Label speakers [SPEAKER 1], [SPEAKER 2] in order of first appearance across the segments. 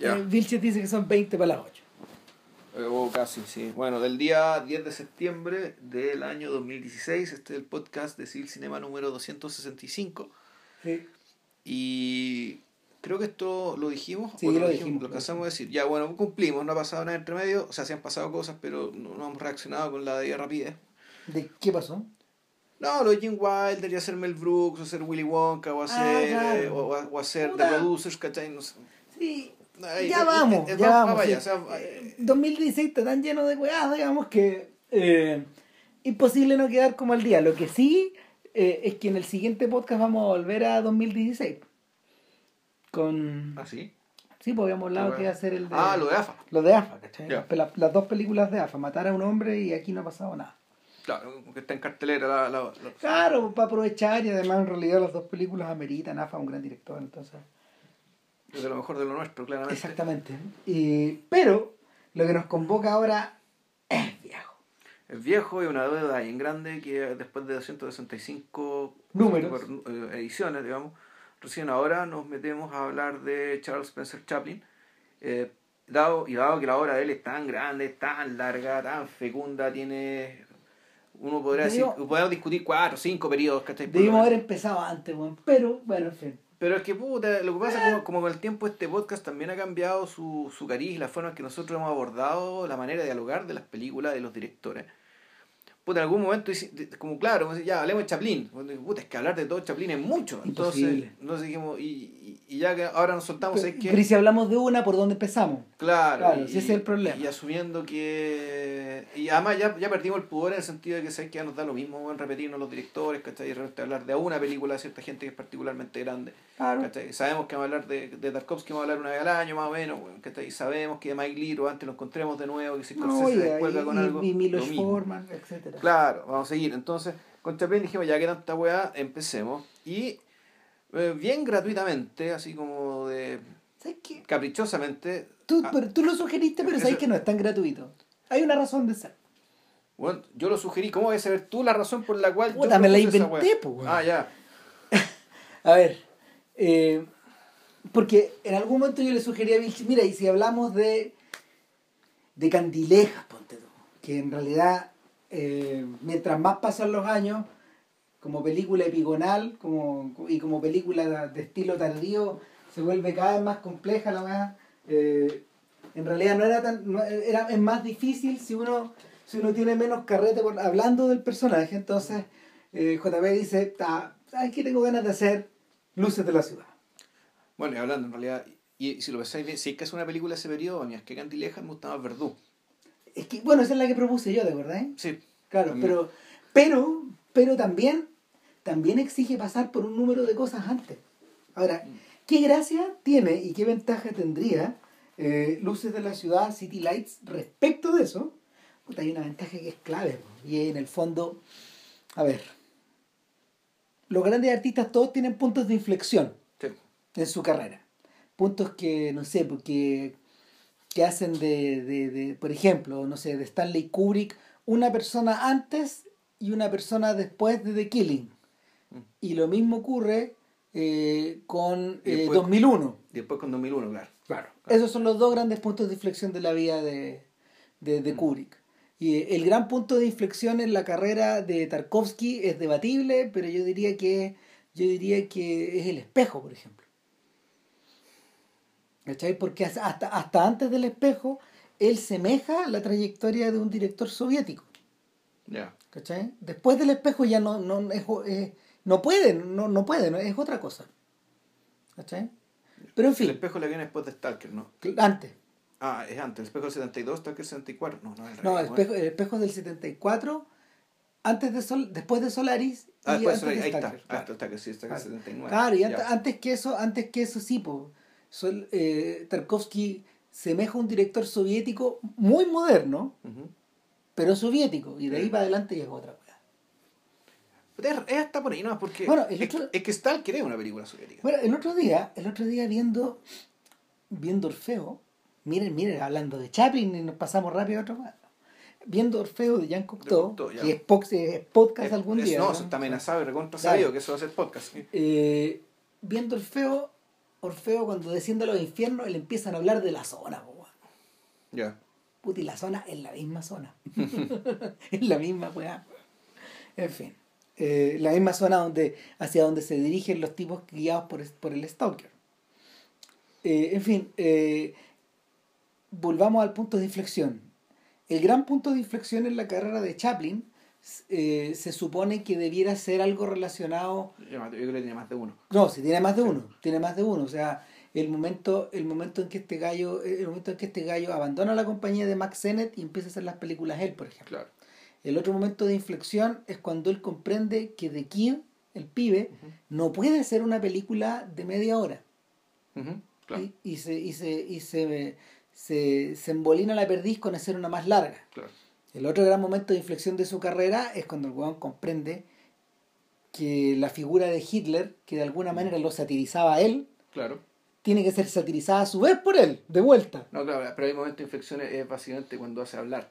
[SPEAKER 1] Ya.
[SPEAKER 2] Eh, Vilches dice que son 20 para las 8.
[SPEAKER 1] Eh, O casi, sí. Bueno, del día 10 de septiembre del año 2016, este es el podcast de Civil Cinema número 265.
[SPEAKER 2] Sí.
[SPEAKER 1] Y creo que esto lo dijimos.
[SPEAKER 2] Sí,
[SPEAKER 1] o
[SPEAKER 2] lo
[SPEAKER 1] Lo
[SPEAKER 2] dijimos.
[SPEAKER 1] alcanzamos a decir. Ya, bueno, cumplimos, no ha pasado nada entre medio. O sea, sí han pasado cosas, pero no, no hemos reaccionado con la debida rapidez.
[SPEAKER 2] ¿De qué pasó?
[SPEAKER 1] No, lo de Jim Wilder y hacer Mel Brooks, o hacer Willy Wonka, o hacer,
[SPEAKER 2] Ah, claro.
[SPEAKER 1] o, o hacer. The Producers, ¿cachai? No sé.
[SPEAKER 2] Sí.
[SPEAKER 1] Ay,
[SPEAKER 2] ya
[SPEAKER 1] eh,
[SPEAKER 2] vamos,
[SPEAKER 1] eh,
[SPEAKER 2] ya
[SPEAKER 1] va- va
[SPEAKER 2] vamos. sí.
[SPEAKER 1] o sea, eh,
[SPEAKER 2] 2016 está tan lleno de weas, digamos, que eh, imposible no quedar como al día. Lo que sí eh, es que en el siguiente podcast vamos a volver a 2016. Con...
[SPEAKER 1] ¿Ah, sí?
[SPEAKER 2] Sí, pues habíamos hablado que iba a ser el de...
[SPEAKER 1] Ah, lo de AFA.
[SPEAKER 2] Lo de AFA, ¿cachai? Las, las dos películas de AFA, matar a un hombre y aquí no ha pasado nada.
[SPEAKER 1] Claro, que está en cartelera la... la, la-
[SPEAKER 2] Claro, para aprovechar y además en realidad las dos películas ameritan AFA, un gran director, entonces...
[SPEAKER 1] de lo mejor de lo nuestro, claramente.
[SPEAKER 2] Exactamente. Y, pero lo que nos convoca ahora es viejo.
[SPEAKER 1] Es viejo y una deuda bien grande que después de 265
[SPEAKER 2] Números.
[SPEAKER 1] eh, ediciones, digamos, recién ahora nos metemos a hablar de Charles Spencer Chaplin. eh, dado, y dado que la obra de él es tan grande, tan larga, tan fecunda, tiene... Uno podría decir, podemos discutir cuatro, cinco periodos, ¿cachai?
[SPEAKER 2] Debimos haber empezado antes, weón. Pero, bueno, en fin.
[SPEAKER 1] Pero es que puta, lo que pasa es como, como con el tiempo este podcast también ha cambiado su, su cariz la forma en que nosotros hemos abordado la manera de dialogar de las películas de los directores. Puta, en algún momento, como claro, como ya hablemos de Chaplin. Puta, es que hablar de todo Chaplin es mucho. Entonces,
[SPEAKER 2] Imposible.
[SPEAKER 1] entonces dijimos, y, y, y ya que ahora nos soltamos, es que...
[SPEAKER 2] Pero y si hablamos de una, ¿por dónde empezamos?
[SPEAKER 1] Claro,
[SPEAKER 2] Claro,
[SPEAKER 1] y,
[SPEAKER 2] ese es el problema.
[SPEAKER 1] Y asumiendo que. Y además ya, ya perdimos el pudor en el sentido de que sabes que ya nos da lo mismo en repetirnos los directores, ¿cachai? Y hablar de una película de cierta gente que es particularmente grande.
[SPEAKER 2] Claro.
[SPEAKER 1] ¿cachai? Sabemos que vamos a hablar de, de Tarkovsky, vamos a hablar una vez al año más o menos, ¿cachai? Sabemos que de Mike Liro antes lo encontremos de nuevo, que si
[SPEAKER 2] No, y,
[SPEAKER 1] descuelga con
[SPEAKER 2] y-
[SPEAKER 1] algo.
[SPEAKER 2] y Milos. Forman, etcétera.
[SPEAKER 1] Claro, vamos a seguir. Entonces, con Chaplin dijimos, ya que tanta weá, empecemos. Y eh, bien gratuitamente, así como de
[SPEAKER 2] ¿Sabes qué?
[SPEAKER 1] caprichosamente.
[SPEAKER 2] Tú,
[SPEAKER 1] ah,
[SPEAKER 2] pero tú lo sugeriste, pero sabes que no es tan gratuito. Hay una razón de ser.
[SPEAKER 1] Bueno, yo lo sugerí. ¿Cómo vas a saber tú la razón por la cual
[SPEAKER 2] Puta,
[SPEAKER 1] yo
[SPEAKER 2] me la inventé, weón.
[SPEAKER 1] Ah, ya.
[SPEAKER 2] A ver, eh, porque en algún momento yo le sugerí a Vilchi, mira, y si hablamos de, de candilejas, ponte tú, que en realidad, eh, mientras más pasan los años, como película epigonal como, y como película de estilo tardío, se vuelve cada vez más compleja la weá. Eh, en realidad no era tan, era, es más difícil si uno, si uno tiene menos carrete por- hablando del personaje, entonces eh, JP dice, "Ah, ¿sabes qué tengo ganas de hacer? Luces de la ciudad.
[SPEAKER 1] Bueno, y hablando en realidad, y si lo pensáis bien, si es que es una película de ese periodo, mí es que Cantileja me gusta más Verdú.
[SPEAKER 2] Es que, bueno, esa es la que propuse yo, ¿de verdad?
[SPEAKER 1] Sí.
[SPEAKER 2] Claro,
[SPEAKER 1] También.
[SPEAKER 2] pero, pero, pero también, también exige pasar por un número de cosas antes. Ahora, ¿qué gracia tiene y qué ventaja tendría eh, Luces de la Ciudad, City Lights, respecto de eso? Puta, hay una ventaja que es clave, po, y en el fondo, a ver, los grandes artistas todos tienen puntos de inflexión
[SPEAKER 1] sí.
[SPEAKER 2] en su carrera. Puntos que, no sé, porque que hacen de, de, de, por ejemplo, no sé, de Stanley Kubrick, una persona antes y una persona después de The Killing.
[SPEAKER 1] Mm.
[SPEAKER 2] Y lo mismo ocurre eh, con eh,
[SPEAKER 1] después-
[SPEAKER 2] 2001.
[SPEAKER 1] Y después con 2001, claro.
[SPEAKER 2] Claro. Esos son los dos grandes puntos de inflexión de la vida de, de, de Kubrick. Y eh, el gran punto de inflexión en la carrera de Tarkovsky es debatible, pero yo diría que yo diría que es el espejo, por ejemplo. ¿Cachai? Porque hasta, hasta- antes del espejo, él semeja la trayectoria de un director soviético.
[SPEAKER 1] Ya.
[SPEAKER 2] ¿Cachai? Después del espejo ya no, no, es, no puede, no, no puede, no, es otra cosa. ¿Cachai? Pero en
[SPEAKER 1] El
[SPEAKER 2] fin,
[SPEAKER 1] espejo le viene después de Stalker, ¿no?
[SPEAKER 2] antes.
[SPEAKER 1] Ah, es antes. El espejo del 72, Stalker 74. No, no, es al
[SPEAKER 2] No, el espejo, el espejo es del 74, antes de Sol, después de Solaris
[SPEAKER 1] Ah,
[SPEAKER 2] y
[SPEAKER 1] después,
[SPEAKER 2] antes de
[SPEAKER 1] ahí está. Ah,
[SPEAKER 2] claro.
[SPEAKER 1] está Stalker, sí, Stalker
[SPEAKER 2] Claro.
[SPEAKER 1] 79.
[SPEAKER 2] Claro, y antes, antes que eso, antes que eso sí, po, Sol- eh, Tarkovsky semeja a un director soviético muy moderno,
[SPEAKER 1] Ujú.
[SPEAKER 2] pero soviético, y de ahí para adelante llega otra cosa.
[SPEAKER 1] Es, es hasta por ahí, ¿no? Porque
[SPEAKER 2] Bueno, el
[SPEAKER 1] es,
[SPEAKER 2] otro-
[SPEAKER 1] que- es que Stalker es una película soviética.
[SPEAKER 2] Bueno, el otro día, el otro día viendo, viendo Orfeo, miren, miren, hablando de Chaplin y nos pasamos rápido a otro más. Viendo Orfeo de Jean Cocteau, que es, es podcast
[SPEAKER 1] Es-
[SPEAKER 2] algún
[SPEAKER 1] es-
[SPEAKER 2] día.
[SPEAKER 1] No,
[SPEAKER 2] ¿no?
[SPEAKER 1] eso está amenazado y recontra sabido que eso va a ser podcast. sí.
[SPEAKER 2] Eh, viendo Orfeo, Orfeo cuando desciende a los infiernos, le empiezan a hablar de la zona.
[SPEAKER 1] Ya.
[SPEAKER 2] Puta, y la zona es la misma zona. es la misma weá. En fin. eh, la misma zona donde, hacia donde se dirigen los tipos guiados por, por el Stalker. Eh, en fin, eh, volvamos al punto de inflexión. El gran punto de inflexión en la carrera de Chaplin eh, se supone que debiera ser algo relacionado
[SPEAKER 1] Yo creo que tiene más de uno.
[SPEAKER 2] no, si tiene más de uno, tiene más de uno. O sea, el momento, el momento en que este gallo, el momento en que este gallo abandona la compañía de Max Sennett y empieza a hacer las películas él, por ejemplo.
[SPEAKER 1] Claro.
[SPEAKER 2] El otro momento de inflexión es cuando él comprende que The Kid, el pibe, no puede hacer una película de media hora.
[SPEAKER 1] Ujú, Claro.
[SPEAKER 2] Y, y se, y se, y se, se, se embolina la perdiz con hacer una más larga.
[SPEAKER 1] Claro.
[SPEAKER 2] El otro gran momento de inflexión de su carrera es cuando el weón comprende que la figura de Hitler, que de alguna manera lo satirizaba a él,
[SPEAKER 1] Claro.
[SPEAKER 2] tiene que ser satirizada a su vez por él, de vuelta.
[SPEAKER 1] No, claro, pero hay momentos de inflexión es básicamente cuando hace hablar.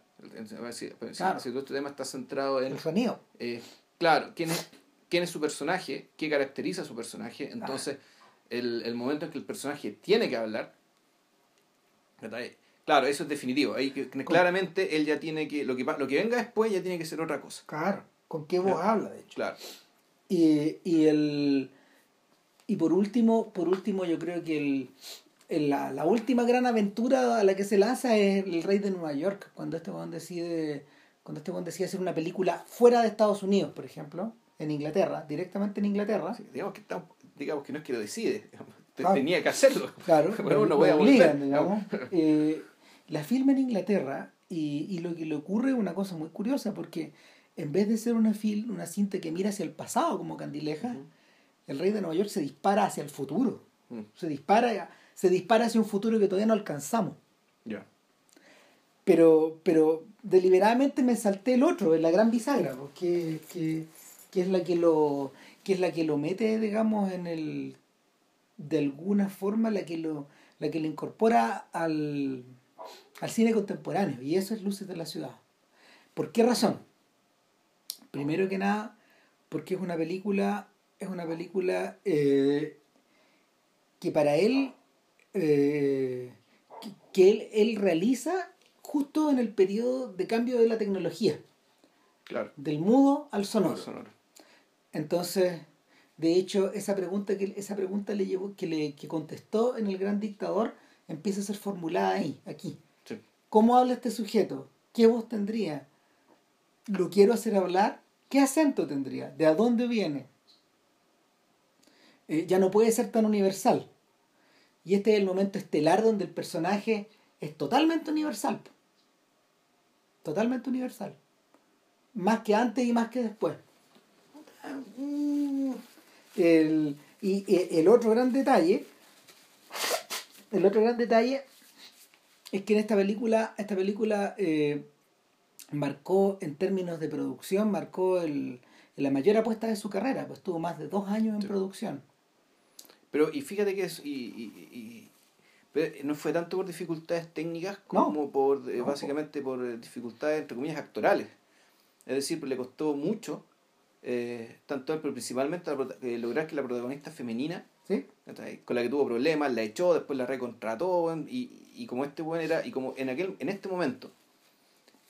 [SPEAKER 1] Si, si-
[SPEAKER 2] Claro.
[SPEAKER 1] si todo este tema está centrado en,
[SPEAKER 2] El sonido.
[SPEAKER 1] eh, claro, quién es, quién es su personaje, qué caracteriza a su personaje. Entonces, el, el momento en que el personaje tiene que hablar. Claro, eso es definitivo. Ahí claramente él ya tiene que, lo que, lo que venga después ya tiene que ser otra cosa.
[SPEAKER 2] Claro. ¿Con qué voz habla, de hecho?
[SPEAKER 1] Claro.
[SPEAKER 2] Y, y el y por último, por último yo creo que el, el- la, la última gran aventura a la que se lanza es el rey de Nueva York, cuando este weón decide, cuando este decide hacer una película fuera de Estados Unidos, por ejemplo, en Inglaterra, directamente en Inglaterra.
[SPEAKER 1] Sí, digamos, que está- digamos que no es que lo decide, digamos, tenía que hacerlo.
[SPEAKER 2] Claro,
[SPEAKER 1] Pero
[SPEAKER 2] lo-
[SPEAKER 1] no
[SPEAKER 2] lo
[SPEAKER 1] voy a volver.
[SPEAKER 2] digamos. Eh, la filma en Inglaterra y, y lo que le ocurre es una cosa muy curiosa porque en vez de ser una, fil, una cinta que mira hacia el pasado como Candileja, el rey de Nueva York se dispara hacia el futuro.
[SPEAKER 1] Mm,
[SPEAKER 2] Se dispara, se dispara hacia un futuro que todavía no alcanzamos. Pero, pero deliberadamente me salté el otro, en la gran bisagra, porque que, que es la que lo que es la que lo mete, digamos, en el de alguna forma la que lo la que lo incorpora al, al cine contemporáneo y eso es Luces de la ciudad. ¿Por qué razón? Primero que nada, porque es una película es una película eh, que para él eh, que, que él, él realiza justo en el periodo de cambio de la tecnología,
[SPEAKER 1] Claro.
[SPEAKER 2] del mudo al sonoro.
[SPEAKER 1] Sonoro.
[SPEAKER 2] Entonces, de hecho, esa pregunta que esa pregunta le llevó, que le que contestó en el Gran Dictador empieza a ser formulada ahí, aquí.
[SPEAKER 1] Sí.
[SPEAKER 2] ¿Cómo habla este sujeto? ¿Qué voz tendría? ¿Lo quiero hacer hablar? ¿Qué acento tendría? ¿De a dónde viene? Eh, ya no puede ser tan universal. Y este es el momento estelar donde el personaje es totalmente universal. Totalmente universal. Más que antes y más que después. Mm. El, y eh, el otro gran detalle, el otro gran detalle es que en esta película, esta película eh, marcó en términos de producción, marcó el, la mayor apuesta de su carrera, pues tuvo más de dos años en
[SPEAKER 1] Sí.
[SPEAKER 2] producción.
[SPEAKER 1] Pero, y fíjate que es, y, y- y- pero no fue tanto por dificultades técnicas
[SPEAKER 2] No.
[SPEAKER 1] como por, eh,
[SPEAKER 2] No,
[SPEAKER 1] básicamente por eh, dificultades, entre comillas, actorales. Es decir, pues le costó mucho, eh, tanto a él, pero principalmente lograr que la protagonista femenina, con la que tuvo problemas, la echó, después la recontrató, y, y como este buen era, y como en aquel, en este momento,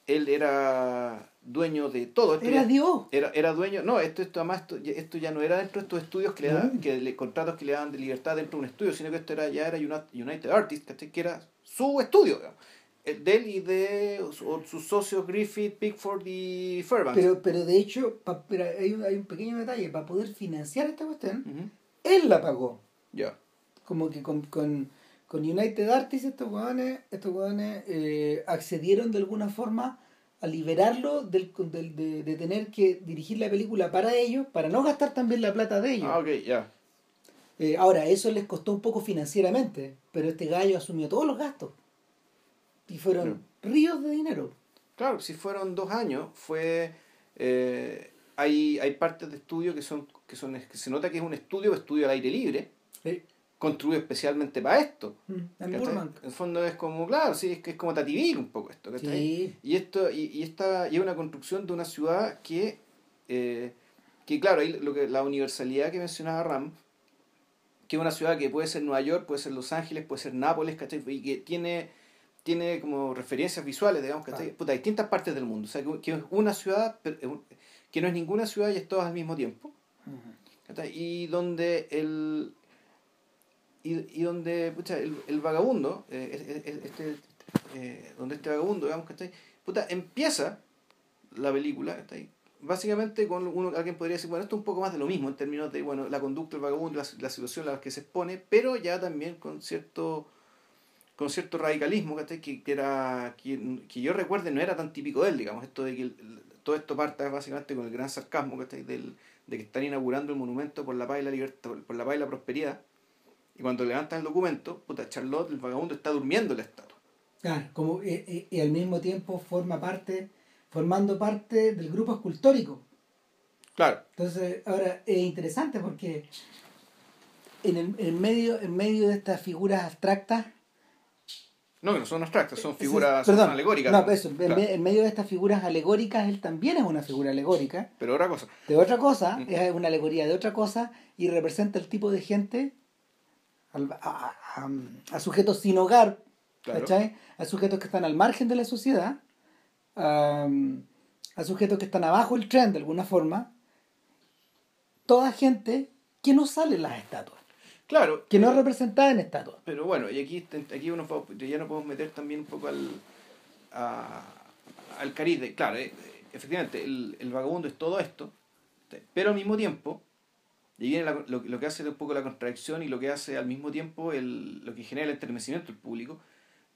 [SPEAKER 1] él era dueño de todo. esto
[SPEAKER 2] Era
[SPEAKER 1] ya-
[SPEAKER 2] Dios.
[SPEAKER 1] era, era dueño, no, esto, esto además, esto, ya- esto ya no era dentro de estos estudios que le daban,
[SPEAKER 2] No.
[SPEAKER 1] que le, contratos que le daban de libertad dentro de un estudio, sino que esto era ya era Uni- United Artists, que era su estudio, digamos. El de él y de su- sus socios Griffith, Pickford y Fairbanks.
[SPEAKER 2] Pero, pero de hecho, pa- pero hay, un, hay un pequeño detalle, para poder financiar esta cuestión, él la pagó.
[SPEAKER 1] Ya,
[SPEAKER 2] como que con, con, con United Artists estos hueones, estos hueones eh, accedieron de alguna forma a liberarlo del, del- de, de tener que dirigir la película para ellos, para no gastar también la plata de ellos.
[SPEAKER 1] Ah, ok, ya.
[SPEAKER 2] Eh, ahora, eso les costó un poco financieramente, pero este gallo asumió todos los gastos. Y fueron ríos de dinero.
[SPEAKER 1] Claro, si fueron dos años, fue... eh, hay, hay partes de estudio que son, que son que se nota que es un estudio, estudio al aire libre,
[SPEAKER 2] Sí.
[SPEAKER 1] construido especialmente para esto.
[SPEAKER 2] Mm, En
[SPEAKER 1] el fondo es como, claro, sí, es que es como Tativil un poco esto. Y esto, y, y esta, y es una construcción de una ciudad que, eh, que claro, ahí lo que, la universalidad que mencionaba Ram, que es una ciudad que puede ser Nueva York, puede ser Los Ángeles, puede ser Nápoles, ¿cachai? Y que tiene, tiene como referencias visuales, digamos, ¿cachai? Puta, distintas partes del mundo. O sea, que, es una ciudad, que no es ninguna ciudad y es todas al mismo tiempo. Y donde el... Y, donde, pucha, el, vagabundo, eh, este, eh, donde este vagabundo, digamos. Puta, empieza la película, básicamente con uno, alguien podría decir, bueno, esto es un poco más de lo mismo en términos de bueno, la conducta del vagabundo, la, la situación a la que se expone, pero ya también con cierto con cierto radicalismo que, que era que, que, yo recuerde no era tan típico de él, digamos, esto de que todo esto parte básicamente con el gran sarcasmo Del, de que están inaugurando el monumento por la paz y la libertad, por la paz y la prosperidad, y cuando levantan el documento, puta, Charlotte, el vagabundo, está durmiendo en la estatua.
[SPEAKER 2] Claro, como, y, y, y al mismo tiempo forma parte formando parte del grupo escultórico. Claro. Entonces, ahora es interesante porque en, el, en, medio, en medio de estas figuras abstractas.
[SPEAKER 1] No, que no son abstractas, son figuras son alegóricas.
[SPEAKER 2] No, eso, en, medio de estas figuras alegóricas, él también es una figura alegórica.
[SPEAKER 1] Pero otra cosa.
[SPEAKER 2] De otra cosa, mm. es una alegoría de otra cosa y representa el tipo de gente, a, a, sujetos sin hogar, a sujetos que están al margen de la sociedad a, sujetos que están abajo del tren de alguna forma, toda gente que no sale en las estatuas. Claro. Que no es representada en estatuas.
[SPEAKER 1] Pero bueno, y aquí, aquí uno ya no podemos meter también un poco al, al cariz de, claro, eh, efectivamente, el, el, vagabundo es todo esto, pero al mismo tiempo, y viene lo, lo, que hace un poco la contradicción y lo que hace al mismo tiempo el, lo que genera el estremecimiento del público,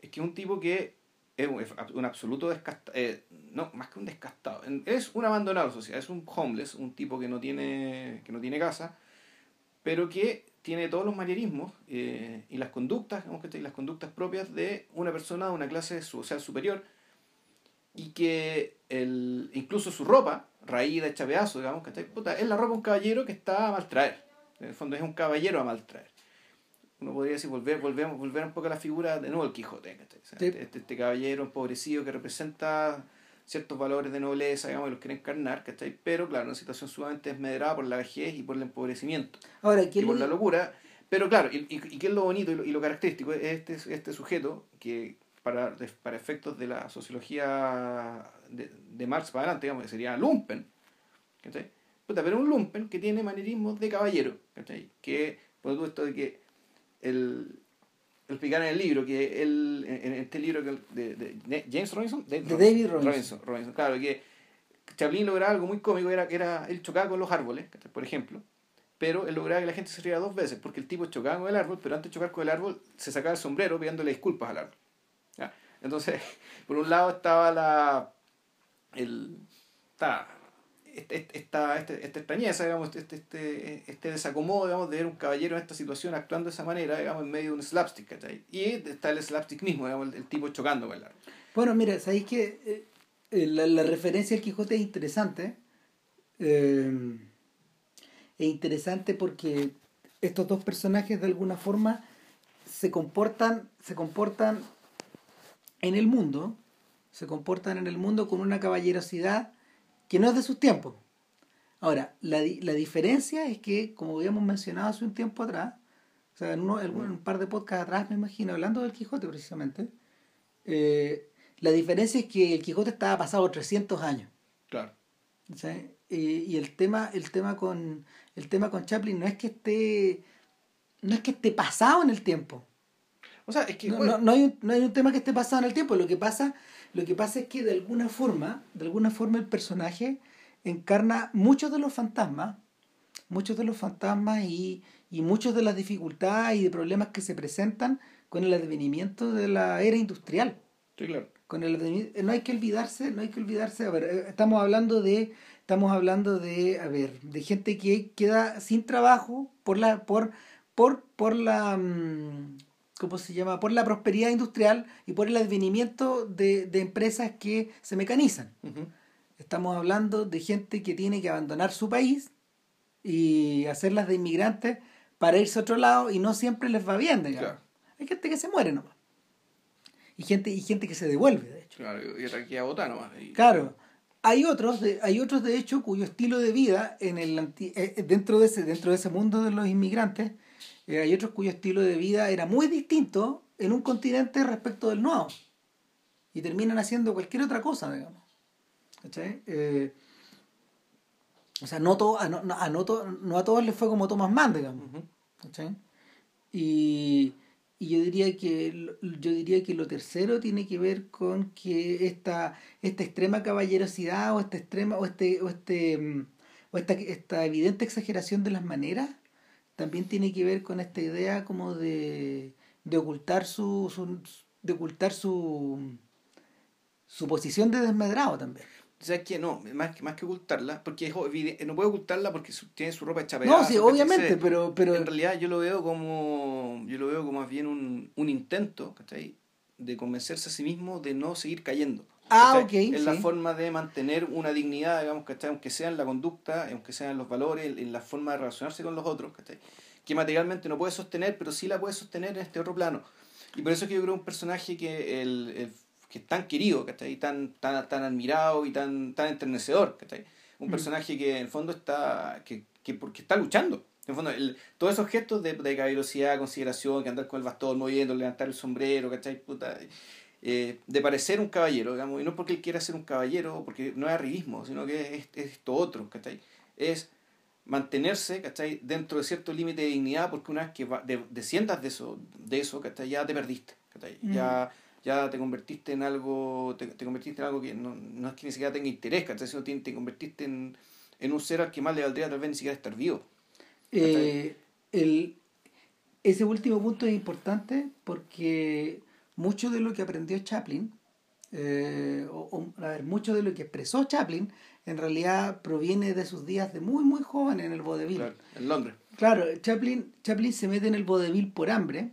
[SPEAKER 1] es que un tipo que es un, absoluto descastado, eh, no, más que un descastado, es un abandonado social, es un homeless, un tipo que no tiene, que no tiene casa, pero que tiene todos los manierismos eh, y las conductas, digamos que las conductas propias de una persona de una clase social superior y que el, incluso su ropa, raída, hecha pedazo, digamos, que es la ropa de un caballero que está a maltraer. En el fondo es un caballero a maltraer. Uno podría decir, volver, volvemos, volver un poco a la figura de nuevo el Quijote, este, este, este, caballero empobrecido que representa ciertos valores de nobleza, digamos, que los quiere encarnar, ¿cachai? Pero claro, una situación sumamente desmedrada por la vejez y por el empobrecimiento. Ahora, y por la locura. Pero claro, y, y, qué es lo bonito y lo, característico, este, este sujeto que para, para efectos de la sociología de, de Marx para adelante, digamos, que sería Lumpen, ¿cachai? pero un Lumpen que tiene manerismos de caballero, ¿cachai? Que, por todo esto de que el explicar en el libro, que él, en, este libro de, de, James Robinson, de, David Robinson. Robinson. Claro, que Chaplin lograba algo muy cómico, era que era, él chocaba con los árboles, por ejemplo, pero él lograba que la gente se riera dos veces, porque el tipo chocaba con el árbol, pero antes de chocar con el árbol, se sacaba el sombrero pidiéndole disculpas al árbol. Entonces, por un lado estaba la... El, estaba esta, este, esta extrañeza, digamos, este, este, este desacomodo, digamos, de ver un caballero en esta situación actuando de esa manera, digamos, en medio de un slapstick. Y está el slapstick mismo, el, tipo chocando con.
[SPEAKER 2] Bueno, mira, sabéis que eh, eh, la, la, referencia al Quijote es interesante. Eh, es interesante porque estos dos personajes de alguna forma se comportan, se comportan en el mundo, se comportan en el mundo con una caballerosidad que no es de sus tiempos. Ahora, la, la diferencia es que, como habíamos mencionado hace un tiempo atrás, o sea, en, uno, en un par de podcasts atrás, me imagino, hablando del Quijote precisamente, eh, la diferencia es que el Quijote estaba pasado 300 años. Claro. y el tema, el tema con el tema con Chaplin no es que esté no es que esté pasado en el tiempo. O sea, es que no, no, hay un, no hay un tema que esté pasado en el tiempo. Lo que pasa lo que pasa es que de alguna forma, de alguna forma el personaje encarna muchos de los fantasmas, muchos de los fantasmas y, y muchas de las dificultades y de problemas que se presentan con el advenimiento de la era industrial. Sí, claro. Con el no hay que olvidarse, no hay que olvidarse, a ver, eh, estamos hablando de estamos hablando de, a ver, de gente que queda sin trabajo por la por por por la mm, ¿cómo se llama? Por la prosperidad industrial y por el advenimiento de, empresas que se mecanizan. Estamos hablando de gente que tiene que abandonar su país y hacerlas de inmigrantes para irse a otro lado y no siempre les va bien, digamos. Hay gente que se muere nomás. Y gente, y gente que se devuelve, de hecho.
[SPEAKER 1] Claro, y otra que a nomás.
[SPEAKER 2] Claro. Hay otros, de, hay otros, de hecho, cuyo estilo de vida en el, eh, dentro, de ese, dentro de ese mundo de los inmigrantes hay otros cuyo estilo de vida era muy distinto en un continente respecto del nuevo. Y terminan haciendo cualquier otra cosa, digamos. ¿Cachai? Eh, o sea, no, todo, a, no, a no, no, a todos les fue como Thomas Mann, digamos. ¿Cachai? Y, y yo diría que yo diría que lo tercero tiene que ver con que esta, esta extrema caballerosidad o esta extrema o este o este mm, o esta, esta evidente exageración de las maneras también tiene que ver con esta idea como de, de ocultar su, su de ocultar su su posición de desmedrado también.
[SPEAKER 1] O sea, que no, más que, más que ocultarla, porque es no puede ocultarla porque tiene su ropa hecha
[SPEAKER 2] No, sí, obviamente, pero, pero...
[SPEAKER 1] En realidad yo lo veo como, yo lo veo como más bien un, un intento, ¿cachai? De convencerse a sí mismo de no seguir cayendo.
[SPEAKER 2] Ah, ok.
[SPEAKER 1] Es la forma de mantener una dignidad, digamos, ¿cachai? Aunque sea en la conducta, aunque sea en los valores, en la forma de relacionarse con los otros, ¿cachai? Que materialmente no puede sostener, pero sí la puede sostener en este otro plano. Y por eso es que yo creo un personaje que el, el que es tan querido, ¿cachai? Tan, tan, tan admirado y tan, tan enternecedor, ¿cachai? Un mm. personaje que en el fondo está, que, que porque está luchando. En el fondo, el, todos esos gestos de, de caballerosidad, consideración, que andar con el bastón moviendo, levantar el sombrero, ¿cachai? Puta, eh, de parecer un caballero, digamos, y no porque él quiera ser un caballero, porque no es arribismo, sino que es, es esto otro, ¿cachai? Es mantenerse, ¿cachai? Dentro de cierto límite de dignidad, porque una vez que va, de, desciendas de eso, de eso, ¿cachai? Ya te perdiste, ¿cachai? Ya ya te convertiste en algo, te, te convertiste en algo que no, no, es que ni siquiera tenga interés, sino te, te convertiste en, en, un ser al que más le valdría tal vez ni siquiera estar vivo.
[SPEAKER 2] Eh, el, ese último punto es importante porque mucho de lo que aprendió Chaplin, eh, o, a ver, mucho de lo que expresó Chaplin, en realidad proviene de sus días de muy, muy joven en el vodevil.
[SPEAKER 1] Claro, en Londres.
[SPEAKER 2] Claro, Chaplin, Chaplin se mete en el vodevil por hambre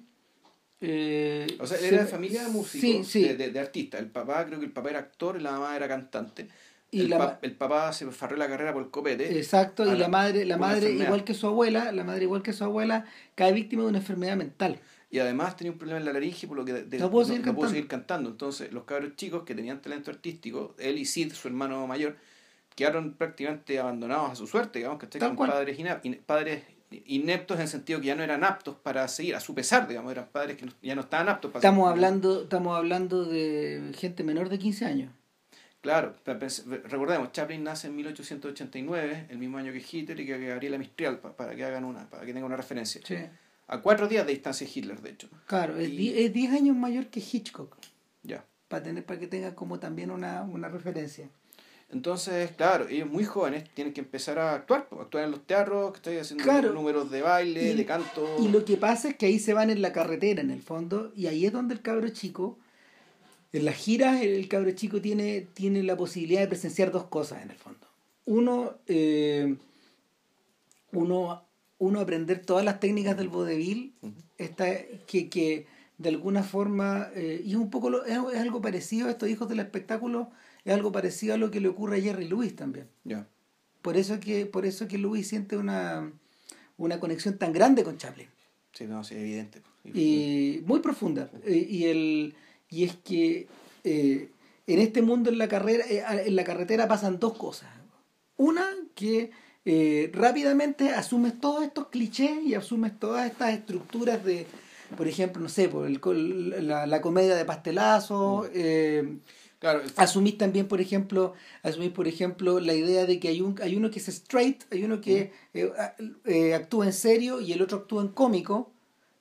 [SPEAKER 1] eh, o sea, era de familia de músicos, De, de, artistas. El papá, creo que el papá era actor y la mamá era cantante. Y el, el papá se farró la carrera por el copete.
[SPEAKER 2] Exacto, y la, madre, la madre igual que su abuela, la madre igual que su abuela, cae víctima de una enfermedad mental.
[SPEAKER 1] Y además tenía un problema en la laringe por lo que no, pudo seguir, seguir, cantando. Entonces, los cabros chicos que tenían talento artístico, él y Sid, su hermano mayor, quedaron prácticamente abandonados a su suerte, digamos, que con padres, padres ineptos en el sentido que ya no eran aptos para seguir, a su pesar, digamos, eran padres que ya no estaban aptos
[SPEAKER 2] para estamos hablando Estamos hablando de gente menor de 15 años.
[SPEAKER 1] Claro, recordemos, Chaplin nace en 1889, el mismo año que Hitler y que Gabriela Mistral, para que hagan una, para que tengan una referencia.
[SPEAKER 2] Sí.
[SPEAKER 1] A cuatro días de distancia de Hitler, de hecho.
[SPEAKER 2] Claro, es 10 años mayor que Hitchcock.
[SPEAKER 1] Ya.
[SPEAKER 2] Para tener, para que tenga como también una, una referencia.
[SPEAKER 1] Entonces, claro, ellos muy jóvenes tienen que empezar a actuar, actuar en los teatros, que estoy haciendo números de baile, de canto.
[SPEAKER 2] Y lo que pasa es que ahí se van en la carretera, en el fondo, y ahí es donde el cabro chico, en las giras, el cabro chico tiene, tiene la posibilidad de presenciar dos cosas, en el fondo. Uno, eh, uno, uno aprender todas las técnicas del vodevil, que, que de alguna forma, eh, y es un poco, es, es algo parecido a estos hijos del espectáculo, es algo parecido a lo que le ocurre a Jerry Lewis también. Por eso que, por eso que Lewis siente una, una conexión tan grande con Chaplin.
[SPEAKER 1] Sí, no, sí, evidente.
[SPEAKER 2] Y muy profunda. Y, el, y es que eh, en este mundo en la carrera, eh, en la carretera pasan dos cosas. Una que eh, rápidamente asumes todos estos clichés y asumes todas estas estructuras de, por ejemplo, no sé, por el, la, la comedia de pastelazo, mm.
[SPEAKER 1] Claro,
[SPEAKER 2] asumís también, por ejemplo, asumís, por ejemplo, la idea de que hay un hay uno que es straight, hay uno que eh, eh, actúa en serio y el otro actúa en cómico,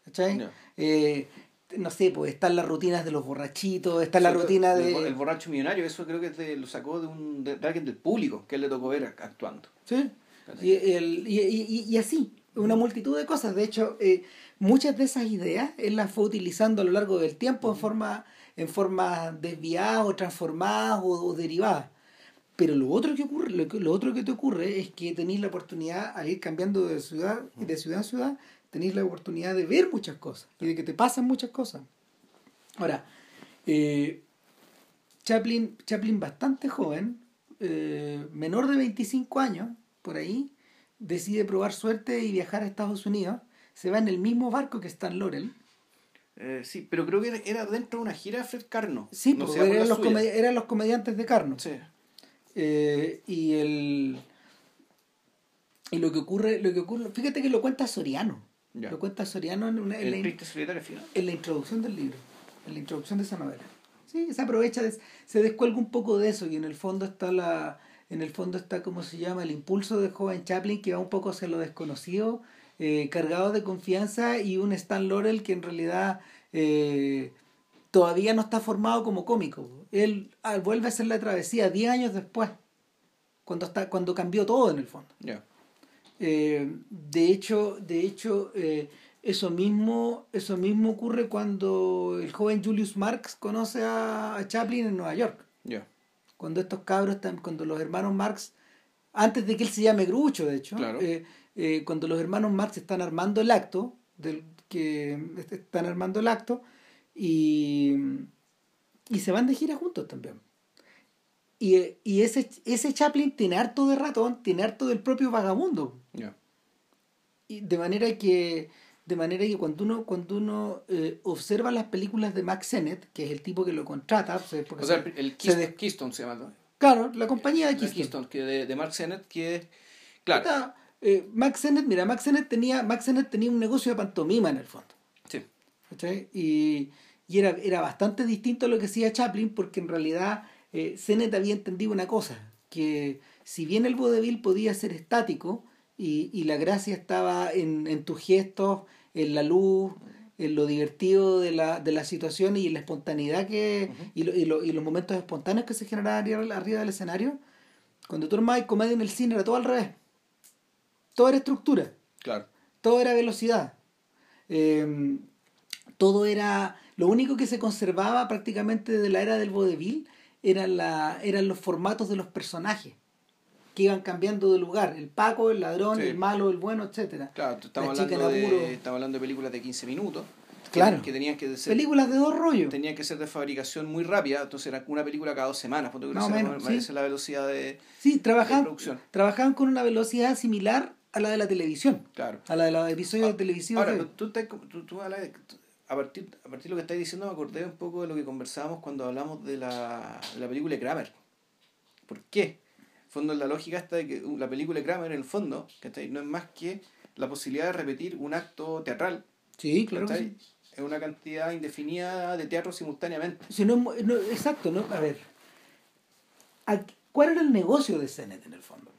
[SPEAKER 2] ¿cachai? Eh, no sé, pues están las rutinas de los borrachitos, está la rutina de...
[SPEAKER 1] El, borracho millonario, eso creo que lo sacó de, un, de, alguien del público, que él le tocó ver actuando.
[SPEAKER 2] Sí, y, el, y, y, y, así, una multitud de cosas. De hecho, muchas de esas ideas él las fue utilizando a lo largo del tiempo en forma en forma desviadas o transformadas o, derivadas. Pero lo otro que ocurre, lo, otro que te ocurre es que tenéis la oportunidad al ir cambiando de ciudad, de ciudad en ciudad, tenéis la oportunidad de ver muchas cosas y de que te pasan muchas cosas. Ahora, eh, Chaplin, Chaplin bastante joven, eh, menor de 25 años, por ahí, decide probar suerte y viajar a Estados Unidos. Se va en el mismo barco que Stan Laurel
[SPEAKER 1] eh, sí, pero creo que era dentro de una gira de Fred Carno.
[SPEAKER 2] Sí, porque eran, los eran los comediantes de Carno.
[SPEAKER 1] Sí.
[SPEAKER 2] Eh, y el y lo que ocurre, lo que ocurre, fíjate que lo cuenta Soriano. Lo cuenta Soriano en, una,
[SPEAKER 1] en, la,
[SPEAKER 2] en la introducción del libro, en la introducción de esa novela. Sí, se aprovecha, se descuelga un poco de eso y en el fondo está la en el fondo está como se llama el impulso del joven Chaplin que va un poco hacia lo desconocido, eh, cargado de confianza y un Stan Laurel que en realidad eh, todavía no está formado como cómico. Él ah, vuelve a hacer la travesía 10 años después, cuando, está, cuando cambió todo en el fondo. Eh, de hecho, de hecho eso, mismo, eso mismo ocurre cuando el joven Julius Marx conoce a, Chaplin en Nueva York. Cuando estos cabros, cuando los hermanos Marx, antes de que él se llame Grucho, de hecho, eh, cuando los hermanos Marx están armando el acto, del, que están armando el acto, y, y se van de gira juntos también. Y, y ese, ese Chaplin tiene harto de ratón, tiene harto del propio vagabundo. Y de manera que de manera que cuando uno cuando uno eh, observa las películas de Max Sennett, que es el tipo que lo contrata,
[SPEAKER 1] porque o sea, el Keystone se, llama.
[SPEAKER 2] Claro, la compañía de
[SPEAKER 1] Keystone. que de, de Max Sennett, que claro.
[SPEAKER 2] Eh, Max Sennett, mira, Max Sennett tenía Max Sennett tenía un negocio de pantomima en el fondo. Sí. Y, y era, era bastante distinto a lo que hacía Chaplin porque en realidad eh, había entendido una cosa, que si bien el vodevil podía ser estático y, y la gracia estaba en, en, tus gestos, en la luz, en lo divertido de la, de la situación y en la espontaneidad que, y, lo, y, lo, y, los momentos espontáneos que se generaban arriba, del escenario, cuando tú armabas comedia en el cine era todo al revés. Todo era estructura. Claro. Todo era velocidad. Em, todo era... Lo único que se conservaba prácticamente de la era del vodevil eran, la, eran los formatos de los personajes que iban cambiando de lugar. El Paco, el ladrón, el malo, el bueno, etcétera.
[SPEAKER 1] Claro, estamos hablando, de, estamos hablando de películas de 15 minutos. Claro. Que tenían que ser.
[SPEAKER 2] Películas de dos rollos.
[SPEAKER 1] Tenían que ser de fabricación muy rápida, entonces era una película cada dos semanas. No, menos, sí. la velocidad de,
[SPEAKER 2] sí, trabajaban, producción. Trabajaban con una velocidad similar a la de la televisión. Claro. A la de los episodios ah, televisivos.
[SPEAKER 1] Ahora, tú, tú, tú, hablas de, a partir, a partir de lo que estáis diciendo me acordé un poco de lo que conversábamos cuando hablamos de la, la película de Kramer. ¿Por qué? En fondo la lógica está de que la película de Kramer en el fondo no es más que la posibilidad de repetir un acto teatral. Sí, claro. Es una cantidad indefinida de teatro simultáneamente.
[SPEAKER 2] Si no, no, exacto, ¿no? A ver. ¿Cuál era el negocio de Zenet en el fondo?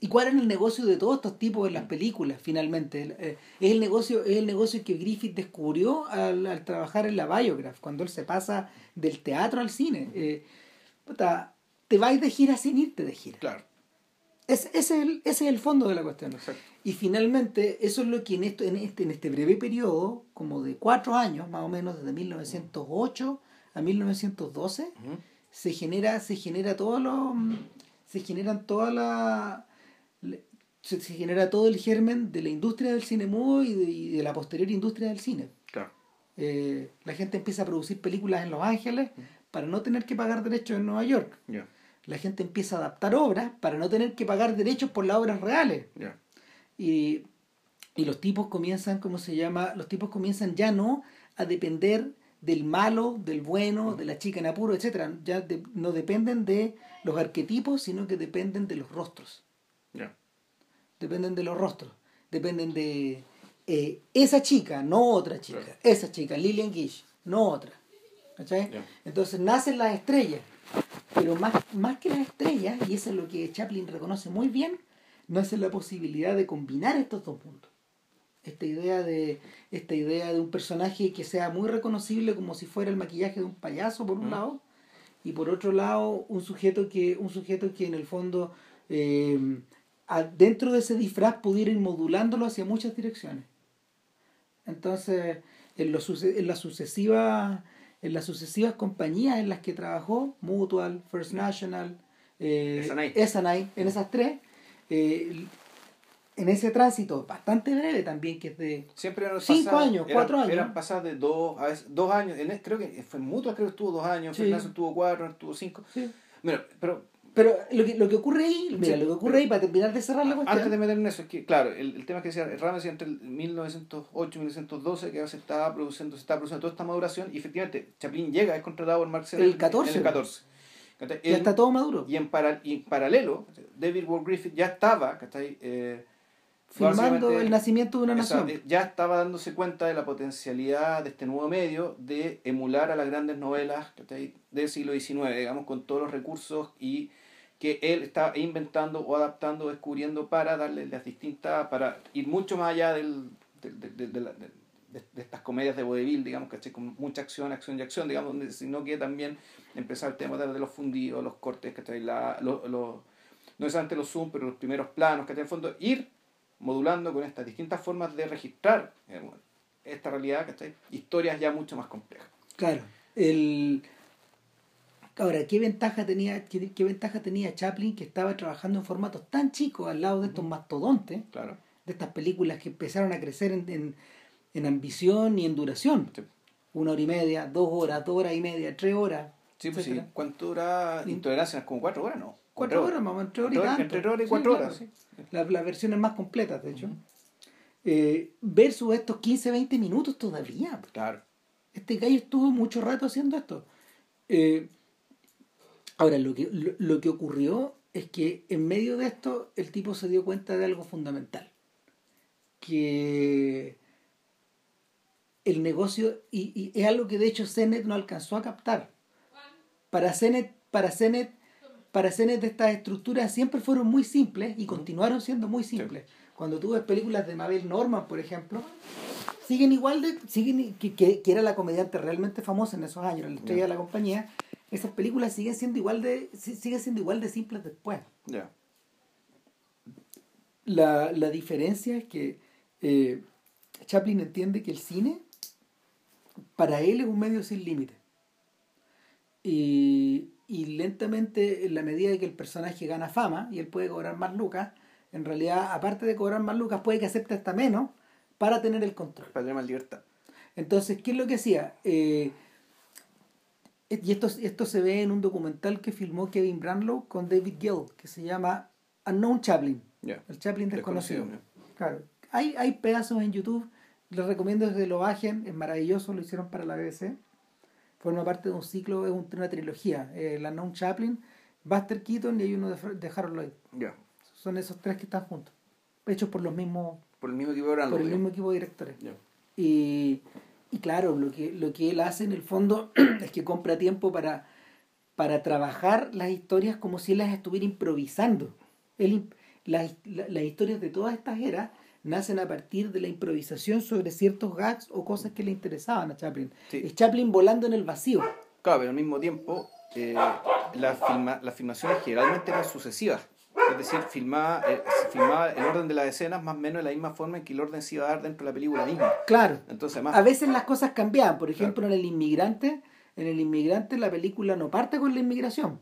[SPEAKER 2] ¿Y cuál es el negocio de todos estos tipos en las películas, finalmente? Eh, es el negocio, es el negocio que Griffith descubrió al, trabajar en la Biograph, cuando él se pasa del teatro al cine. Eh, te vais de gira sin irte de gira. Claro. Es, ese, es el, ese es el fondo de la cuestión. Y finalmente, eso es lo que en, esto, en, este, en este breve periodo, como de cuatro años, más o menos, desde 1908 a 1912, se genera, se genera todo lo, se generan todas las se, genera todo el germen de la industria del cine mudo y de, la posterior industria del cine. Claro. Eh, la gente empieza a producir películas en Los Ángeles para no tener que pagar derechos en Nueva York. La gente empieza a adaptar obras para no tener que pagar derechos por las obras reales. Y, y los tipos comienzan, ¿cómo se llama? Los tipos comienzan ya no a depender del malo, del bueno, de la chica en apuro, etc. Ya no dependen de los arquetipos, sino que dependen de los rostros. Dependen de los rostros, dependen de eh, esa chica, no otra chica, esa chica, Lillian Gish, no otra. Entonces nacen las estrellas, pero más, más que las estrellas, y eso es lo que Chaplin reconoce muy bien, nace la posibilidad de combinar estos dos puntos. Esta idea de, esta idea de un personaje que sea muy reconocible como si fuera el maquillaje de un payaso, por un lado, y por otro lado, un sujeto que, un sujeto que en el fondo eh, dentro de ese disfraz pudiera ir modulándolo hacia muchas direcciones. Entonces, en, los, en, las sucesivas, en las sucesivas compañías en las que trabajó, Mutual, First National, eh, en esas tres, eh, en ese tránsito bastante breve también, que es de Siempre cinco años, cuatro años.
[SPEAKER 1] Eran pasadas de dos, a veces, dos años, en, creo que fue Mutual, creo que estuvo dos años, sí. First tuvo cuatro, estuvo cinco. Sí. pero
[SPEAKER 2] pero lo que, lo que ocurre ahí, mira, lo que ocurre ahí, para terminar de cerrar la cuestión.
[SPEAKER 1] Antes de meter en eso, es que, claro, el, el tema es que decía, el decía entre el 1908 y 1912, que se estaba produciendo, se estaba produciendo toda esta maduración, y efectivamente, Chaplin llega, es contratado por Marx
[SPEAKER 2] el 14.
[SPEAKER 1] en el 14.
[SPEAKER 2] ya está todo maduro.
[SPEAKER 1] Y en, para, y en paralelo, David Ward Griffith ya estaba, eh,
[SPEAKER 2] filmando el nacimiento de una nación.
[SPEAKER 1] ya estaba dándose cuenta de la potencialidad de este nuevo medio de emular a las grandes novelas del siglo XIX, digamos, con todos los recursos y que él está inventando o adaptando descubriendo para darle las distintas, para ir mucho más allá del, de, estas comedias de vodevil, digamos, ¿cachai? Con mucha acción, acción y acción, digamos, sino que también empezar el tema de los fundidos, los cortes, ¿cachai? La, lo, lo, no es antes los zoom, pero los primeros planos, que En el fondo, ir modulando con estas distintas formas de registrar esta realidad, ¿cachai? Historias ya mucho más complejas.
[SPEAKER 2] Claro. El... Ahora, ¿qué ventaja, tenía, qué, ventaja tenía Chaplin que estaba trabajando en formatos tan chicos al lado de estos mastodontes?
[SPEAKER 1] Claro.
[SPEAKER 2] De estas películas que empezaron a crecer en, en, ambición y en duración. Una hora y media, dos horas, dos horas y media, tres horas.
[SPEAKER 1] Sí, pues sí. ¿Cuánto dura Intolerancia? ¿Como cuatro horas? No.
[SPEAKER 2] Cuatro horas, más entre horas y tanto.
[SPEAKER 1] Entre horas y cuatro horas.
[SPEAKER 2] Las, versiones más completas, de hecho. Eh, versus estos 15, 20 minutos todavía.
[SPEAKER 1] Claro.
[SPEAKER 2] Este gallo estuvo mucho rato haciendo esto. Eh, ahora, lo que, lo, que ocurrió es que en medio de esto el tipo se dio cuenta de algo fundamental. Que el negocio, y, es algo que de hecho Zenet no alcanzó a captar. Para Zenet, para Zenet para de estas estructuras siempre fueron muy simples y continuaron siendo muy simples. Cuando tú ves películas de Mabel Norman, por ejemplo, siguen igual de. siguen que, que, era la comediante realmente famosa en esos años, la estrella de la compañía, esas películas siguen siendo igual de. siguen siendo igual de simples después. La, la, diferencia es que eh, Chaplin entiende que el cine para él es un medio sin límite. Y, y lentamente, en la medida de que el personaje gana fama y él puede cobrar más lucas, en realidad, aparte de cobrar más lucas, puede que acepte hasta menos para tener el control.
[SPEAKER 1] Para tener más libertad.
[SPEAKER 2] Entonces, ¿qué es lo que hacía? Eh, y esto, esto se ve en un documental que filmó Kevin Branlow con David Gill, que se llama Unknown Chaplin. El Chaplin desconocido. Claro. Hay, hay pedazos en YouTube, les recomiendo que lo bajen, es maravilloso, lo hicieron para la BBC forma parte de un ciclo, es una trilogía. Eh, la Non Chaplin, Buster Keaton y hay uno de, de Harold Lloyd. Son esos tres que están juntos. Hechos por los mismos.
[SPEAKER 1] Por el mismo equipo de
[SPEAKER 2] Por el mismo equipo de directores. Y, y claro, lo que, lo que él hace en el fondo es que compra tiempo para, para trabajar las historias como si él las estuviera improvisando. Él, las, las historias de todas estas eras nacen a partir de la improvisación sobre ciertos gags o cosas que le interesaban a Chaplin. Es Chaplin volando en el vacío.
[SPEAKER 1] Claro, pero al mismo tiempo eh, las, filma, las filmaciones generalmente eran sucesivas. Es decir, filmaba, eh, filmaba el orden de las escenas más o menos de la misma forma en que el orden se iba a dar dentro de la película misma.
[SPEAKER 2] Claro.
[SPEAKER 1] Entonces,
[SPEAKER 2] A veces las cosas cambiaban. Por ejemplo, en El Inmigrante, en El Inmigrante la película no parte con la inmigración.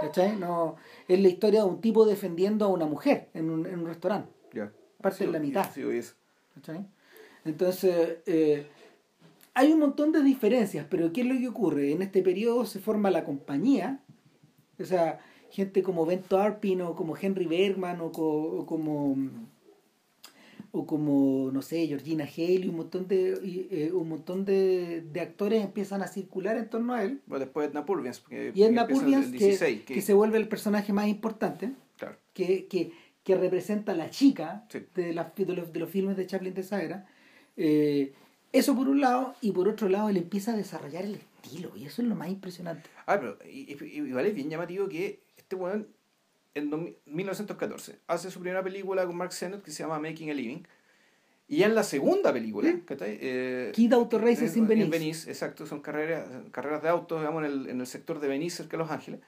[SPEAKER 2] ¿Cachai? No, es la historia de un tipo defendiendo a una mujer en un, en un restaurante parte de la mitad. Entonces, eh, hay un montón de diferencias, pero ¿qué es lo que ocurre? En este periodo se forma la compañía, o sea, gente como Ben Tarpin o como Henry Bergman o, como o como no sé Georgina Haley un montón de eh, un montón de, actores empiezan a circular en torno a él
[SPEAKER 1] bueno, después Edna Purviance
[SPEAKER 2] y Edna Purviance que, que, se vuelve el personaje más importante
[SPEAKER 1] claro.
[SPEAKER 2] que, que que representa a la chica de, la, de, los, de, los, filmes de Chaplin de esa era. Eh, eso por un lado, y por otro lado, él empieza a desarrollar el estilo, y eso es lo más impresionante.
[SPEAKER 1] Ah, pero igual es bien llamativo que este weón, en 1914, hace su primera película con Mark Sennett que se llama Making a Living, y ya en la segunda película, ¿Sí?
[SPEAKER 2] Eh, Kid Auto Races in Venice.
[SPEAKER 1] En Venice, exacto, son carreras, carreras de autos, digamos, en el, en el sector de Venice, cerca de Los Ángeles,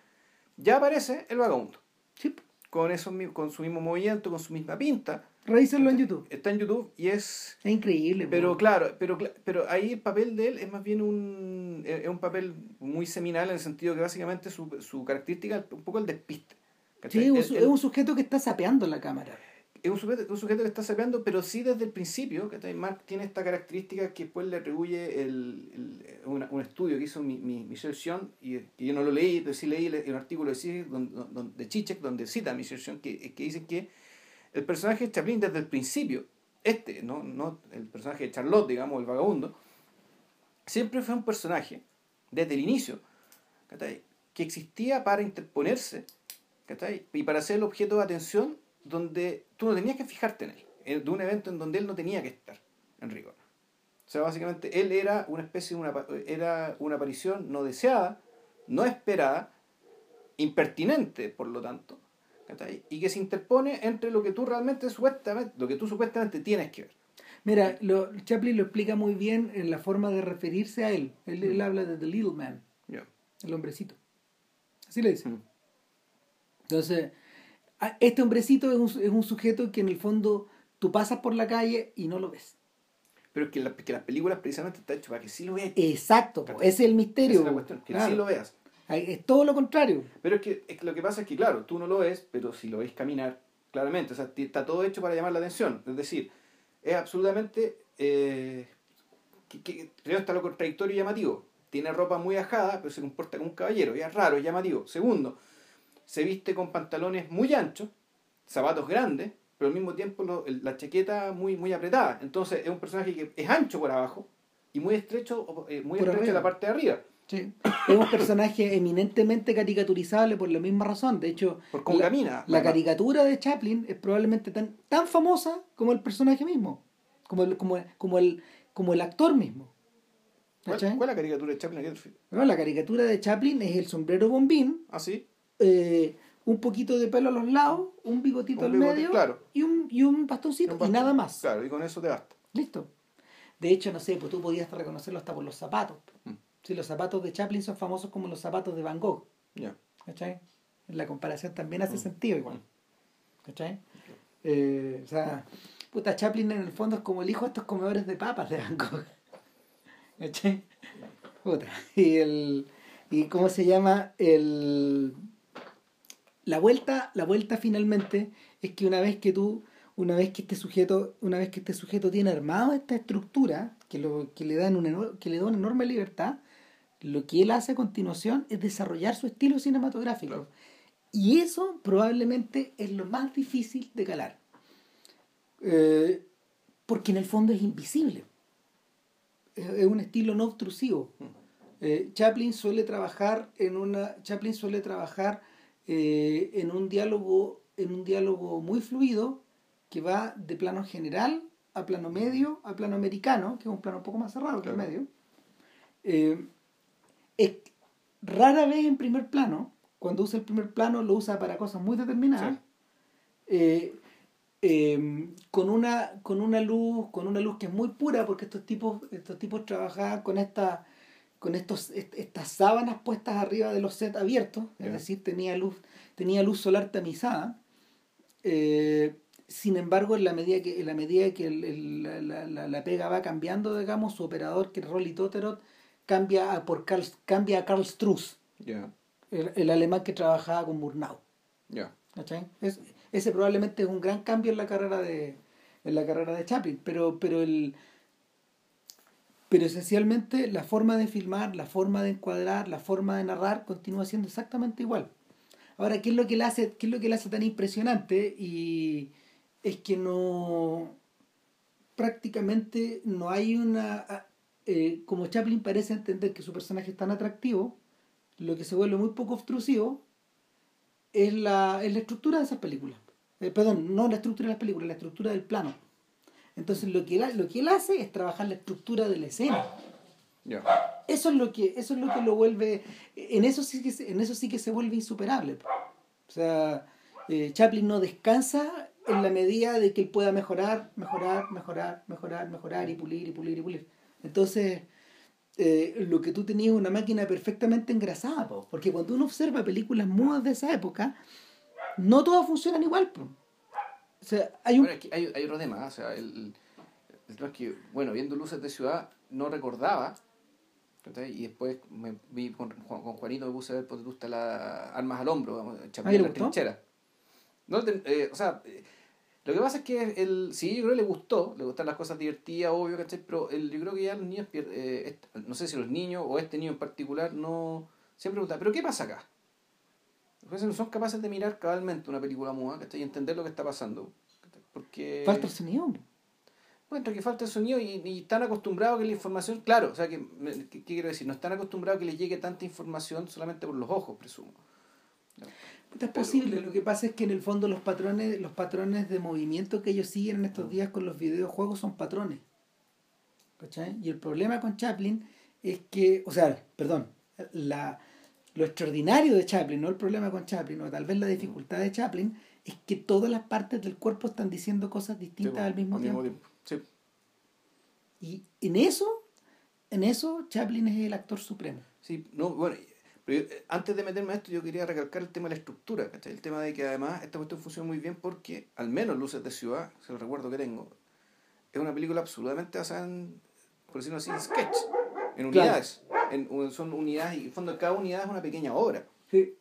[SPEAKER 1] ya aparece el vagabundo.
[SPEAKER 2] Sí
[SPEAKER 1] con, eso, con su mismo movimiento, con su misma pinta.
[SPEAKER 2] Revísenlo en YouTube.
[SPEAKER 1] Está en YouTube y es...
[SPEAKER 2] Es increíble.
[SPEAKER 1] Pero claro, pero, pero ahí el papel de él es más bien un, es un papel muy seminal en el sentido que básicamente su, su característica es un poco el despiste.
[SPEAKER 2] Sí, es, un sujeto que está sapeando la cámara
[SPEAKER 1] es un sujeto, un sujeto que está sapeando, pero sí desde el principio, que Mark tiene esta característica que después le atribuye el, el un estudio que hizo mi, mi, Michel Sion, y que yo no lo leí, pero sí leí un artículo de, donde, de Chichek donde cita a Michel Sion, que, que dice que el personaje de Chaplin desde el principio, este, no, no el personaje de Charlotte, digamos, el vagabundo, siempre fue un personaje, desde el inicio, que existía para interponerse y para ser el objeto de atención donde tú no tenías que fijarte en él. eh, de un evento en donde él no tenía que estar, en rigor. O sea, básicamente él era una especie una, era una aparición no deseada, no esperada, impertinente, por lo tanto, y que se interpone entre lo que tú realmente supuestamente, lo que tú supuestamente tienes que ver.
[SPEAKER 2] Mira, lo, Chaplin lo explica muy bien en la forma de referirse a él. Él, mm. habla de The Little Man, el hombrecito. Así le dice. Mm. Entonces, este hombrecito es un, es un sujeto que en el fondo tú pasas por la calle y no lo ves.
[SPEAKER 1] Pero es que, la, que las películas precisamente están hechas para que sí lo veas.
[SPEAKER 2] Exacto, ese es el misterio.
[SPEAKER 1] Esa es la cuestión, que sí lo veas.
[SPEAKER 2] Es todo lo contrario.
[SPEAKER 1] Pero es que, lo que pasa es que, claro, tú no lo ves, pero si lo ves caminar, claramente, o sea, está todo hecho para llamar la atención. Es decir, es absolutamente... Eh, que, primero está lo contradictorio y llamativo. Tiene ropa muy ajada, pero se comporta como un caballero. Y es raro, es llamativo. Segundo, se viste con pantalones muy anchos, zapatos grandes, pero al mismo tiempo la chaqueta muy, muy apretada. Entonces es un personaje que es ancho por abajo y muy estrecho, eh, muy estrecho en la parte de arriba.
[SPEAKER 2] Sí. Es un personaje eminentemente caricaturizable por la misma razón. De hecho,
[SPEAKER 1] por la, camina.
[SPEAKER 2] La caricatura de Chaplin es probablemente tan, tan famosa como el personaje mismo, como el, como, como el, como el actor mismo.
[SPEAKER 1] ¿Cuál, es la caricatura de Chaplin?
[SPEAKER 2] la caricatura de Chaplin es el sombrero bombín.
[SPEAKER 1] ¿Ah, sí?
[SPEAKER 2] Eh, un poquito de pelo a los lados, un bigotito al medio y, un, y un bastoncito y nada más.
[SPEAKER 1] Claro, y con eso te basta.
[SPEAKER 2] Listo. De hecho, no sé, pues tú podías reconocerlo hasta por los zapatos. Mm. Si los zapatos de Chaplin son famosos como los zapatos de Van Gogh.
[SPEAKER 1] Ya.
[SPEAKER 2] ¿Cachai? La comparación también hace mm. sentido igual. ¿Cachai? Eh, o sea, puta, Chaplin en el fondo es como el hijo de estos comedores de papas de Van Gogh. ¿Cachai? Puta. Y el. ¿Y cómo se llama? El la vuelta, la vuelta finalmente es que una vez que tú, una vez que este sujeto, una vez que este sujeto tiene armado esta estructura, que, lo, que, le, dan una, que le da una enorme libertad, lo que él hace a continuación es desarrollar su estilo cinematográfico. Y eso probablemente es lo más difícil de calar. Eh, porque en el fondo es invisible. Es, un estilo no obtrusivo. Eh, Chaplin suele trabajar en una. Chaplin suele trabajar eh, en un diálogo en un diálogo muy fluido que va de plano general a plano medio a plano americano que es un plano un poco más cerrado que el medio eh, rara vez en primer plano cuando usa el primer plano lo usa para cosas muy determinadas. Eh, con una con una luz con una luz que es muy pura porque estos tipos estos tipos trabajaban con esta con estos, estas sábanas puestas arriba de los sets abiertos, es decir, tenía luz, tenía luz solar tamizada. Eh, sin embargo, en la medida que, en la, medida que la, la, pega va cambiando, digamos, su operador, que es Rolly Toterot, cambia a, por Karl, cambia a Karl Struss, el, alemán que trabajaba con Murnau. Es, ese probablemente es un gran cambio en la carrera de, en la carrera de Chaplin, pero, pero el pero esencialmente la forma de filmar, la forma de encuadrar, la forma de narrar continúa siendo exactamente igual. Ahora, ¿qué es lo que le hace, qué es lo que le hace tan impresionante? Y es que no prácticamente no hay una eh, como Chaplin parece entender que su personaje es tan atractivo, lo que se vuelve muy poco obtrusivo es la, es la estructura de esas películas. Eh, perdón, no la estructura de las películas, la estructura del plano. Entonces lo que él, lo que él hace es trabajar la estructura de la escena. Eso es lo que eso es lo que lo vuelve en eso sí que en eso sí que se vuelve insuperable. O sea, eh, Chaplin no descansa en la medida de que él pueda mejorar, mejorar, mejorar, mejorar, mejorar y pulir y pulir y pulir. Entonces, eh, lo que tú tenías es una máquina perfectamente engrasada, porque cuando uno observa películas mudas de esa época, no todas funcionan igual. O sea, hay un...
[SPEAKER 1] Bueno, hay, hay otro tema, o sea, el, el, que, bueno, viendo Luces de Ciudad, no recordaba, y después me vi con, con Juanito, me puse a ver, tú estás las armas al hombro, en la trinchera. No, eh, o sea, eh, lo que pasa es que el, sí, yo creo que le gustó, le gustan las cosas divertidas, obvio, ¿cachai? Pero el, yo creo que ya los niños, eh, no sé si los niños o este niño en particular, no siempre preguntan, ¿pero qué pasa acá? Los no son capaces de mirar cabalmente una película muda y entender lo que está pasando. Porque...
[SPEAKER 2] Falta el sonido.
[SPEAKER 1] Bueno, que falta el sonido y, están acostumbrados a que la información, claro, o sea, que, ¿qué quiero decir? No están acostumbrados a que les llegue tanta información solamente por los ojos, presumo.
[SPEAKER 2] Es posible, lo que pasa es que en el fondo los patrones, los patrones de movimiento que ellos siguen en estos días con los videojuegos son patrones. ¿Cachai? Y el problema con Chaplin es que, o sea, perdón, la, lo extraordinario de Chaplin, no el problema con Chaplin, o tal vez la dificultad de Chaplin, es que todas las partes del cuerpo están diciendo cosas distintas al mismo tiempo. Y en eso, en eso Chaplin es el actor supremo.
[SPEAKER 1] Sí, no, bueno, pero eh, antes de meterme a esto, yo quería recalcar el tema de la estructura, ¿cachai? El tema de que además esta cuestión funciona muy bien porque, al menos Luces de Ciudad, se lo recuerdo que tengo, es una película absolutamente basada en, por decirlo así, en sketch, en unidades. En, son unidades y en fondo cada unidad es una pequeña obra.
[SPEAKER 2] Sí.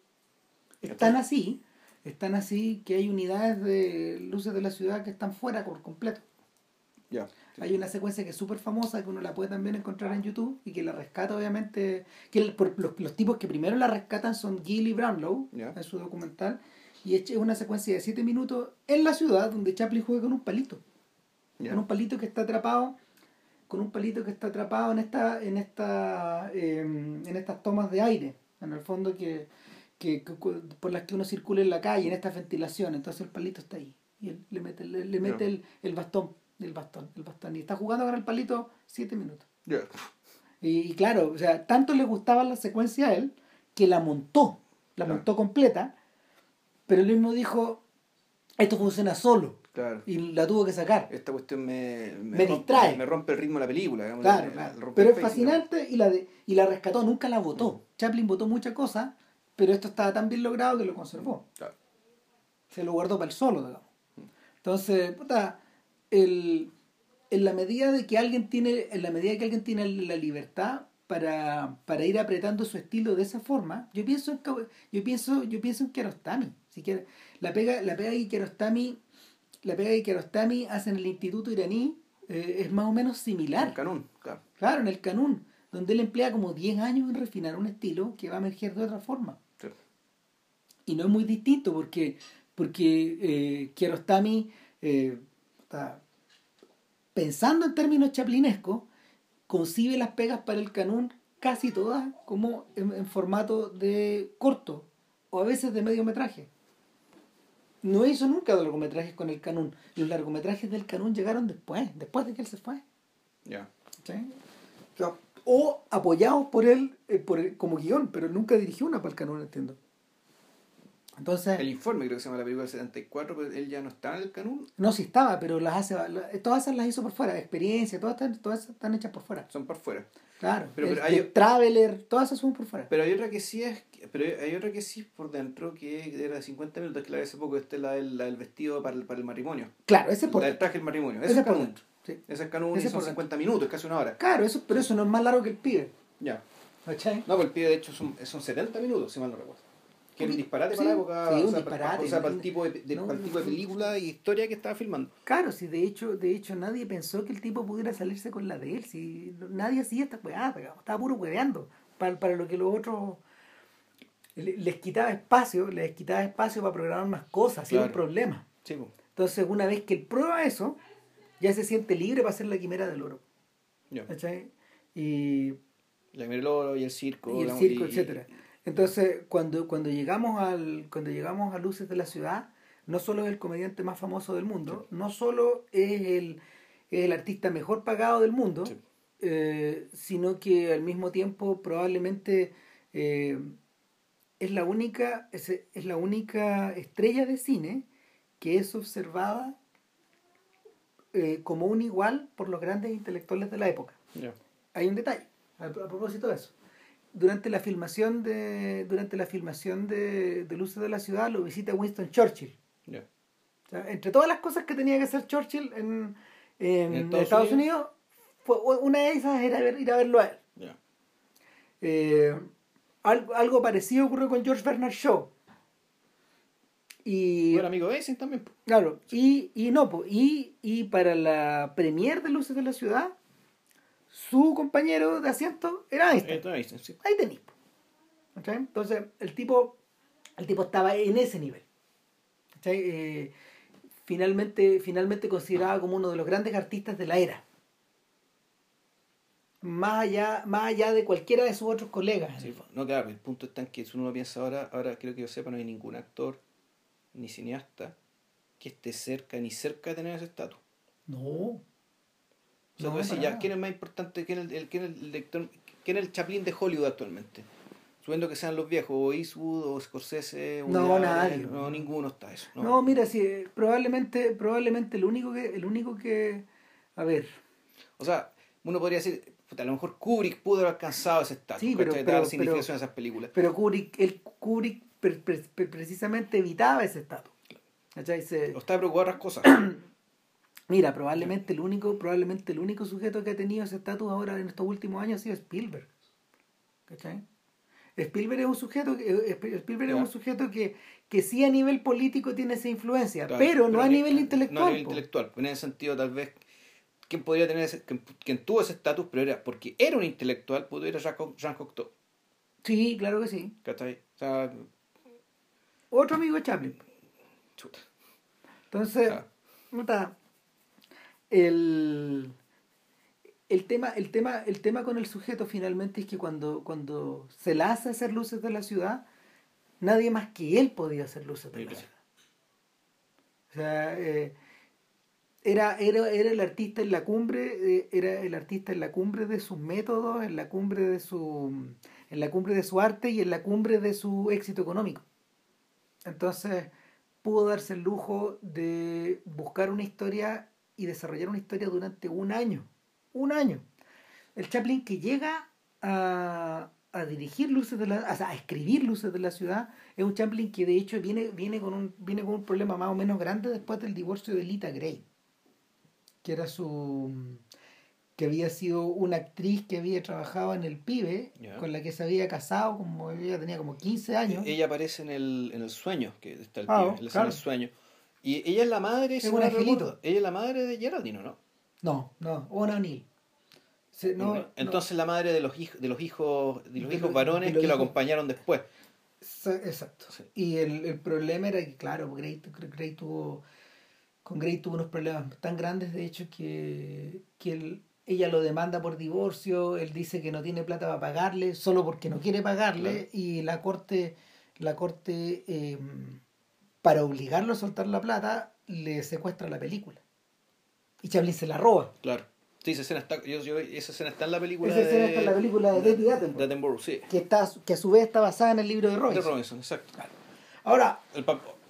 [SPEAKER 2] Están así, están así que hay unidades de Luces de la Ciudad que están fuera por completo. Ya. Hay una secuencia que es súper famosa, que uno la puede también encontrar en YouTube y que la rescata obviamente, que por, los, tipos que primero la rescatan son Gilly Brownlow, en su documental, y es una secuencia de 7 minutos en la ciudad donde Chaplin juega con un palito. Con un palito que está atrapado, con un palito que está atrapado en esta, en esta, em, en estas tomas de aire, en el fondo que, que, por las que uno circula en la calle, en esta ventilación, entonces el palito está ahí. Y él le mete, le, mete el, el bastón el bastón, el bastón. Y está jugando con el palito siete minutos. Y, claro, o sea, tanto le gustaba la secuencia a él que la montó, la montó completa, pero él mismo dijo, esto funciona solo. Y la tuvo que sacar.
[SPEAKER 1] Esta cuestión me, me, distrae. Me rompe el ritmo de la película. claro,
[SPEAKER 2] Pero es fascinante y la, de, y la rescató, nunca la votó. Chaplin votó muchas cosas, pero esto estaba tan bien logrado que lo conservó. Se lo guardó para el solo, digamos. Entonces, puta, el, en la medida de que alguien tiene, en la medida que alguien tiene la libertad para, para ir apretando su estilo de esa forma, yo pienso en, yo pienso, yo pienso en Kiarostami. Si la pega, la pega de Kiarostami, la pega de Kiarostami hace en el Instituto iraní eh, es más o menos similar. En
[SPEAKER 1] el canún, claro.
[SPEAKER 2] Claro, en el canún, donde él emplea como 10 años en refinar un estilo que va a emerger de otra forma. Y no es muy distinto porque, porque eh, Kiarostami eh, pensando en términos chaplinescos, concibe las pegas para el canún casi todas como en, formato de corto o a veces de mediometraje. No hizo nunca largometrajes con el canún. Los largometrajes del canún llegaron después, después de que él se fue. Ya. O, apoyados por él, eh, por como guion, pero nunca dirigió una para el canún, entiendo.
[SPEAKER 1] Entonces, el informe creo que se llama la película del 74, pero él ya no estaba en el canún.
[SPEAKER 2] No, sí estaba, pero las hace, todas esas las hizo por fuera, experiencia, todas están, todas están hechas por fuera.
[SPEAKER 1] Son por fuera.
[SPEAKER 2] Claro, pero, pero hay, Traveler, todas esas son por fuera.
[SPEAKER 1] Pero hay otra que sí es, pero hay otra que sí es por dentro, que era de 50 minutos, que la de hace poco, esta es la del, la del vestido para el, para el matrimonio.
[SPEAKER 2] Claro, ese es
[SPEAKER 1] por La del traje del matrimonio, ese, es por dentro. Sí. Ese es canún ese y son 50 minutos, casi una hora.
[SPEAKER 2] Claro, eso, pero eso no es más largo que el pibe.
[SPEAKER 1] Ya. No, pues el pibe de hecho son, son 70 minutos, si mal no recuerdo que era un disparate para la época, sí, un disparate, o sea, para el tipo de, tipo de película y historia que estaba filmando.
[SPEAKER 2] Claro, si de hecho, de hecho nadie pensó que el tipo pudiera salirse con la de él, si nadie hacía esta weá, estaba puro hueveando, para, para lo que los otros les quitaba espacio, les quitaba espacio para programar más cosas, era un problema. Entonces, una vez que él prueba eso, ya se siente libre para hacer la quimera del oro. Y
[SPEAKER 1] la quimera del oro y el circo.
[SPEAKER 2] Y el circo, etcétera. Entonces, cuando, cuando, llegamos al, cuando llegamos a Luces de la Ciudad, no solo es el comediante más famoso del mundo, no solo es el, el, artista mejor pagado del mundo, eh, sino que al mismo tiempo probablemente eh, es, la única, es, es, la única estrella de cine que es observada eh, como un igual por los grandes intelectuales de la época. Hay un detalle a propósito de eso durante la filmación de durante la filmación de, de Luces de la Ciudad lo visita Winston Churchill. entre todas las cosas que tenía que hacer Churchill en, en, Estados, Unidos, una de esas era ir a verlo a él. Eh, algo, algo, parecido ocurrió con George Bernard Shaw.
[SPEAKER 1] Y, Buen amigo de también.
[SPEAKER 2] Claro, y, y no, y, y para la premier de Luces de la Ciudad, su compañero de asiento era Einstein. Ahí tenéis. Entonces, el tipo, el tipo estaba en ese nivel. Eh, finalmente, finalmente considerado como uno de los grandes artistas de la era. más allá, más allá de cualquiera de sus otros colegas.
[SPEAKER 1] Sí, no, claro, el punto está en que si uno lo piensa ahora, ahora creo que yo sepa, no hay ningún actor ni cineasta que esté cerca, ni cerca de tener ese estatus.
[SPEAKER 2] No.
[SPEAKER 1] O sea,
[SPEAKER 2] No, para
[SPEAKER 1] ya. ¿quién es más importante? ¿Quién es el, el- quién es el director? ¿Quién es el Chaplin de Hollywood actualmente? Subiendo que sean los viejos, o Eastwood, o Scorsese, o
[SPEAKER 2] No, nadie.
[SPEAKER 1] Allen, No, ninguno está eso. No.
[SPEAKER 2] No, mira, sí, probablemente, probablemente el único que, el único que, a ver,
[SPEAKER 1] O sea, uno podría decir, a lo mejor Kubrick pudo haber alcanzado ese estatus,
[SPEAKER 2] Sí, pero- pero-
[SPEAKER 1] dar significación
[SPEAKER 2] pero-
[SPEAKER 1] a esas películas.
[SPEAKER 2] pero Kubrick, el Kubrick pre- pre- pre- precisamente evitaba ese estatus. Se-
[SPEAKER 1] O está preocupado de otras cosas.
[SPEAKER 2] mira, probablemente el único, probablemente el único sujeto que ha tenido ese estatus ahora en estos últimos años ha sido Spielberg. ¿Cachai? Spielberg es un sujeto que, eh, Spielberg es un sujeto que, que sí a nivel político tiene esa influencia,
[SPEAKER 1] Claro,
[SPEAKER 2] pero, no a
[SPEAKER 1] ni-
[SPEAKER 2] nivel intelectual.
[SPEAKER 1] No a nivel intelectual. En ese sentido, tal vez, quien podría tener ese, quien, quien tuvo ese estatus, pero era porque era un intelectual, pudo ir a Jean, Co- Jean Cocteau.
[SPEAKER 2] Sí, claro que sí.
[SPEAKER 1] ¿Cachai? O sea,
[SPEAKER 2] Otro amigo de Chaplin.
[SPEAKER 1] chuta.
[SPEAKER 2] Entonces,
[SPEAKER 1] Ah.
[SPEAKER 2] puta, el, el, tema, el, tema, el tema con el sujeto finalmente es que cuando, cuando se la hace hacer luces de la ciudad, nadie más que él podía hacer luces de
[SPEAKER 1] Sí,
[SPEAKER 2] la
[SPEAKER 1] claro.
[SPEAKER 2] ciudad. O sea, eh, era, era, era el artista en la cumbre, eh, era el artista en la cumbre de sus métodos, en la cumbre de su, en la cumbre de su arte y en la cumbre de su éxito económico. Entonces, pudo darse el lujo de buscar una historia y desarrollar una historia durante un año. Un año. El Chaplin que llega a, a dirigir luces de la, o sea, a escribir luces de la ciudad, es un Chaplin que de hecho viene, viene, con un, viene con un problema más o menos grande después del divorcio de Lita Gray, que era su que había sido una actriz que había trabajado en el pibe, con la que se había casado, como ella tenía como 15 años.
[SPEAKER 1] Ella aparece en el, en el sueño, que está el
[SPEAKER 2] Ah,
[SPEAKER 1] pibe, en del sueño. Y ella es la madre,
[SPEAKER 2] Es
[SPEAKER 1] si
[SPEAKER 2] un
[SPEAKER 1] no
[SPEAKER 2] angelito.
[SPEAKER 1] ella es la madre de Geraldine, ¿o ¿no?
[SPEAKER 2] No, no, Ona O'Neill. Se- no, no.
[SPEAKER 1] Entonces la madre de los hijos, de los hijos, de los
[SPEAKER 2] De
[SPEAKER 1] hijos varones que lo acompañaron después.
[SPEAKER 2] Exacto.
[SPEAKER 1] Sí.
[SPEAKER 2] Y el, el problema era que, claro, Gray, Gray tuvo, con Gray tuvo unos problemas tan grandes, de hecho, que, que él- ella lo demanda por divorcio, él dice que no tiene plata para pagarle, solo porque no quiere pagarle, y la corte, la corte eh, para obligarlo a soltar la plata, le secuestra la película. Y Chaplin se la roba.
[SPEAKER 1] Claro. Sí, esa escena está, yo, yo- esa escena está en la película
[SPEAKER 2] Esa escena está en la película de David Attenborough.
[SPEAKER 1] de Attenborough, sí.
[SPEAKER 2] Que, está, que a su vez está basada en el libro de
[SPEAKER 1] De
[SPEAKER 2] Robinson.
[SPEAKER 1] Robinson, exacto.
[SPEAKER 2] Ahora,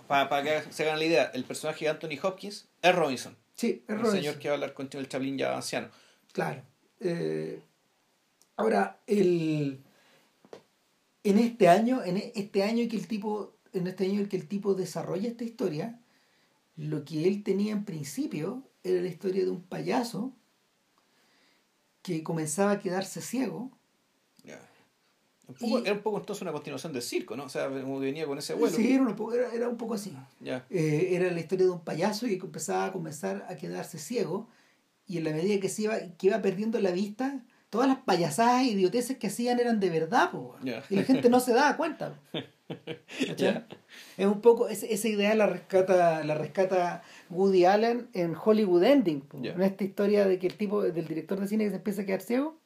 [SPEAKER 1] Para que se hagan la idea, el personaje de Anthony Hopkins es Robinson.
[SPEAKER 2] sí, es
[SPEAKER 1] el
[SPEAKER 2] Robinson.
[SPEAKER 1] señor que va a hablar con el Chaplin ya anciano.
[SPEAKER 2] Claro. Eh, ahora, el, en este año, en este año que el tipo, en este año en que el tipo desarrolla esta historia, lo que él tenía en principio era la historia de un payaso que comenzaba a quedarse ciego.
[SPEAKER 1] Ya. Un poco-
[SPEAKER 2] Y-
[SPEAKER 1] Era un poco entonces una continuación del circo, ¿no? O sea, como que venía con ese vuelo.
[SPEAKER 2] Sí, era un poco, era, era un poco así.
[SPEAKER 1] Ya.
[SPEAKER 2] Eh, era la historia de un payaso que empezaba a comenzar a quedarse ciego y en la medida que se iba, que iba perdiendo la vista, todas las payasadas e idioteces que hacían eran de verdad, po.
[SPEAKER 1] Ya.
[SPEAKER 2] y la gente no se daba cuenta. Es un poco, esa, esa idea la rescata, la rescata Woody Allen en Hollywood Ending,
[SPEAKER 1] Ya.
[SPEAKER 2] en esta historia de que el tipo, del director de cine que se empieza a quedar ciego,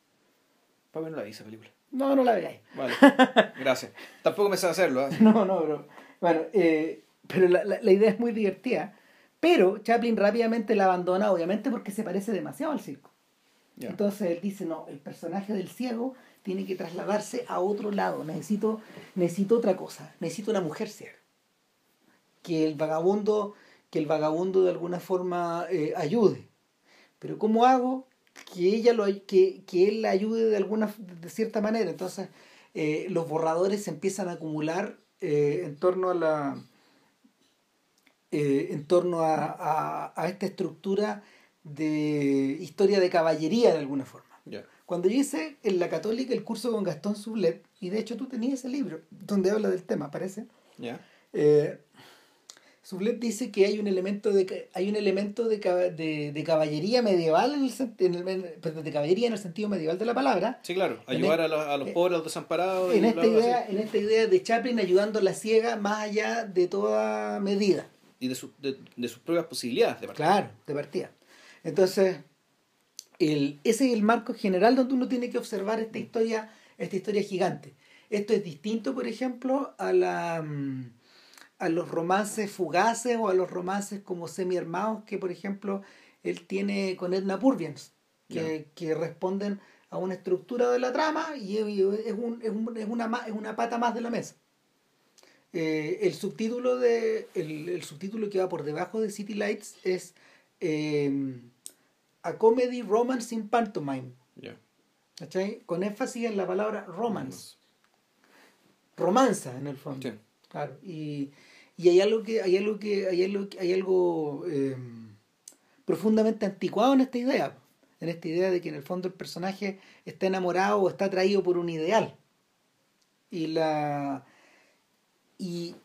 [SPEAKER 1] Pablo no la vi esa película.
[SPEAKER 2] no, no la veáis.
[SPEAKER 1] Vale. Gracias. Tampoco me sabe hacerlo. ¿ah?
[SPEAKER 2] No, no, bro. Bueno, eh, pero la, la, la idea es muy divertida. Pero Chaplin rápidamente la abandona, obviamente porque se parece demasiado al circo.
[SPEAKER 1] Ya.
[SPEAKER 2] Entonces él dice, no, el personaje del ciego tiene que trasladarse a otro lado. Necesito, necesito otra cosa. Necesito una mujer ciega. Que el vagabundo, que el vagabundo de alguna forma eh, ayude. Pero ¿cómo hago que ella lo que, que él la ayude de alguna de cierta manera? Entonces eh, los borradores se empiezan a acumular eh, en torno a la en torno a, a, a esta estructura de historia de caballería de alguna forma. Cuando yo hice en la católica el curso con Gastón Sublet, y de hecho tú tenías ese libro donde habla del tema, parece,
[SPEAKER 1] Ya.
[SPEAKER 2] eh, Sublet dice que hay un elemento de hay un elemento de, de, de caballería medieval en el, en el- de caballería en el sentido medieval de la palabra
[SPEAKER 1] Sí, claro. Ayudar
[SPEAKER 2] el-
[SPEAKER 1] a los, a los
[SPEAKER 2] eh,
[SPEAKER 1] pobres, a los desamparados.
[SPEAKER 2] en
[SPEAKER 1] y
[SPEAKER 2] esta idea en esta idea de Chaplin ayudando a la ciega más allá de toda medida
[SPEAKER 1] Y de, su- de, de sus propias posibilidades de partida.
[SPEAKER 2] Claro, de partida. Entonces, el, ese es el marco general donde uno tiene que observar esta historia, esta historia gigante. Esto es distinto, por ejemplo, a la mm, a los romances fugaces o a los romances como semi-armados que, por ejemplo, él tiene con Edna Purviance, que, que responden a una estructura de la trama y es, un, es, un, es, una, es una pata más de la mesa. Eh, el subtítulo de el, el, subtítulo que va por debajo de City Lights es eh, A Comedy Romance in Pantomime. Con énfasis en la palabra romance. Romanza, en el fondo. Claro. Y, y hay algo que, hay algo que, hay algo, hay algo eh, profundamente anticuado en esta idea. En esta idea de que en el fondo el personaje está enamorado o está atraído por un ideal. Y la. Y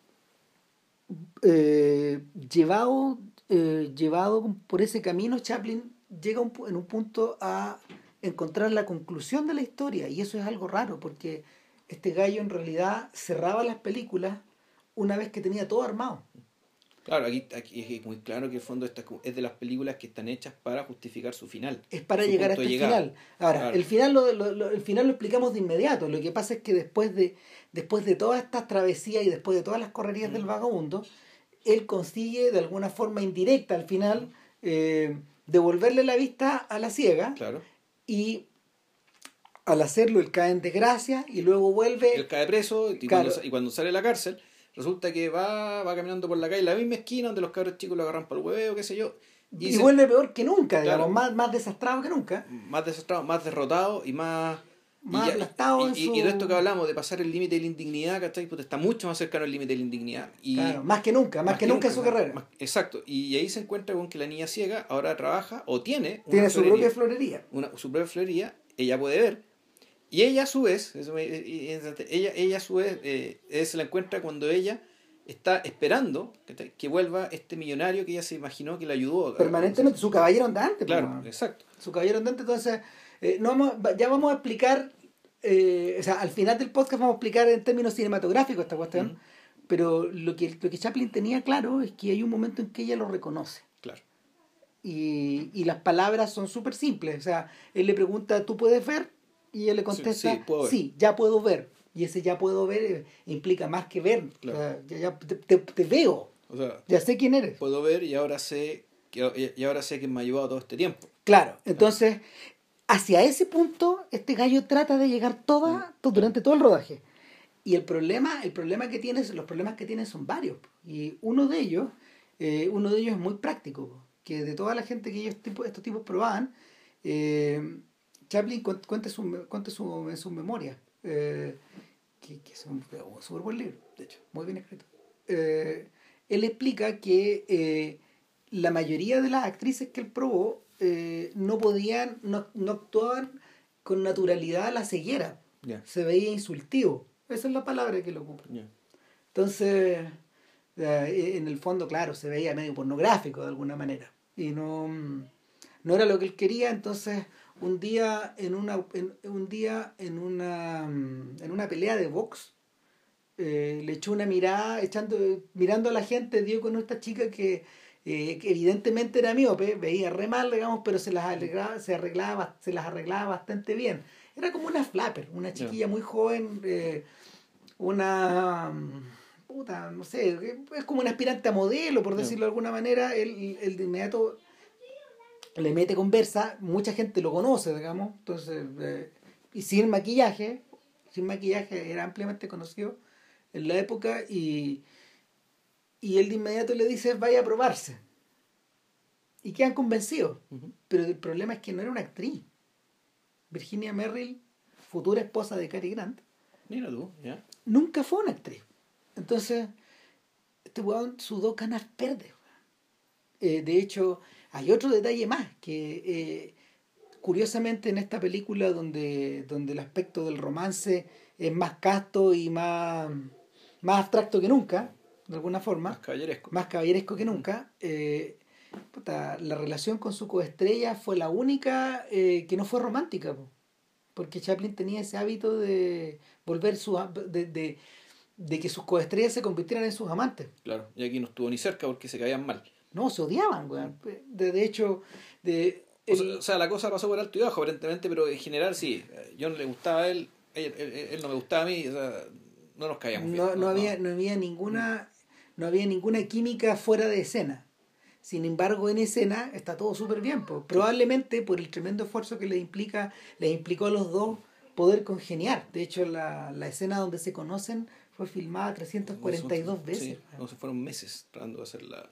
[SPEAKER 2] eh, llevado, eh, llevado por ese camino, Chaplin llega en un punto a encontrar la conclusión de la historia. Y eso es algo raro, porque este gallo en realidad cerraba las películas una vez que tenía todo armado.
[SPEAKER 1] Claro, aquí, aquí es muy claro que el fondo esta es de las películas que están hechas para justificar su final.
[SPEAKER 2] Es para llegar a este final. Ahora, el final lo, lo, el final lo explicamos de inmediato. Lo que pasa es que después de, después de todas estas travesías y después de todas las correrías mm. del vagabundo, él consigue de alguna forma indirecta al final eh, devolverle la vista a la ciega.
[SPEAKER 1] Claro.
[SPEAKER 2] Y al hacerlo él cae en desgracia y luego vuelve...
[SPEAKER 1] Él cae preso y, cuando, y cuando sale de la cárcel resulta que va, va caminando por la calle, la misma esquina donde los cabros chicos lo agarran para el hueveo, qué sé yo.
[SPEAKER 2] Y, vuelve peor que nunca, digamos, más, más desastrado que nunca.
[SPEAKER 1] Más desastrado, más derrotado y más...
[SPEAKER 2] Más y, aplastado
[SPEAKER 1] y, y, de esto que hablamos, de pasar el límite de la indignidad, ¿cachai? Pues está mucho más cercano al límite de la indignidad. Y,
[SPEAKER 2] claro, más que nunca, más, que, nunca en su carrera.
[SPEAKER 1] exacto, y ahí se encuentra con que la niña ciega ahora trabaja o tiene...
[SPEAKER 2] tiene su propia florería.
[SPEAKER 1] Una, su propia florería, ella puede ver, y ella a su vez, ella, ella a su vez eh, se la encuentra cuando ella está esperando que, vuelva este millonario que ella se imaginó que le ayudó.
[SPEAKER 2] Permanentemente, su caballero andante.
[SPEAKER 1] Claro, exacto.
[SPEAKER 2] Su caballero andante, entonces, eh, no vamos, ya vamos a explicar, eh, o sea, al final del podcast vamos a explicar en términos cinematográficos esta cuestión, pero lo que, lo que Chaplin tenía claro es que hay un momento en que ella lo reconoce.
[SPEAKER 1] Claro.
[SPEAKER 2] Y, y las palabras son súper simples, o sea, él le pregunta, ¿tú puedes ver? Y ella le contesta, sí ya puedo ver y ese ya puedo ver eh, implica más que ver. ya, te, veo. ya sé quién eres.
[SPEAKER 1] Puedo ver y ahora sé que, y ahora sé que me ha llevado todo este tiempo.
[SPEAKER 2] Claro, entonces hacia ese punto este gallo trata de llegar toda, mm. durante todo el rodaje. Y el problema, el problema que tienes, los problemas que tienes son varios. Y uno de ellos, eh, uno de ellos es muy práctico, que de toda la gente que ellos, estos tipos probaban, eh, Chaplin cuenta, su, cuenta su, en sus memorias eh, que, es un súper buen libro, de hecho, muy bien escrito. Eh, él explica que eh, la mayoría de las actrices que él probó no podían, no, no, actuaban con naturalidad la ceguera. Se veía insultivo. Esa es la palabra que lo ocupa. Entonces, en el fondo, claro, se veía medio pornográfico de alguna manera. Y no, no era lo que él quería, entonces un día en una un día en una en una pelea de box eh, le echó una mirada echando mirando a la gente dio con esta chica que, eh, evidentemente era miope veía re mal digamos pero se las arreglaba se arreglaba se las arreglaba bastante bien. Era como una flapper una chiquilla muy joven eh, una puta no sé es como una aspirante a modelo por decirlo de alguna manera. El, el de inmediato le mete conversa, mucha gente lo conoce, digamos, entonces, eh, y sin maquillaje, sin maquillaje era ampliamente conocido en la época y, y él de inmediato le dice, vaya a probarse. Y quedan convencidos, pero el problema es que no era una actriz. Virginia Merrill, futura esposa de Cary Grant,
[SPEAKER 1] Mira tú, ¿ya?
[SPEAKER 2] nunca fue una actriz. Entonces, este weón sudó canas verdes. Eh, de hecho, hay otro detalle más, que eh, curiosamente en esta película donde, donde el aspecto del romance es más casto y más, más abstracto que nunca, de alguna forma.
[SPEAKER 1] Más caballeresco.
[SPEAKER 2] Más caballeresco que nunca. Eh, la relación con su coestrella fue la única eh, que no fue romántica, porque Chaplin tenía ese hábito de volver su, de, de, de que sus coestrellas se convirtieran en sus amantes.
[SPEAKER 1] Claro, y aquí no estuvo ni cerca porque se caían mal.
[SPEAKER 2] No, se odiaban, De, hecho, de,
[SPEAKER 1] O, sea, o, sea, la cosa pasó por alto y bajo, aparentemente, pero en general sí. Yo no le gustaba a él, él, él, no me gustaba a mí, o sea, no nos caíamos
[SPEAKER 2] no, bien. No, no, había, no había ninguna no había ninguna química fuera de escena. Sin embargo, en escena está todo súper bien. Pues. Probablemente por el tremendo esfuerzo que le implica, le implicó a los dos poder congeniar. De hecho, la, la escena donde se conocen fue filmada 342 veces. Sí,
[SPEAKER 1] no, se fueron meses tratando de hacerla.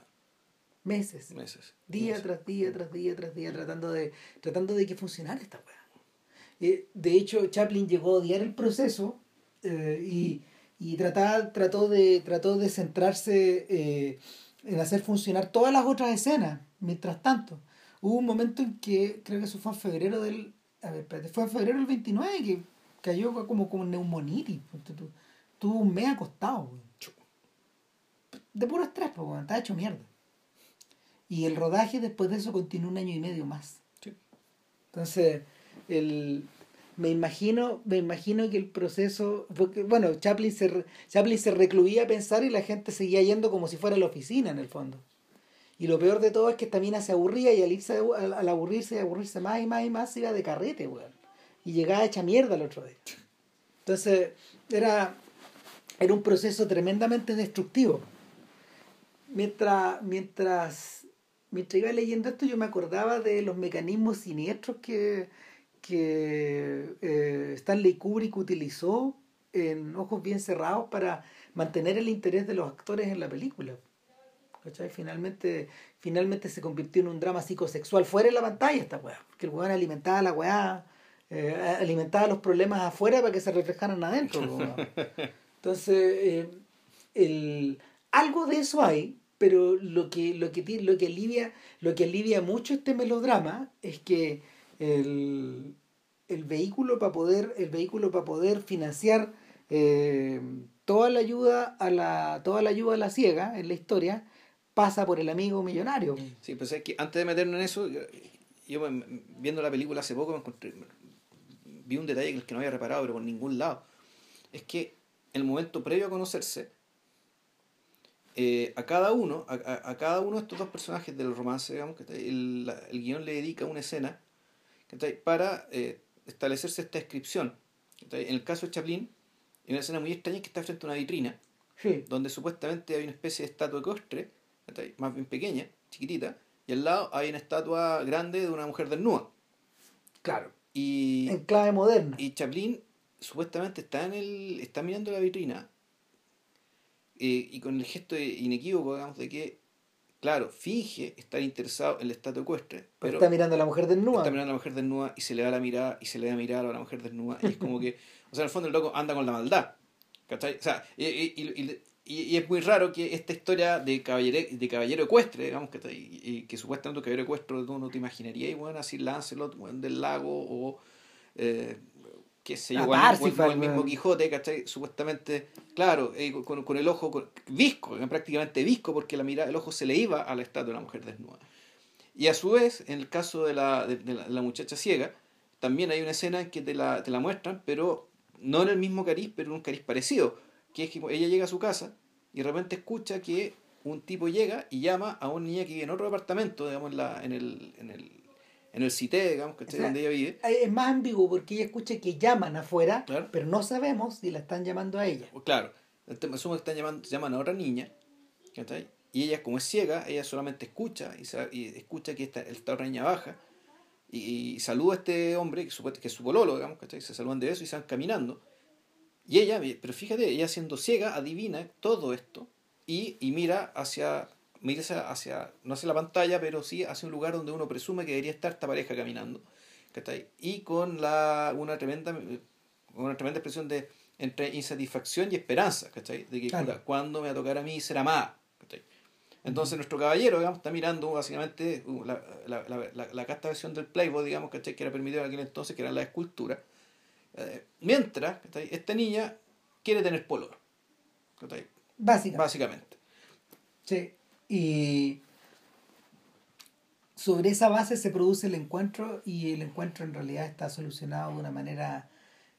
[SPEAKER 2] Meses.
[SPEAKER 1] Meses.
[SPEAKER 2] Día tras día, tras día, tras día, tratando de, tratando de que funcionara esta weá. Eh, de hecho, Chaplin llegó a odiar el proceso eh, y, y tratar, trató, de, trató de centrarse eh, en hacer funcionar todas las otras escenas. Mientras tanto, hubo un momento en que, creo que eso fue en febrero del... A ver, espérate, fue en febrero del 29 que cayó como con neumonitis. Tuvo un mes acostado. De puro estrés, pues, estaba hecho mierda. Y el rodaje después de eso continuó un año y medio más. Entonces, el, me imagino, me imagino que el proceso, porque, bueno, Chaplin se, Chaplin se recluía a pensar y la gente seguía yendo como si fuera la oficina en el fondo. Y lo peor de todo es que esta mina se aburría y al, irse, al, aburrirse y aburrirse más y más y más se iba de carrete, weón. Y llegaba hecha mierda el otro día. Entonces, era, era un proceso tremendamente destructivo. Mientras, mientras, mientras iba leyendo esto, yo me acordaba de los mecanismos siniestros que, que eh, Stanley Kubrick utilizó en Ojos Bien Cerrados para mantener el interés de los actores en la película. ¿Cachai? Finalmente, finalmente se convirtió en un drama psicosexual fuera de la pantalla esta weá. Porque el weón alimentaba la weá, eh, alimentaba los problemas afuera para que se reflejaran adentro. Entonces, eh, el, algo de eso hay, pero lo que, lo que, lo que, alivia, lo que alivia mucho este melodrama es que el, el vehículo para poder, el vehículo para poder financiar eh, toda la ayuda a la, toda la ayuda a la ciega en la historia pasa por el amigo millonario.
[SPEAKER 1] Sí, pues es que antes de meternos en eso, yo, viendo la película hace poco me encontré, vi un detalle que no había reparado, pero por ningún lado. Es que el momento previo a conocerse, eh, a cada uno, a, a, cada uno de estos dos personajes del romance, digamos, que el, el guion le dedica una escena para eh, establecerse esta descripción. En el caso de Chaplin, hay una escena muy extraña que está frente a una vitrina, donde supuestamente hay una especie de estatua ecuestre, más bien pequeña, chiquitita, y al lado hay una estatua grande de una mujer desnuda.
[SPEAKER 2] Claro.
[SPEAKER 1] Y,
[SPEAKER 2] en clave moderna.
[SPEAKER 1] Y Chaplin supuestamente está en el está mirando la vitrina eh, y con el gesto inequívoco digamos de que claro, finge estar interesado en el estatua ecuestre.
[SPEAKER 2] Pero, está mirando a la mujer desnuda.
[SPEAKER 1] Está mirando a la mujer desnuda y se le da la mirada y se le da mirar a la mujer desnuda. Y es como que, o sea, en el fondo el loco anda con la maldad. ¿Cachai? O sea, y, y, y, es muy raro que esta historia de, caballero, de caballero ecuestre, digamos, que, y, que supuestamente un caballero ecuestre tú no te imaginarías, bueno, así Lancelot, bueno, del lago o... Eh, que se igual, el mismo Quijote, ¿cachai? Supuestamente, claro, eh, con, con, el ojo visco, prácticamente visco, porque la mirada, el ojo se le iba a la estatua de la mujer desnuda. Y a su vez, en el caso de la, de, la, muchacha ciega, también hay una escena en que te la, te la muestran, pero no en el mismo cariz, pero en un cariz parecido, que es que ella llega a su casa y de repente escucha que un tipo llega y llama a una niña que vive en otro departamento, digamos, en, la, en, el, en el en el CITE, digamos, que donde ella vive.
[SPEAKER 2] Es más ambiguo porque ella escucha que llaman afuera, pero no sabemos si la están llamando a ella.
[SPEAKER 1] Pues claro, asumo que están llamando, llaman a otra niña, y ella como es ciega, ella solamente escucha y, y escucha que esta, esta otra niña baja y, saluda a este hombre, que, que es su pololo, digamos, ¿cachai? se saludan de eso y se van caminando. Y ella, pero fíjate, ella siendo ciega, adivina todo esto y, y mira hacia mírese hacia, no hacia la pantalla, pero sí hacia un lugar donde uno presume que debería estar esta pareja caminando. Y con la, una, tremenda, una tremenda expresión de entre insatisfacción y esperanza, ¿cachai? De que cuando me va a tocar a mí será más. Entonces nuestro caballero, digamos, está mirando básicamente uh, la, la, la, la, casta versión del Playboy, digamos, ¿cachai? Que era permitido en aquel entonces, que era la escultura. Eh, mientras, Esta niña quiere tener polor.
[SPEAKER 2] Básicamente.
[SPEAKER 1] Básicamente.
[SPEAKER 2] Sí. Y sobre esa base se produce el encuentro y el encuentro en realidad está solucionado de una manera,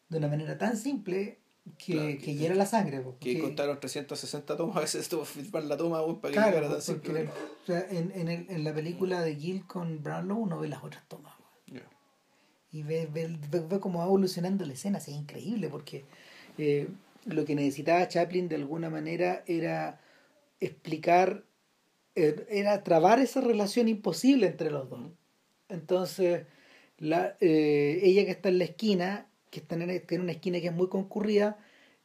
[SPEAKER 2] de una manera tan simple que,
[SPEAKER 1] Claro,
[SPEAKER 2] que,
[SPEAKER 1] que-
[SPEAKER 2] hiera la sangre. po,
[SPEAKER 1] Que
[SPEAKER 2] porque-
[SPEAKER 1] contaron 360 tomas, a veces estuvo filmar la toma para que
[SPEAKER 2] Claro,
[SPEAKER 1] llegara tan simple.
[SPEAKER 2] en, en, el- en la película de Gil con Brownlow uno ve las otras tomas. Y ve, ve, ve- ve cómo va evolucionando la escena, es increíble porque eh, lo que necesitaba Chaplin de alguna manera era explicar, era trabar esa relación imposible entre los dos. Entonces, la, eh, ella que está en la esquina, que está en, en una esquina que es muy concurrida,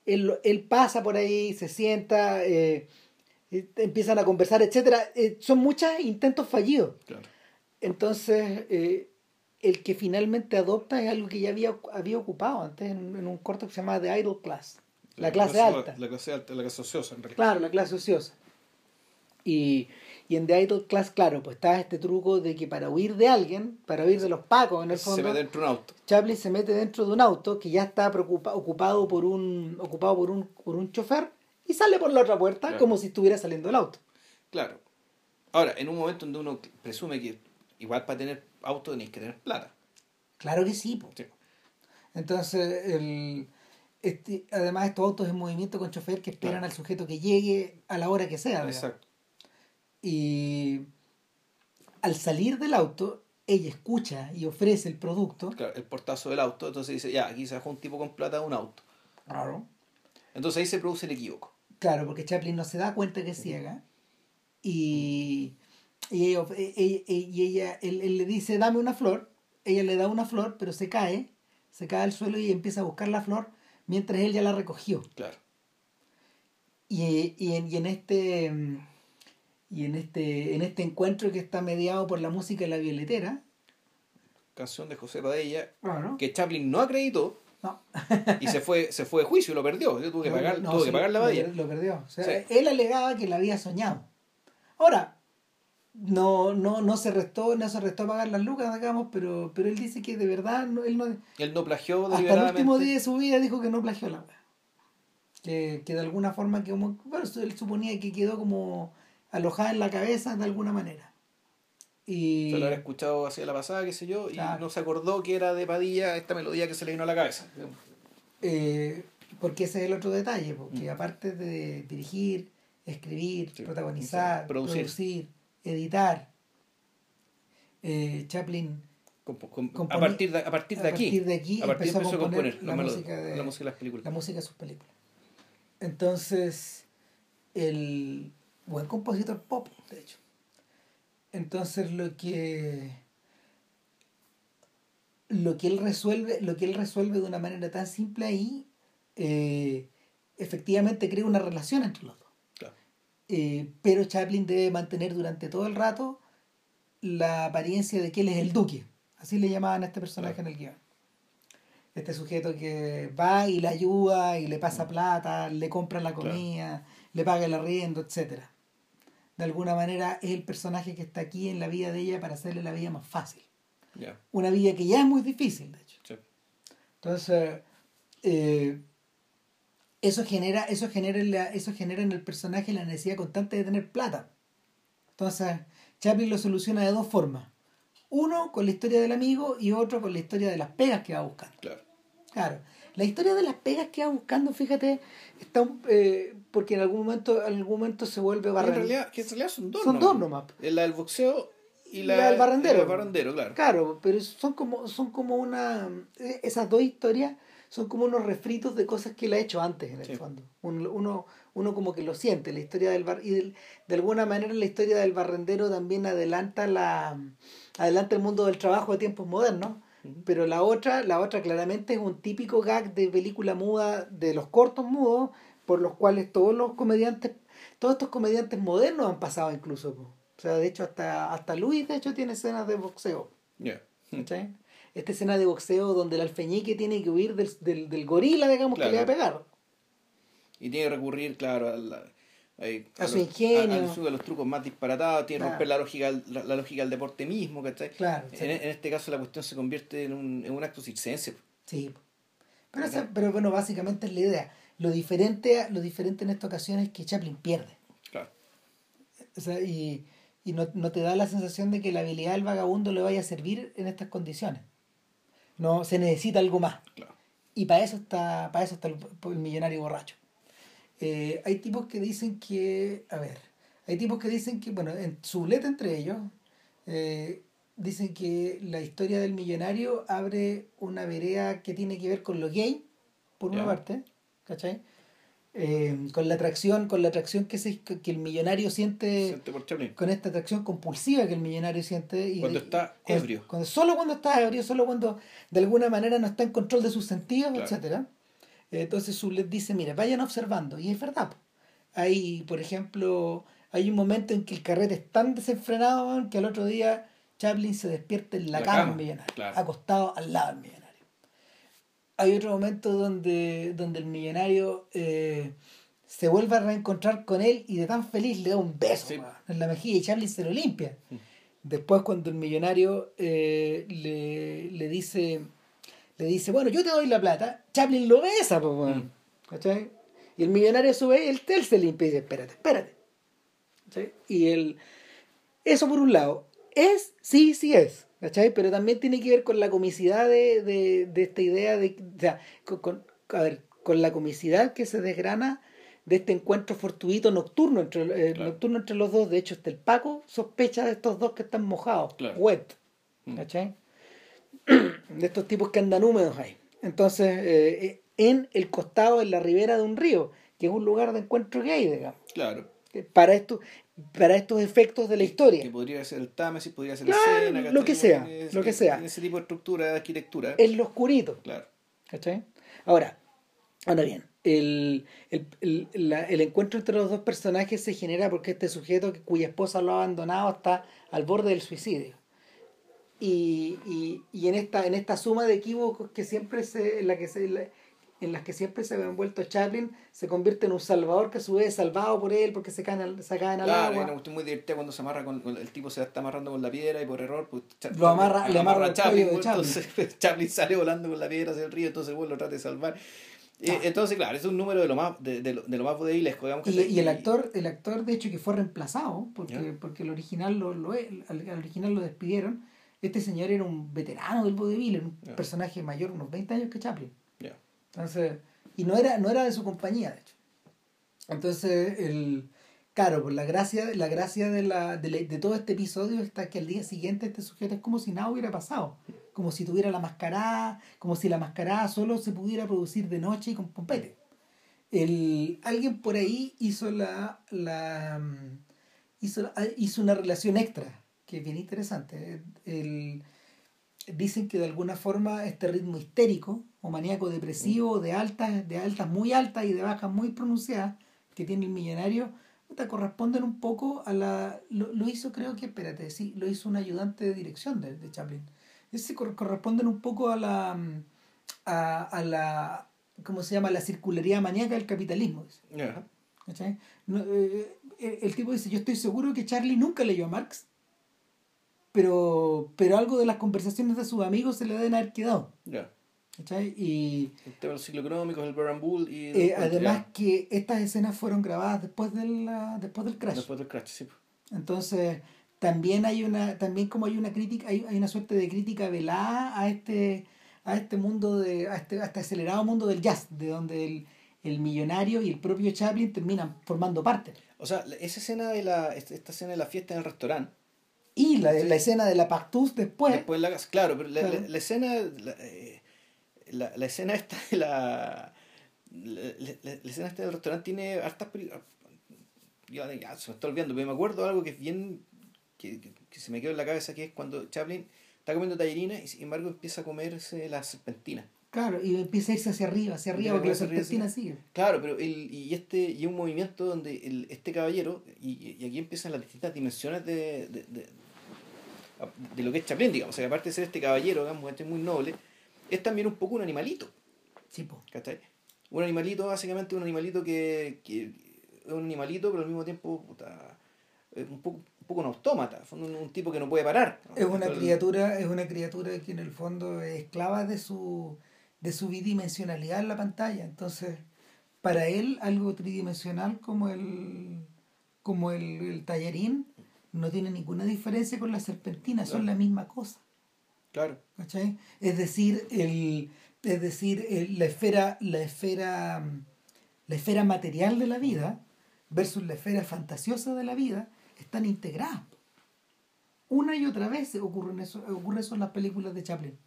[SPEAKER 2] él, él pasa por ahí, se sienta, eh, empiezan a conversar, etcétera. Eh, son muchos intentos fallidos.
[SPEAKER 1] Claro.
[SPEAKER 2] Entonces, eh, el que finalmente adopta es algo que ya había, había ocupado antes en, en un corto que se llama The Idle Class, la clase alta.
[SPEAKER 1] La clase alta, la clase ociosa en realidad.
[SPEAKER 2] Claro, la clase ociosa. Y, y en The Idle Class, claro, pues está este truco de que para huir de alguien, para huir de los pacos en el
[SPEAKER 1] Se
[SPEAKER 2] fondo,
[SPEAKER 1] mete dentro de un auto.
[SPEAKER 2] Chaplin se mete dentro de un auto que ya está ocupado por un ocupado por un, por un chofer y sale por la otra puerta
[SPEAKER 1] Claro.
[SPEAKER 2] como si estuviera saliendo del auto.
[SPEAKER 1] Claro. Ahora, en un momento donde uno presume que igual para tener auto tenéis que tener plata.
[SPEAKER 2] Claro que sí, po.
[SPEAKER 1] Sí.
[SPEAKER 2] Entonces, el, este, además estos autos en movimiento con chofer que esperan
[SPEAKER 1] Claro.
[SPEAKER 2] al sujeto que llegue a la hora que sea. ¿verdad?
[SPEAKER 1] Exacto.
[SPEAKER 2] Y al salir del auto, ella escucha y ofrece el producto.
[SPEAKER 1] Claro, el portazo del auto, entonces dice, ya, aquí se bajó un tipo con plata de un auto.
[SPEAKER 2] Claro.
[SPEAKER 1] Entonces ahí se produce el equívoco.
[SPEAKER 2] Claro, porque Chaplin no se da cuenta que es ciega. Y, y ella, of- e- e- e- y ella él, él le dice, dame una flor. Ella le da una flor, pero se cae. Se cae al suelo y empieza a buscar la flor mientras él ya la recogió.
[SPEAKER 1] Claro.
[SPEAKER 2] Y, y, en, y en este mm, y en este en este encuentro que está mediado por la música de la violetera.
[SPEAKER 1] Canción de José Padilla,
[SPEAKER 2] claro.
[SPEAKER 1] que Chaplin no acreditó.
[SPEAKER 2] No,
[SPEAKER 1] y se fue, se fue de juicio, lo perdió. Tuvo que pagar,
[SPEAKER 2] no, sí,
[SPEAKER 1] que pagar la
[SPEAKER 2] per- lo perdió. O sea,
[SPEAKER 1] Sí.
[SPEAKER 2] él alegaba que la había soñado. Ahora no no no se restó no se restó a pagar las lucas digamos pero pero él dice que de verdad no- él no
[SPEAKER 1] Él no plagió
[SPEAKER 2] hasta el último día de su vida dijo que no plagió la. Que, que de alguna forma que como, bueno, él suponía que quedó como alojada en la cabeza de alguna manera. Y
[SPEAKER 1] Se lo habrá escuchado hacia la pasada, qué sé yo, y
[SPEAKER 2] Claro.
[SPEAKER 1] no se acordó que era de Padilla esta melodía que se le vino a la cabeza.
[SPEAKER 2] eh, porque ese es el otro detalle, porque aparte de dirigir, escribir,
[SPEAKER 1] Mm. Sí,
[SPEAKER 2] protagonizar,
[SPEAKER 1] producir.
[SPEAKER 2] producir, editar, eh, Chaplin
[SPEAKER 1] com- a, partir de, a partir de
[SPEAKER 2] a
[SPEAKER 1] aquí.
[SPEAKER 2] partir de aquí
[SPEAKER 1] a partir
[SPEAKER 2] empezó a
[SPEAKER 1] empezó a
[SPEAKER 2] componer
[SPEAKER 1] componer
[SPEAKER 2] la música de-
[SPEAKER 1] la música de las películas.
[SPEAKER 2] la música de sus películas. Entonces, el buen compositor pop, de hecho. Entonces lo que lo que él resuelve, lo que él resuelve de una manera tan simple ahí, eh, efectivamente crea una relación entre los dos.
[SPEAKER 1] Claro.
[SPEAKER 2] Eh, pero Chaplin debe mantener durante todo el rato la apariencia de que él es el duque. Así le llamaban a este personaje
[SPEAKER 1] Claro.
[SPEAKER 2] en el guion. Este sujeto que va y le ayuda y le pasa plata, le compra la
[SPEAKER 1] Mm. Claro.
[SPEAKER 2] comida, le paga el arriendo, etcétera. De alguna manera es el personaje que está aquí en la vida de ella para hacerle la vida más fácil. Una vida que ya es muy difícil, de hecho.
[SPEAKER 1] sí.
[SPEAKER 2] Entonces, eh, eso genera, eso genera en la- eso genera en el personaje la necesidad constante de tener plata. Entonces, Chaplin lo soluciona de dos formas. Uno con la historia del amigo y otro con la historia de las pegas que va buscando.
[SPEAKER 1] Claro.
[SPEAKER 2] Claro. La historia de las pegas que va buscando, fíjate, está un- eh, porque en algún momento, en algún momento se vuelve
[SPEAKER 1] En
[SPEAKER 2] barren-
[SPEAKER 1] realidad, que en realidad son dos.
[SPEAKER 2] Son
[SPEAKER 1] nomás.
[SPEAKER 2] dos nomás.
[SPEAKER 1] La del boxeo y la,
[SPEAKER 2] La del barrendero.
[SPEAKER 1] y la del barrendero, claro.
[SPEAKER 2] Claro, pero son como, son como una. eh, Esas dos historias son como unos refritos de cosas que él ha hecho antes, en el
[SPEAKER 1] Sí.
[SPEAKER 2] fondo. Un- Uno, uno como que lo siente. La historia del bar. Y de alguna manera, la historia del barrendero también adelanta la adelanta el mundo del trabajo de tiempos modernos. Pero la otra, la otra claramente es un típico gag de película muda, de los cortos mudos, por los cuales todos los comediantes, todos estos comediantes modernos han pasado incluso. po. O sea, de hecho, hasta, hasta Luis, de hecho, tiene escenas de boxeo.
[SPEAKER 1] Ya.
[SPEAKER 2] ¿cachai? Esta escena de boxeo donde el alfeñique tiene que huir del, del, del gorila, digamos,
[SPEAKER 1] Claro.
[SPEAKER 2] que le va a pegar.
[SPEAKER 1] Y tiene que recurrir, claro, a, la- ahí,
[SPEAKER 2] A su
[SPEAKER 1] los-
[SPEAKER 2] ingenio.
[SPEAKER 1] A, los trucos más disparatados, tiene que
[SPEAKER 2] Claro.
[SPEAKER 1] romper la lógica, la, la lógica del deporte mismo, ¿cachai?
[SPEAKER 2] Claro,
[SPEAKER 1] En, en este caso la cuestión se convierte en un, en un acto circense.
[SPEAKER 2] Sí. Pero, esa- pero bueno, básicamente es la idea. Lo diferente, lo diferente en esta ocasión es que Chaplin pierde.
[SPEAKER 1] Claro.
[SPEAKER 2] O sea, y, y no, no te da la sensación de que la habilidad del vagabundo le vaya a servir en estas condiciones. No, se necesita algo más.
[SPEAKER 1] Claro.
[SPEAKER 2] Y para eso está, para eso está el, el millonario borracho. Eh, hay tipos que dicen que, a ver, hay tipos que dicen que, bueno, en su letra entre ellos, eh, dicen que la historia del millonario abre una vereda que tiene que ver con lo gay, por una parte, ¿cachai? Eh, con la atracción, con la atracción que, se, que el millonario siente,
[SPEAKER 1] Siente por
[SPEAKER 2] con esta atracción compulsiva que el millonario siente. Y,
[SPEAKER 1] Cuando está ebrio.
[SPEAKER 2] cuando- solo cuando está ebrio, solo cuando de alguna manera no está en control de sus sentidos,
[SPEAKER 1] Claro.
[SPEAKER 2] etcétera. Entonces Zulet dice, mira, vayan observando. Y es verdad. Hay, por ejemplo, hay un momento en que el carrete es tan desenfrenado que al otro día Chaplin se despierta en la,
[SPEAKER 1] La
[SPEAKER 2] cama,
[SPEAKER 1] cama,
[SPEAKER 2] del millonario,
[SPEAKER 1] claro.
[SPEAKER 2] acostado al lado del millonario. Hay otro momento donde, donde el millonario eh, se vuelve a reencontrar con él y de tan feliz le da un beso
[SPEAKER 1] Sí.
[SPEAKER 2] en la mejilla y Chaplin se lo limpia.
[SPEAKER 1] Mm.
[SPEAKER 2] Después cuando el millonario eh, le, le dice le dice, bueno, yo te doy la plata, Chaplin lo besa, pues.
[SPEAKER 1] Mm.
[SPEAKER 2] ¿Cachai? Y el millonario sube y el tel se limpia y dice, espérate, espérate. Y el, eso por un lado, es, sí, sí es, ¿cachai? Pero también tiene que ver con la comicidad de, de, de esta idea de, o sea, con, con- a ver, con la comicidad que se desgrana de este encuentro fortuito nocturno entre, eh,
[SPEAKER 1] Claro.
[SPEAKER 2] nocturno entre los dos. De hecho, hasta el Paco sospecha de estos dos que están mojados,
[SPEAKER 1] Claro.
[SPEAKER 2] wet,
[SPEAKER 1] Mm.
[SPEAKER 2] ¿cachai? de estos tipos que andan húmedos ahí. Entonces, eh, en el costado, en la ribera de un río, que es un lugar de encuentro gay, digamos,
[SPEAKER 1] Claro.
[SPEAKER 2] para, esto, para estos efectos de la
[SPEAKER 1] Que
[SPEAKER 2] historia.
[SPEAKER 1] podría ser el Támesis, podría ser
[SPEAKER 2] Claro,
[SPEAKER 1] la escena.
[SPEAKER 2] lo que sea, lo que sea.
[SPEAKER 1] tiene ese tipo de estructura, de arquitectura.
[SPEAKER 2] En lo oscurito,
[SPEAKER 1] Claro.
[SPEAKER 2] ¿cachai? Ahora, ahora bien, el, el, el, la- el encuentro entre los dos personajes se genera porque este sujeto que- cuya esposa lo ha abandonado está al borde del suicidio. Y, y, y en esta en esta suma de equívocos que siempre se en la que se la- en las que siempre se ve envuelto Chaplin se convierte en un salvador que a su vez es salvado por él porque se caen al, se caen al
[SPEAKER 1] Claro,
[SPEAKER 2] agua
[SPEAKER 1] cuestión muy divertida cuando se amarra con, con- el tipo se está amarrando con la piedra y por error pues, Cha-
[SPEAKER 2] Lo amarra- le amarra
[SPEAKER 1] a
[SPEAKER 2] el cuello de
[SPEAKER 1] pues,
[SPEAKER 2] Chaplin.
[SPEAKER 1] entonces Chaplin sale volando con la piedra hacia el río entonces bueno, lo trata de salvar Eh, entonces claro es un número de lo más de, de de lo más digamos
[SPEAKER 2] Y,
[SPEAKER 1] ¿cachai?
[SPEAKER 2] y el actor, el actor de hecho que fue reemplazado, porque,
[SPEAKER 1] Ya.
[SPEAKER 2] porque el original lo, lo al, al original lo despidieron. Este señor era un veterano del vodevil, un
[SPEAKER 1] Ya.
[SPEAKER 2] personaje mayor, unos 20 años que Chaplin. Entonces, y no era, no era de su compañía, de hecho. Entonces, el claro, por la gracia, la gracia de, la, de, de todo este episodio está que al día siguiente este sujeto es como si nada hubiera pasado. Como si tuviera la mascarada, como si la mascarada solo se pudiera producir de noche y con pompete. El, alguien por ahí hizo la, la hizo, hizo una relación extra que es bien interesante. El, dicen que de alguna forma este ritmo histérico o maníaco depresivo de altas, de altas muy altas y de bajas muy pronunciadas que tiene el millonario puta, corresponden un poco a la lo, lo hizo creo que espérate sí lo hizo un ayudante de dirección de, de Chaplin ese cor- corresponden un poco a la a, a la cómo se llama la circularidad maníaca del capitalismo. ¿Cachai? No, eh, eh, el tipo dice, yo estoy seguro que Charlie nunca leyó a Marx, pero, pero algo de las conversaciones de sus amigos se le deben haber quedado.
[SPEAKER 1] ya
[SPEAKER 2] ¿cachai? Y
[SPEAKER 1] el tema de los ciclocrómicos el Baron Bull y
[SPEAKER 2] eh, además
[SPEAKER 1] ya.
[SPEAKER 2] que estas escenas fueron grabadas después del, después del crash.
[SPEAKER 1] después del crash sí.
[SPEAKER 2] Entonces, también hay una, también como hay una crítica, hay, hay una suerte de crítica velada a este, a este mundo de, a este, a este acelerado mundo del jazz, de donde el, el millonario y el propio Chaplin terminan formando parte.
[SPEAKER 1] o sea esa escena de la esta escena de la fiesta en el restaurante
[SPEAKER 2] Y la, la escena de la Pactus después,
[SPEAKER 1] Después la casa, claro, pero la,
[SPEAKER 2] Claro.
[SPEAKER 1] la- la escena, la, eh, la, escena esta de la, la, escena esta del restaurante tiene hartas peli- ya, ya se me está olvidando, pero me acuerdo algo que es bien, que, que- que se me quedó en la cabeza, que es cuando Chaplin está comiendo tallarina y sin embargo empieza a comerse la serpentina.
[SPEAKER 2] claro, y empieza a irse hacia arriba, hacia arriba, porque la serpentina sigue.
[SPEAKER 1] Claro, pero el, y este y un movimiento donde el, este caballero, y, y aquí empiezan las distintas dimensiones de, de, de, de lo que es Chaplin, digamos, o sea, que aparte de ser este caballero, digamos, este muy noble, es también un poco un animalito,
[SPEAKER 2] Sí, po.
[SPEAKER 1] ¿cachai? Un animalito, básicamente un animalito que, que es un animalito, pero al mismo tiempo puta, un poco, un poco un autómata, un, un tipo que no puede parar. ¿no?
[SPEAKER 2] Es una criatura, es una criatura que en el fondo es esclava de su, de su bidimensionalidad en la pantalla. Entonces, para él, algo tridimensional como el, como el, el tallarín no tiene ninguna diferencia con la serpentina, son la misma cosa.
[SPEAKER 1] Claro,
[SPEAKER 2] ¿cachai? Es decir, el, Es decir, eh, la esfera, la esfera, la esfera material de la vida versus la esfera fantasiosa de la vida están integradas. Una y otra vez ocurre eso, ocurre eso en las películas de Chaplin.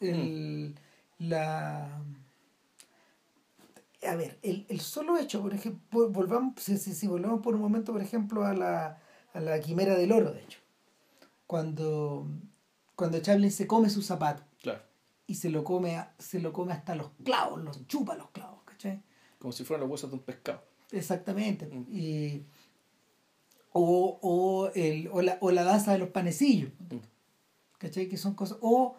[SPEAKER 2] El, la a ver, el, el solo hecho, por ejemplo, volvamos, si, si, si, volvemos por un momento, por ejemplo, a la, a la quimera del oro, de hecho. Cuando, cuando Chaplin se come su zapato.
[SPEAKER 1] Claro.
[SPEAKER 2] Y se lo come, se lo come hasta los clavos, los chupa los clavos, ¿cachai?
[SPEAKER 1] Como si fueran los huesos de un pescado.
[SPEAKER 2] Exactamente. Mm. Y, o, o, el, o, la, o la danza de los panecillos. Mm. ¿Cachai? Que son cosas. O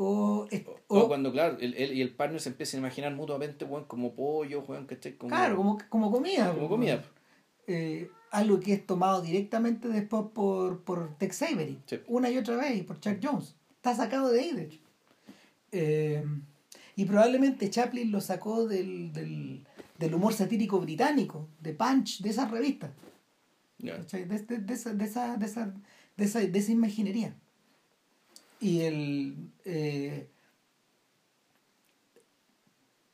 [SPEAKER 2] o,
[SPEAKER 1] o, cuando, claro, el, y el partner se empieza a imaginar mutuamente, como pollo, weón, ¿cachai?
[SPEAKER 2] Como, claro, como, como comida.
[SPEAKER 1] Como comida.
[SPEAKER 2] Eh, algo que es tomado directamente después por, por Tex Avery, una y otra vez, y por Chuck Jones. Está sacado de ahí, de hecho. Eh, y probablemente Chaplin lo sacó del, del, del, humor satírico británico, de Punch, de esas revistas. De, de, de, esa, de, esa, de, esa, de, esa, de esa imaginería. Y el. Eh,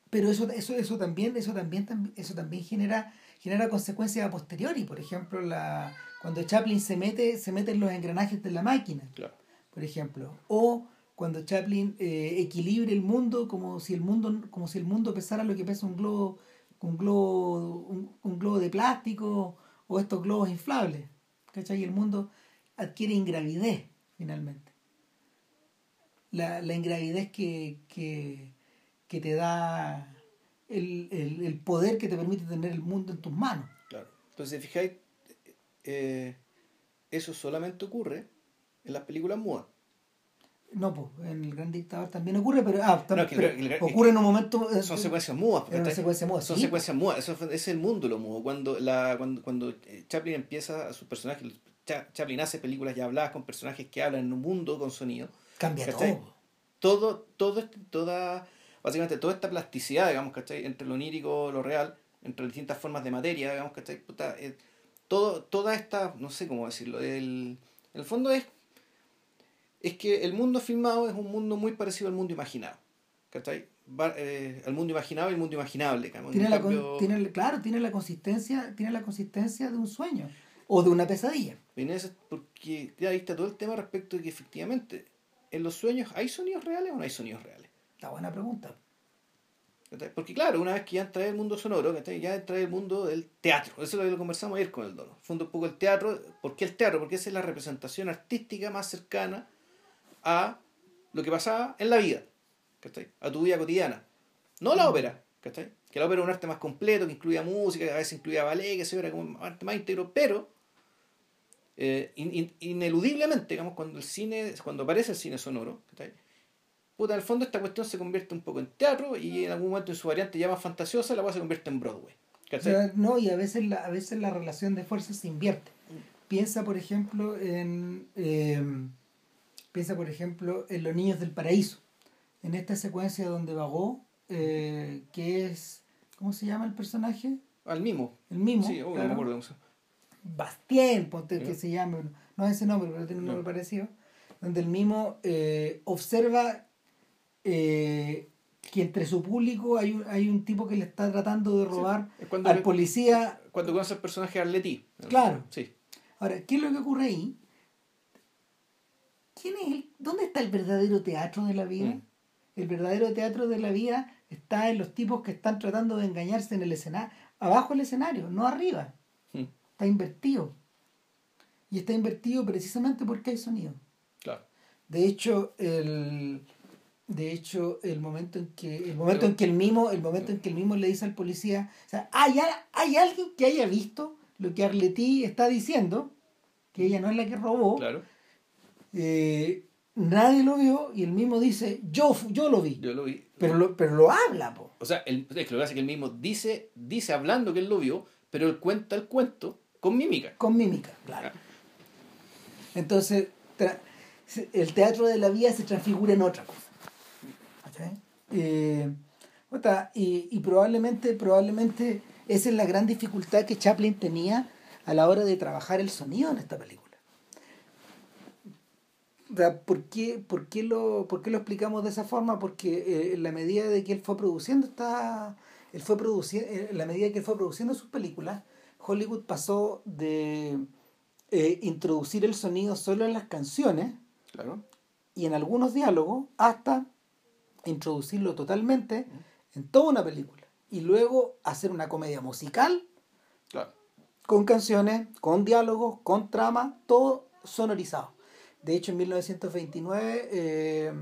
[SPEAKER 2] pero eso, eso, eso también, eso también, eso también genera, genera consecuencias a posteriori. Por ejemplo, la, cuando Chaplin se mete, se mete en los engranajes de la máquina. Por ejemplo. O cuando Chaplin eh, equilibre el mundo como si el mundo, como si el mundo pesara lo que pesa un globo, un globo, un, globo de plástico o estos globos inflables. ¿Cachai? Y el mundo adquiere ingravidez finalmente la, la ingravidez que, que, que te da el, el, el, poder que te permite tener el mundo en tus manos.
[SPEAKER 1] Claro. Entonces, fijáis, eh, eso solamente ocurre en las películas mudas.
[SPEAKER 2] No, pues en el Gran Dictador también ocurre, pero, ah, también, no, pero ocurre en un momento.
[SPEAKER 1] Eh, son secuencias mudas.
[SPEAKER 2] Una secuencia muda,
[SPEAKER 1] son secuencias mudas. Eso es el mundo lo mudo. Cuando, la, cuando, cuando eh, Chaplin empieza a sus personajes, Chaplin hace películas ya habladas con personajes que hablan en un mundo con sonido.
[SPEAKER 2] Cambia todo
[SPEAKER 1] todo, todo este, toda, básicamente toda esta plasticidad, digamos, ¿cachai? Entre lo onírico, lo real, entre distintas formas de materia, digamos, ¿cachai? Puta, eh, todo, toda esta, no sé cómo decirlo, el, el fondo es, es que el mundo filmado es un mundo muy parecido al mundo imaginado, ¿cachai? Eh, al mundo imaginado y el mundo imaginable.
[SPEAKER 2] Tiene la, tiene, claro, tiene la consistencia, tiene la consistencia de un sueño o de una pesadilla.
[SPEAKER 1] Porque ya viste todo el tema respecto de que efectivamente ¿en los sueños hay sonidos reales o no hay sonidos reales?
[SPEAKER 2] La buena pregunta.
[SPEAKER 1] Porque claro, una vez que ya entra en el mundo sonoro, ya entra en el mundo del teatro. Eso es lo que conversamos ayer con el dono. Fondo un poco el teatro. ¿Por qué el teatro? Porque esa es la representación artística más cercana a lo que pasaba en la vida. A tu vida cotidiana. No la mm. ópera. Que la ópera es un arte más completo, que incluía música, que a veces incluía ballet, que se era como un arte más íntegro, pero eh, ineludiblemente, digamos, cuando el cine, cuando aparece el cine sonoro, puta, en el fondo esta cuestión se convierte un poco en teatro y en algún momento en su variante ya más fantasiosa la cosa se convierte en Broadway.
[SPEAKER 2] no, y a veces, la, a veces la relación de fuerzas se invierte. Piensa, por ejemplo, en em, piensa, por ejemplo, en Los Niños del Paraíso, en esta secuencia donde vagó, eh, que es, ¿cómo se llama el personaje?
[SPEAKER 1] Al mimo.
[SPEAKER 2] El mimo.
[SPEAKER 1] Sí, no me acuerdo.
[SPEAKER 2] Bastien, ponte que se llame, no es ese nombre, pero tiene un nombre parecido, donde el mismo eh, observa eh, que entre su público hay un, hay un tipo que le está tratando de robar al policía.
[SPEAKER 1] Cuando conoce al personaje Arletty.
[SPEAKER 2] Claro.
[SPEAKER 1] Sí.
[SPEAKER 2] Ahora, ¿qué es lo que ocurre ahí? ¿Quién es él? ¿Dónde está el verdadero teatro de la vida? Mm. El verdadero teatro de la vida está en los tipos que están tratando de engañarse en el escenario, abajo del escenario, no arriba está invertido. Y está invertido precisamente porque hay sonido.
[SPEAKER 1] Claro.
[SPEAKER 2] De hecho, el de hecho el momento en que el momento en que el mismo el momento en que el mismo le dice al policía, o sea, hay, hay alguien que haya visto lo que Arletty está diciendo, que ella no es la que robó.
[SPEAKER 1] Claro.
[SPEAKER 2] Eh, nadie lo vio y el mismo dice, yo, yo lo vi.
[SPEAKER 1] Yo lo vi.
[SPEAKER 2] Pero lo, pero lo habla, po.
[SPEAKER 1] O sea, el, es que lo que hace es que el mismo dice, dice hablando que él lo vio, pero él cuenta el cuento con mímica.
[SPEAKER 2] Con mímica, claro. Entonces, el teatro de la vida se transfigura en otra cosa. Eh, y, y, probablemente, probablemente esa es la gran dificultad que Chaplin tenía a la hora de trabajar el sonido en esta película. O sea, ¿por qué, por, qué lo, ¿por qué lo explicamos de esa forma? Porque eh, en la medida de que él fue produciendo esta, él fue produciendo, en la medida que él fue produciendo sus películas, Hollywood pasó de eh, introducir el sonido solo en las canciones
[SPEAKER 1] Claro.
[SPEAKER 2] y en algunos diálogos hasta introducirlo totalmente en toda una película y luego hacer una comedia musical
[SPEAKER 1] Claro.
[SPEAKER 2] con canciones, con diálogos, con trama, todo sonorizado. De hecho, en 1929, eh,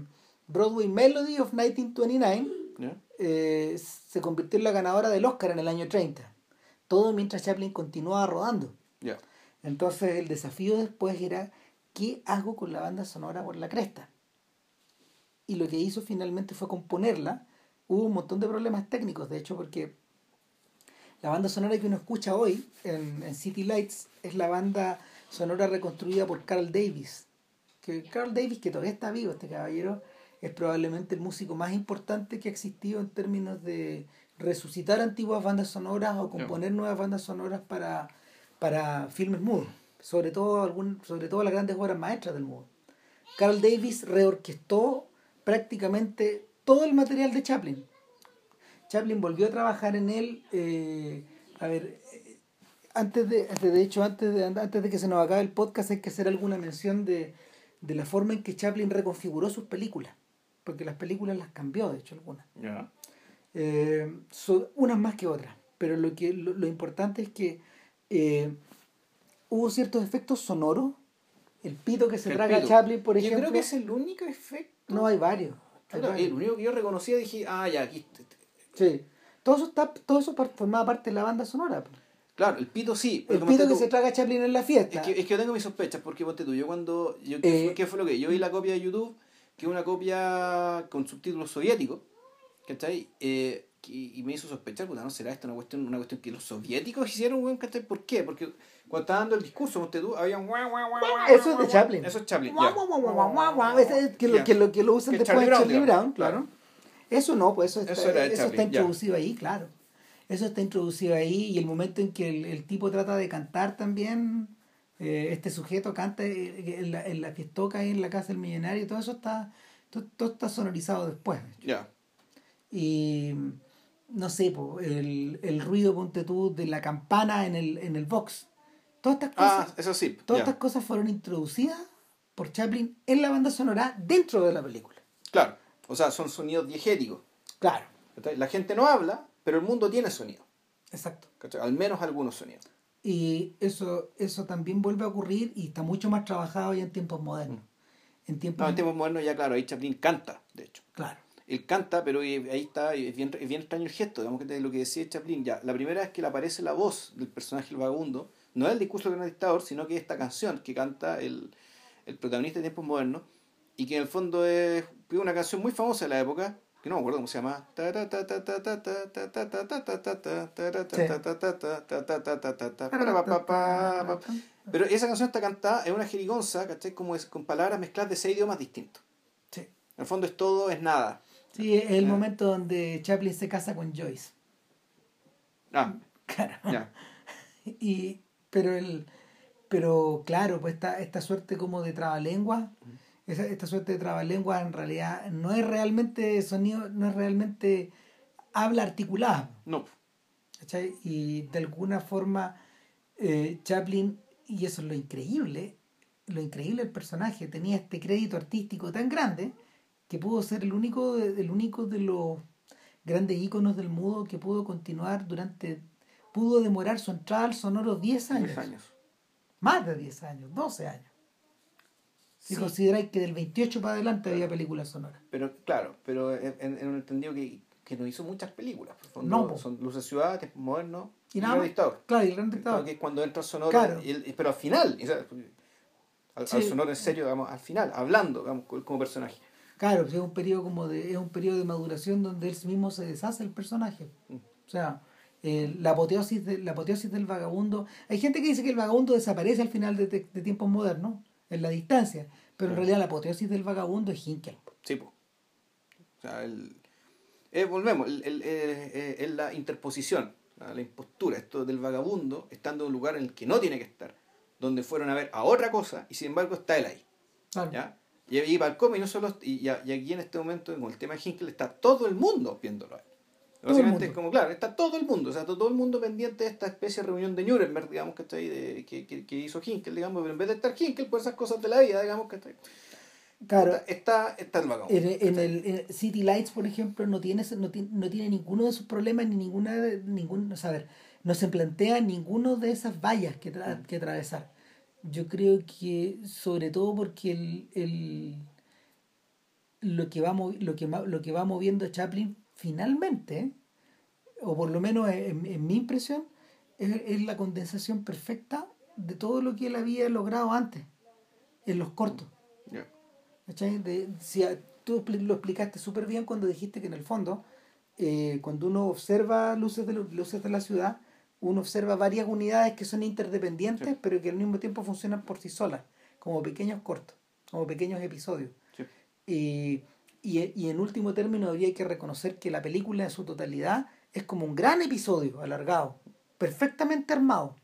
[SPEAKER 2] Broadway Melody of 1929
[SPEAKER 1] ¿Ya?
[SPEAKER 2] eh, se convirtió en la ganadora del Oscar en el año 30. Todo mientras Chaplin continuaba rodando. Entonces el desafío después era, ¿qué hago con la banda sonora por la cresta? Y lo que hizo finalmente fue componerla. Hubo un montón de problemas técnicos, de hecho, porque la banda sonora que uno escucha hoy en, en City Lights es la banda sonora reconstruida por Carl Davis. Que Carl Davis, que todavía está vivo, este caballero, es probablemente el músico más importante que ha existido en términos de resucitar antiguas bandas sonoras o componer nuevas bandas sonoras para, para filmes mudos, sobre todo, algún, sobre todo las grandes obras maestras del mundo. Carl Davis reorquestó prácticamente todo el material de Chaplin. Chaplin volvió a trabajar en él, eh, a ver, eh, antes de, antes de hecho, antes de, antes de que se nos acabe el podcast hay que hacer alguna mención de, de la forma en que Chaplin reconfiguró sus películas, porque las películas las cambió, de hecho, algunas.
[SPEAKER 1] Ya.
[SPEAKER 2] Eh, son unas más que otras, pero lo, que, lo, lo importante es que eh, hubo ciertos efectos sonoros. El pito que se
[SPEAKER 1] El
[SPEAKER 2] traga
[SPEAKER 1] pito.
[SPEAKER 2] Chaplin, por
[SPEAKER 1] Yo
[SPEAKER 2] ejemplo.
[SPEAKER 1] creo que es el único efecto.
[SPEAKER 2] No, hay varios. hay
[SPEAKER 1] Chuta,
[SPEAKER 2] varios.
[SPEAKER 1] el único que yo reconocía dije, ah, ya, aquí.
[SPEAKER 2] Sí. Todo eso, está, todo eso formaba parte de la banda sonora.
[SPEAKER 1] Claro, el pito sí.
[SPEAKER 2] El pito
[SPEAKER 1] te
[SPEAKER 2] que
[SPEAKER 1] tú-
[SPEAKER 2] se traga Chaplin en la fiesta.
[SPEAKER 1] Es que, es que yo tengo mis sospechas, porque ponte tú, yo cuando. Yo, ¿qué,
[SPEAKER 2] Eh,
[SPEAKER 1] fue, qué fue lo que? Yo vi la copia de YouTube, que es una copia con subtítulos soviéticos, ¿cachai? Eh, y, y me hizo sospechar, puta, ¿no será esto una cuestión, una cuestión que los soviéticos hicieron, weón, ¿cachai? ¿Por qué? Porque cuando estaba dando el discurso, tú, había un guau, guau, guau,
[SPEAKER 2] Eso es de. Chaplin.
[SPEAKER 1] Eso es Chaplin,
[SPEAKER 2] que, lo, que, lo, usan después de Charlie Brown, claro. Eso no, pues eso está,
[SPEAKER 1] Eso
[SPEAKER 2] está introducido ahí, claro. Eso está introducido ahí y el momento en que el, el tipo trata de cantar también, eh, este sujeto canta eh, en la, en la fiestoca ahí en la casa del millonario, todo eso está, todo, todo está sonorizado después.
[SPEAKER 1] Ya.
[SPEAKER 2] Y no sé, po, el, el ruido, ponte tú, de la campana en el, en el box. Todas estas cosas,
[SPEAKER 1] Ah, eso sí.
[SPEAKER 2] todas estas cosas fueron introducidas por Chaplin en la banda sonora dentro de la película.
[SPEAKER 1] Claro. O sea, son sonidos diegéticos.
[SPEAKER 2] Claro.
[SPEAKER 1] La gente no habla, pero el mundo tiene sonido.
[SPEAKER 2] exacto.
[SPEAKER 1] Al menos algunos sonidos.
[SPEAKER 2] Y eso, eso también vuelve a ocurrir y está mucho más trabajado ya en tiempos modernos. En tiempos,
[SPEAKER 1] No, en tiempos modernos ya, claro, ahí Chaplin canta, de hecho.
[SPEAKER 2] Claro.
[SPEAKER 1] Él canta, pero ahí está, es bien, es bien extraño el gesto, digamos que lo que decía Chaplin, ya, la primera vez que le aparece la voz del personaje el vagabundo, no es el discurso del gran dictador, sino que es esta canción que canta el, el protagonista de tiempos modernos, y que en el fondo es una canción muy famosa de la época, que no me acuerdo cómo se llama. Pero esa canción está cantada en una jerigonza, ¿cachai? Como es, con palabras mezcladas de seis idiomas distintos.
[SPEAKER 2] Sí.
[SPEAKER 1] En el fondo es todo, es nada.
[SPEAKER 2] Sí, es el momento donde Chaplin se casa con Joyce.
[SPEAKER 1] Ah,
[SPEAKER 2] Claro.
[SPEAKER 1] ya.
[SPEAKER 2] Y, pero el, pero claro, pues esta, esta suerte como de trabalengua, esa, esta suerte de trabalengua en realidad no es realmente sonido, no es realmente habla articulada.
[SPEAKER 1] No.
[SPEAKER 2] ¿cachai? Y de alguna forma eh, Chaplin, y eso es lo increíble, lo increíble del personaje, tenía este crédito artístico tan grande que pudo ser el único el único de los grandes íconos del mudo que pudo continuar durante, pudo demorar su entrada al sonoro 10 años,
[SPEAKER 1] Diez años.
[SPEAKER 2] más de 10 años, 12 años. Si
[SPEAKER 1] Sí.
[SPEAKER 2] consideráis que del 28 para adelante había películas sonoras.
[SPEAKER 1] Pero claro, pero en, un entendido que, que no hizo muchas películas. por fondo,
[SPEAKER 2] No, po.
[SPEAKER 1] son Luces Ciudad, Tiempos Modernos
[SPEAKER 2] Y
[SPEAKER 1] y
[SPEAKER 2] nada más.
[SPEAKER 1] Dictador.
[SPEAKER 2] Claro, y el gran
[SPEAKER 1] Claro,
[SPEAKER 2] dictador.
[SPEAKER 1] que es cuando entra sonoro,
[SPEAKER 2] Claro.
[SPEAKER 1] el- pero al final, al, sonoro en serio, digamos, al final, hablando digamos, como como personaje.
[SPEAKER 2] Claro, pues es un periodo como de, es un periodo de maduración donde él mismo se deshace el personaje.
[SPEAKER 1] Mm.
[SPEAKER 2] O sea, eh, la apoteosis de, la apoteosis del vagabundo. Hay gente que dice que el vagabundo desaparece al final de, de- de tiempos modernos, en la distancia. Pero en realidad la apoteosis del vagabundo es Hinkel.
[SPEAKER 1] Sí, po. O sea, el, eh, volvemos, el, el, eh, es la interposición, la, la impostura, esto del vagabundo estando en un lugar en el que no tiene que estar, donde fueron a ver a otra cosa y sin embargo está él ahí.
[SPEAKER 2] Claro.
[SPEAKER 1] ¿ya? Y, y cómic, no solo, y, y aquí en este momento, con el tema de Hinkle, está todo el mundo viéndolo. Básicamente es como, claro, está todo el mundo, o sea, todo el mundo pendiente de esta especie de reunión de Nuremberg, digamos, que está ahí, de, que, que, que, hizo Hinkel, digamos, pero en vez de estar Hinkel por esas cosas de la vida, digamos, que está ahí. Claro, está, está, el vagón.
[SPEAKER 2] En, en, el, en, City Lights, por ejemplo, no tiene, no tiene, no tiene ninguno de sus problemas, ni ninguna, ningún, a ver, no se plantea ninguno de esas vallas que, tra que atravesar. Yo creo que, sobre todo porque el, el lo que va lo que lo que va moviendo a Chaplin finalmente, o por lo menos en, mi impresión, es, la condensación perfecta de todo lo que él había logrado antes, en los cortos. De, si tú lo explicaste súper bien cuando dijiste que en el fondo, eh, cuando uno observa luces de, luces de la ciudad, uno observa varias unidades que son interdependientes, pero que al mismo tiempo funcionan por sí solas, como pequeños cortos, como pequeños episodios. Y y, y en último término habría que reconocer que la película en su totalidad es como un gran episodio alargado, perfectamente armado.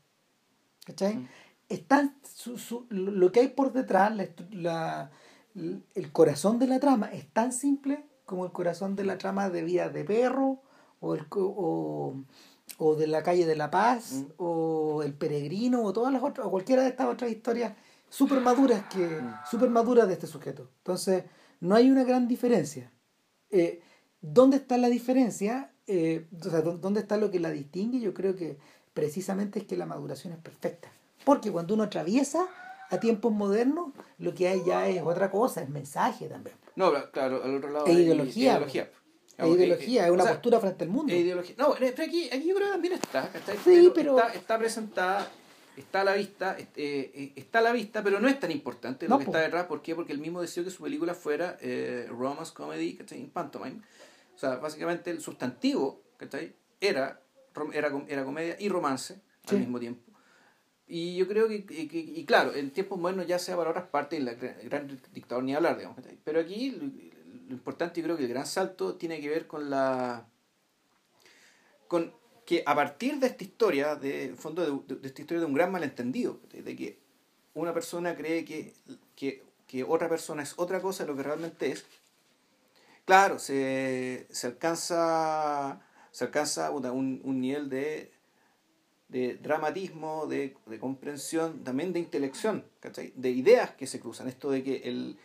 [SPEAKER 2] ¿Cachai? Mm. Está su, su, lo que hay por detrás, la, el corazón de la trama es tan simple como el corazón de la trama de Vida de Perro o, el, o, o de la calle de la Paz mm. o El Peregrino o todas las otras o cualquiera de estas otras historias súper maduras que mm. super maduras de este sujeto. Entonces, no hay una gran diferencia. Eh, ¿Dónde está la diferencia? Eh, o sea, ¿dónde está lo que la distingue? Yo creo que precisamente es que la maduración es perfecta. Porque cuando uno atraviesa a tiempos modernos, lo que hay ya es otra cosa, es mensaje también.
[SPEAKER 1] No, claro, al otro lado.
[SPEAKER 2] Es ideología. ideología. Es ideología, es una postura frente al mundo.
[SPEAKER 1] Es ideología. No, pero aquí, aquí yo creo que también está. sí, pero... Está, está presentada está a la vista, eh, eh, está a la vista, pero no es tan importante lo que está detrás. ¿Por qué? Porque él mismo decidió que su película fuera eh, romance comedy, ¿cachai? pantomime. O sea, básicamente el sustantivo, ¿cachai? Era, era, era comedia y romance al mismo tiempo. Y yo creo que, y, claro, en tiempos modernos ya sea para otras partes, el gran, dictador ni hablar, digamos. Pero aquí lo, lo importante, yo creo que el gran salto tiene que ver con la con que a partir de esta historia, de fondo de, esta historia de un gran malentendido, de que una persona cree que, que, otra persona es otra cosa de lo que realmente es, claro, se, se alcanza, se alcanza un, un nivel de, de dramatismo, de, de, comprensión, también de intelección, de ideas que se cruzan. Esto de que el,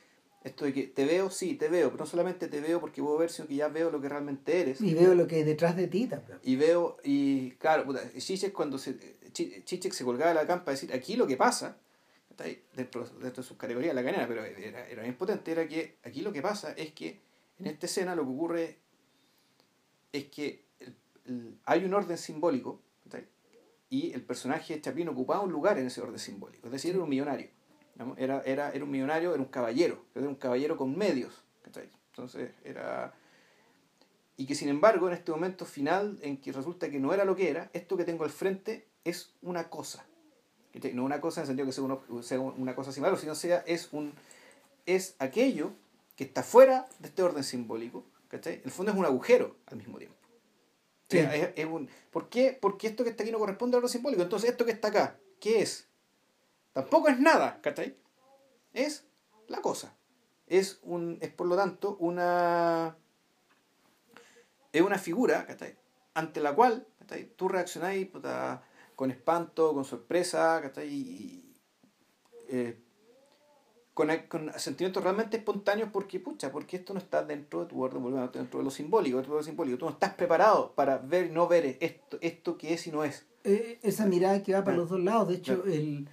[SPEAKER 1] esto de que te veo, sí, te veo, pero no solamente te veo porque puedo ver, sino que ya veo lo que realmente eres.
[SPEAKER 2] Y veo lo que hay detrás de ti también.
[SPEAKER 1] Y veo, y claro, Chichek cuando se, Chichek se colgaba de la campa a decir, aquí lo que pasa, dentro, dentro de sus categorías, la canera, pero era, era bien potente, era que aquí lo que pasa es que en esta escena lo que ocurre es que hay un orden simbólico y el personaje de Chapín ocupaba un lugar en ese orden simbólico, es decir, era un millonario. Era, era, era un millonario, era un caballero, era un caballero con medios. Entonces era... Y que sin embargo, en este momento final, en que resulta que no era lo que era, esto que tengo al frente es una cosa. No una cosa en el sentido que sea, uno, sea una cosa similar, sino sea es un es aquello que está fuera de este orden simbólico. ¿cachai? El fondo es un agujero al mismo tiempo. es, un, ¿por, qué? Porque esto que está aquí no corresponde al orden simbólico. Entonces, esto que está acá, ¿qué es? Tampoco es nada, ¿cachai? Es la cosa. Es, un, es por lo tanto una. Es una figura, ¿cachai? Ante la cual ¿cachai? tú reaccionáis con espanto, con sorpresa, ¿cachai? Y, eh, con, con, sentimientos realmente espontáneos porque, pucha, porque esto no está dentro de tu orden, dentro de lo simbólico, dentro de lo simbólico. Tú no estás preparado para ver y no ver esto, esto que es y no es.
[SPEAKER 2] Eh, esa mirada que va para los dos lados. De hecho, el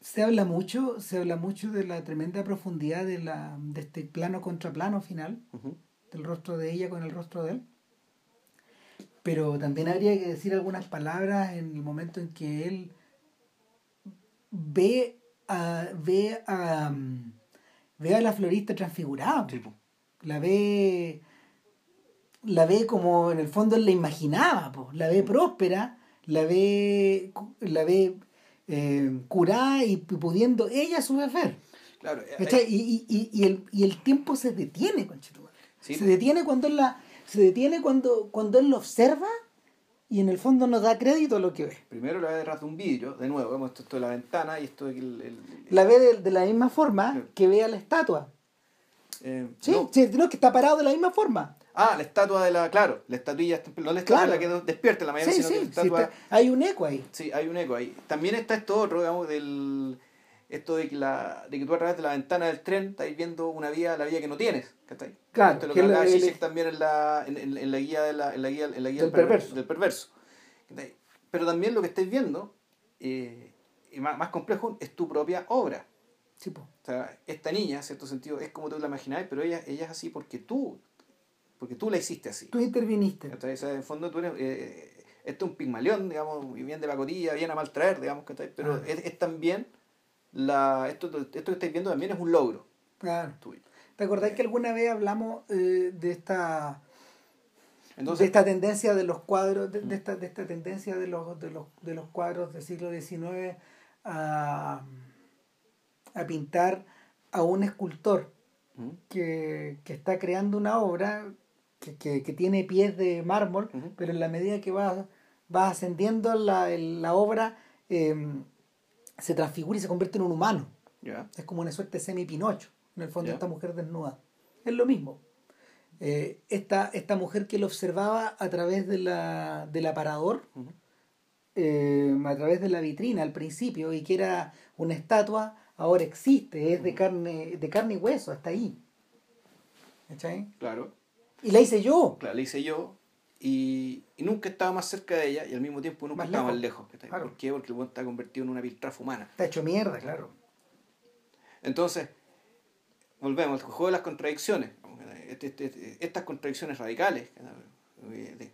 [SPEAKER 2] se habla mucho, se habla mucho de la tremenda profundidad de, la, de este plano contra plano final, del rostro de ella con el rostro de él. Pero también habría que decir algunas palabras en el momento en que él ve a, ve a, ve a la florista transfigurada. La ve la ve como en el fondo él la imaginaba, la ve próspera, la ve la ve eh, curada y pudiendo ella su ver. Claro, eh, y, y, y, el, y el tiempo se detiene, con Se detiene cuando él la, se detiene cuando, cuando él lo observa y en el fondo no da crédito a lo que ve.
[SPEAKER 1] Primero la ve detrás de un vidrio, de nuevo, vemos esto, esto de la ventana y esto de el, el-
[SPEAKER 2] La ve de, de la misma forma que ve a la estatua.
[SPEAKER 1] eh,
[SPEAKER 2] Sí,
[SPEAKER 1] no.
[SPEAKER 2] sí, no, que está parado de la misma forma.
[SPEAKER 1] Ah, la estatua de la, claro, la estatuilla, no la estatua
[SPEAKER 2] Claro.
[SPEAKER 1] la que despierta en la mañana,
[SPEAKER 2] Sí,
[SPEAKER 1] sino
[SPEAKER 2] sí,
[SPEAKER 1] que la
[SPEAKER 2] sí,
[SPEAKER 1] estatua...
[SPEAKER 2] está- hay un eco ahí.
[SPEAKER 1] Sí, hay un eco ahí. También está esto otro, digamos, del esto de que la de que tú a través de la ventana del tren estás viendo una vía, la vía que no tienes, ¿cachai?
[SPEAKER 2] Claro,
[SPEAKER 1] Esto es lo
[SPEAKER 2] que
[SPEAKER 1] hablaba
[SPEAKER 2] el-
[SPEAKER 1] también en la, en, en- en la guía de la, en la guía, en la guía
[SPEAKER 2] Del
[SPEAKER 1] perver-
[SPEAKER 2] perverso.
[SPEAKER 1] del perverso. Pero también lo que estáis viendo, eh, y más, más complejo, es tu propia obra.
[SPEAKER 2] Sí.
[SPEAKER 1] O sea, esta niña, en cierto sentido, es como tú la imaginabas, pero ella, ella es así porque tú, porque tú la hiciste así.
[SPEAKER 2] Tú interviniste.
[SPEAKER 1] sea, en el fondo tú eres, eh, esto es un pigmalión, digamos, y bien de pacotilla, bien a mal traer, digamos, ¿cachai? Pero
[SPEAKER 2] Ah.
[SPEAKER 1] es, es también, la, esto, esto que estáis viendo también es un logro
[SPEAKER 2] Claro.
[SPEAKER 1] tuyo.
[SPEAKER 2] ¿Te acordás que alguna vez hablamos eh, de esta de
[SPEAKER 1] Entonces,
[SPEAKER 2] esta tendencia de los cuadros, de, de esta, de esta tendencia de los, de los, de los cuadros del siglo XIX a, a pintar a un escultor
[SPEAKER 1] Ujú,
[SPEAKER 2] que, que está creando una obra que, que, que tiene pies de mármol, pero en la medida que va, va ascendiendo la, la obra, eh, se transfigura y se convierte en un humano. Es como una suerte semi-pinocho, en el fondo,
[SPEAKER 1] Ya.
[SPEAKER 2] esta mujer desnuda. Es lo mismo. Eh, esta, esta mujer que lo observaba a través de la, del aparador, eh, a través de la vitrina al principio, y que era una estatua, ahora existe, es de carne, de carne y hueso, hasta ahí. ¿Cachai?
[SPEAKER 1] claro,
[SPEAKER 2] Y la hice yo.
[SPEAKER 1] claro, la hice yo y, y nunca estaba más cerca de ella y al mismo tiempo nunca
[SPEAKER 2] Más
[SPEAKER 1] estaba
[SPEAKER 2] lejos.
[SPEAKER 1] más lejos.
[SPEAKER 2] Claro.
[SPEAKER 1] ¿Por qué? Porque el buen está convertido en una piltrafa humana.
[SPEAKER 2] Está hecho mierda, claro.
[SPEAKER 1] Entonces, volvemos, el juego de las contradicciones. Este- este- este- estas contradicciones radicales, eh, de-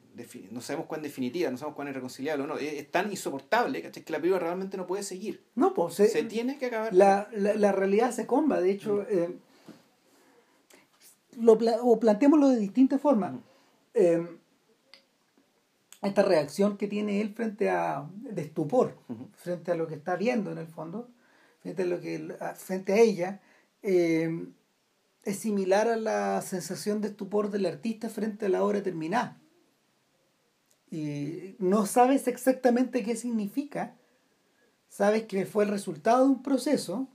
[SPEAKER 1] no sabemos cuán definitiva, no sabemos cuán irreconciliable o no, es, es tan insoportable ¿cachai? que la película realmente no puede seguir.
[SPEAKER 2] No, pues
[SPEAKER 1] Se,
[SPEAKER 2] se-
[SPEAKER 1] tiene que acabar.
[SPEAKER 2] la, la, la realidad se comba, de hecho, eh, lo, o planteémoslo de distintas formas. Eh, esta reacción que tiene él frente a de estupor, frente a lo que está viendo en el fondo, frente a lo que frente a ella, eh, es similar a la sensación de estupor del artista frente a la obra terminada. Y no sabes exactamente qué significa, sabes que fue el resultado de un proceso,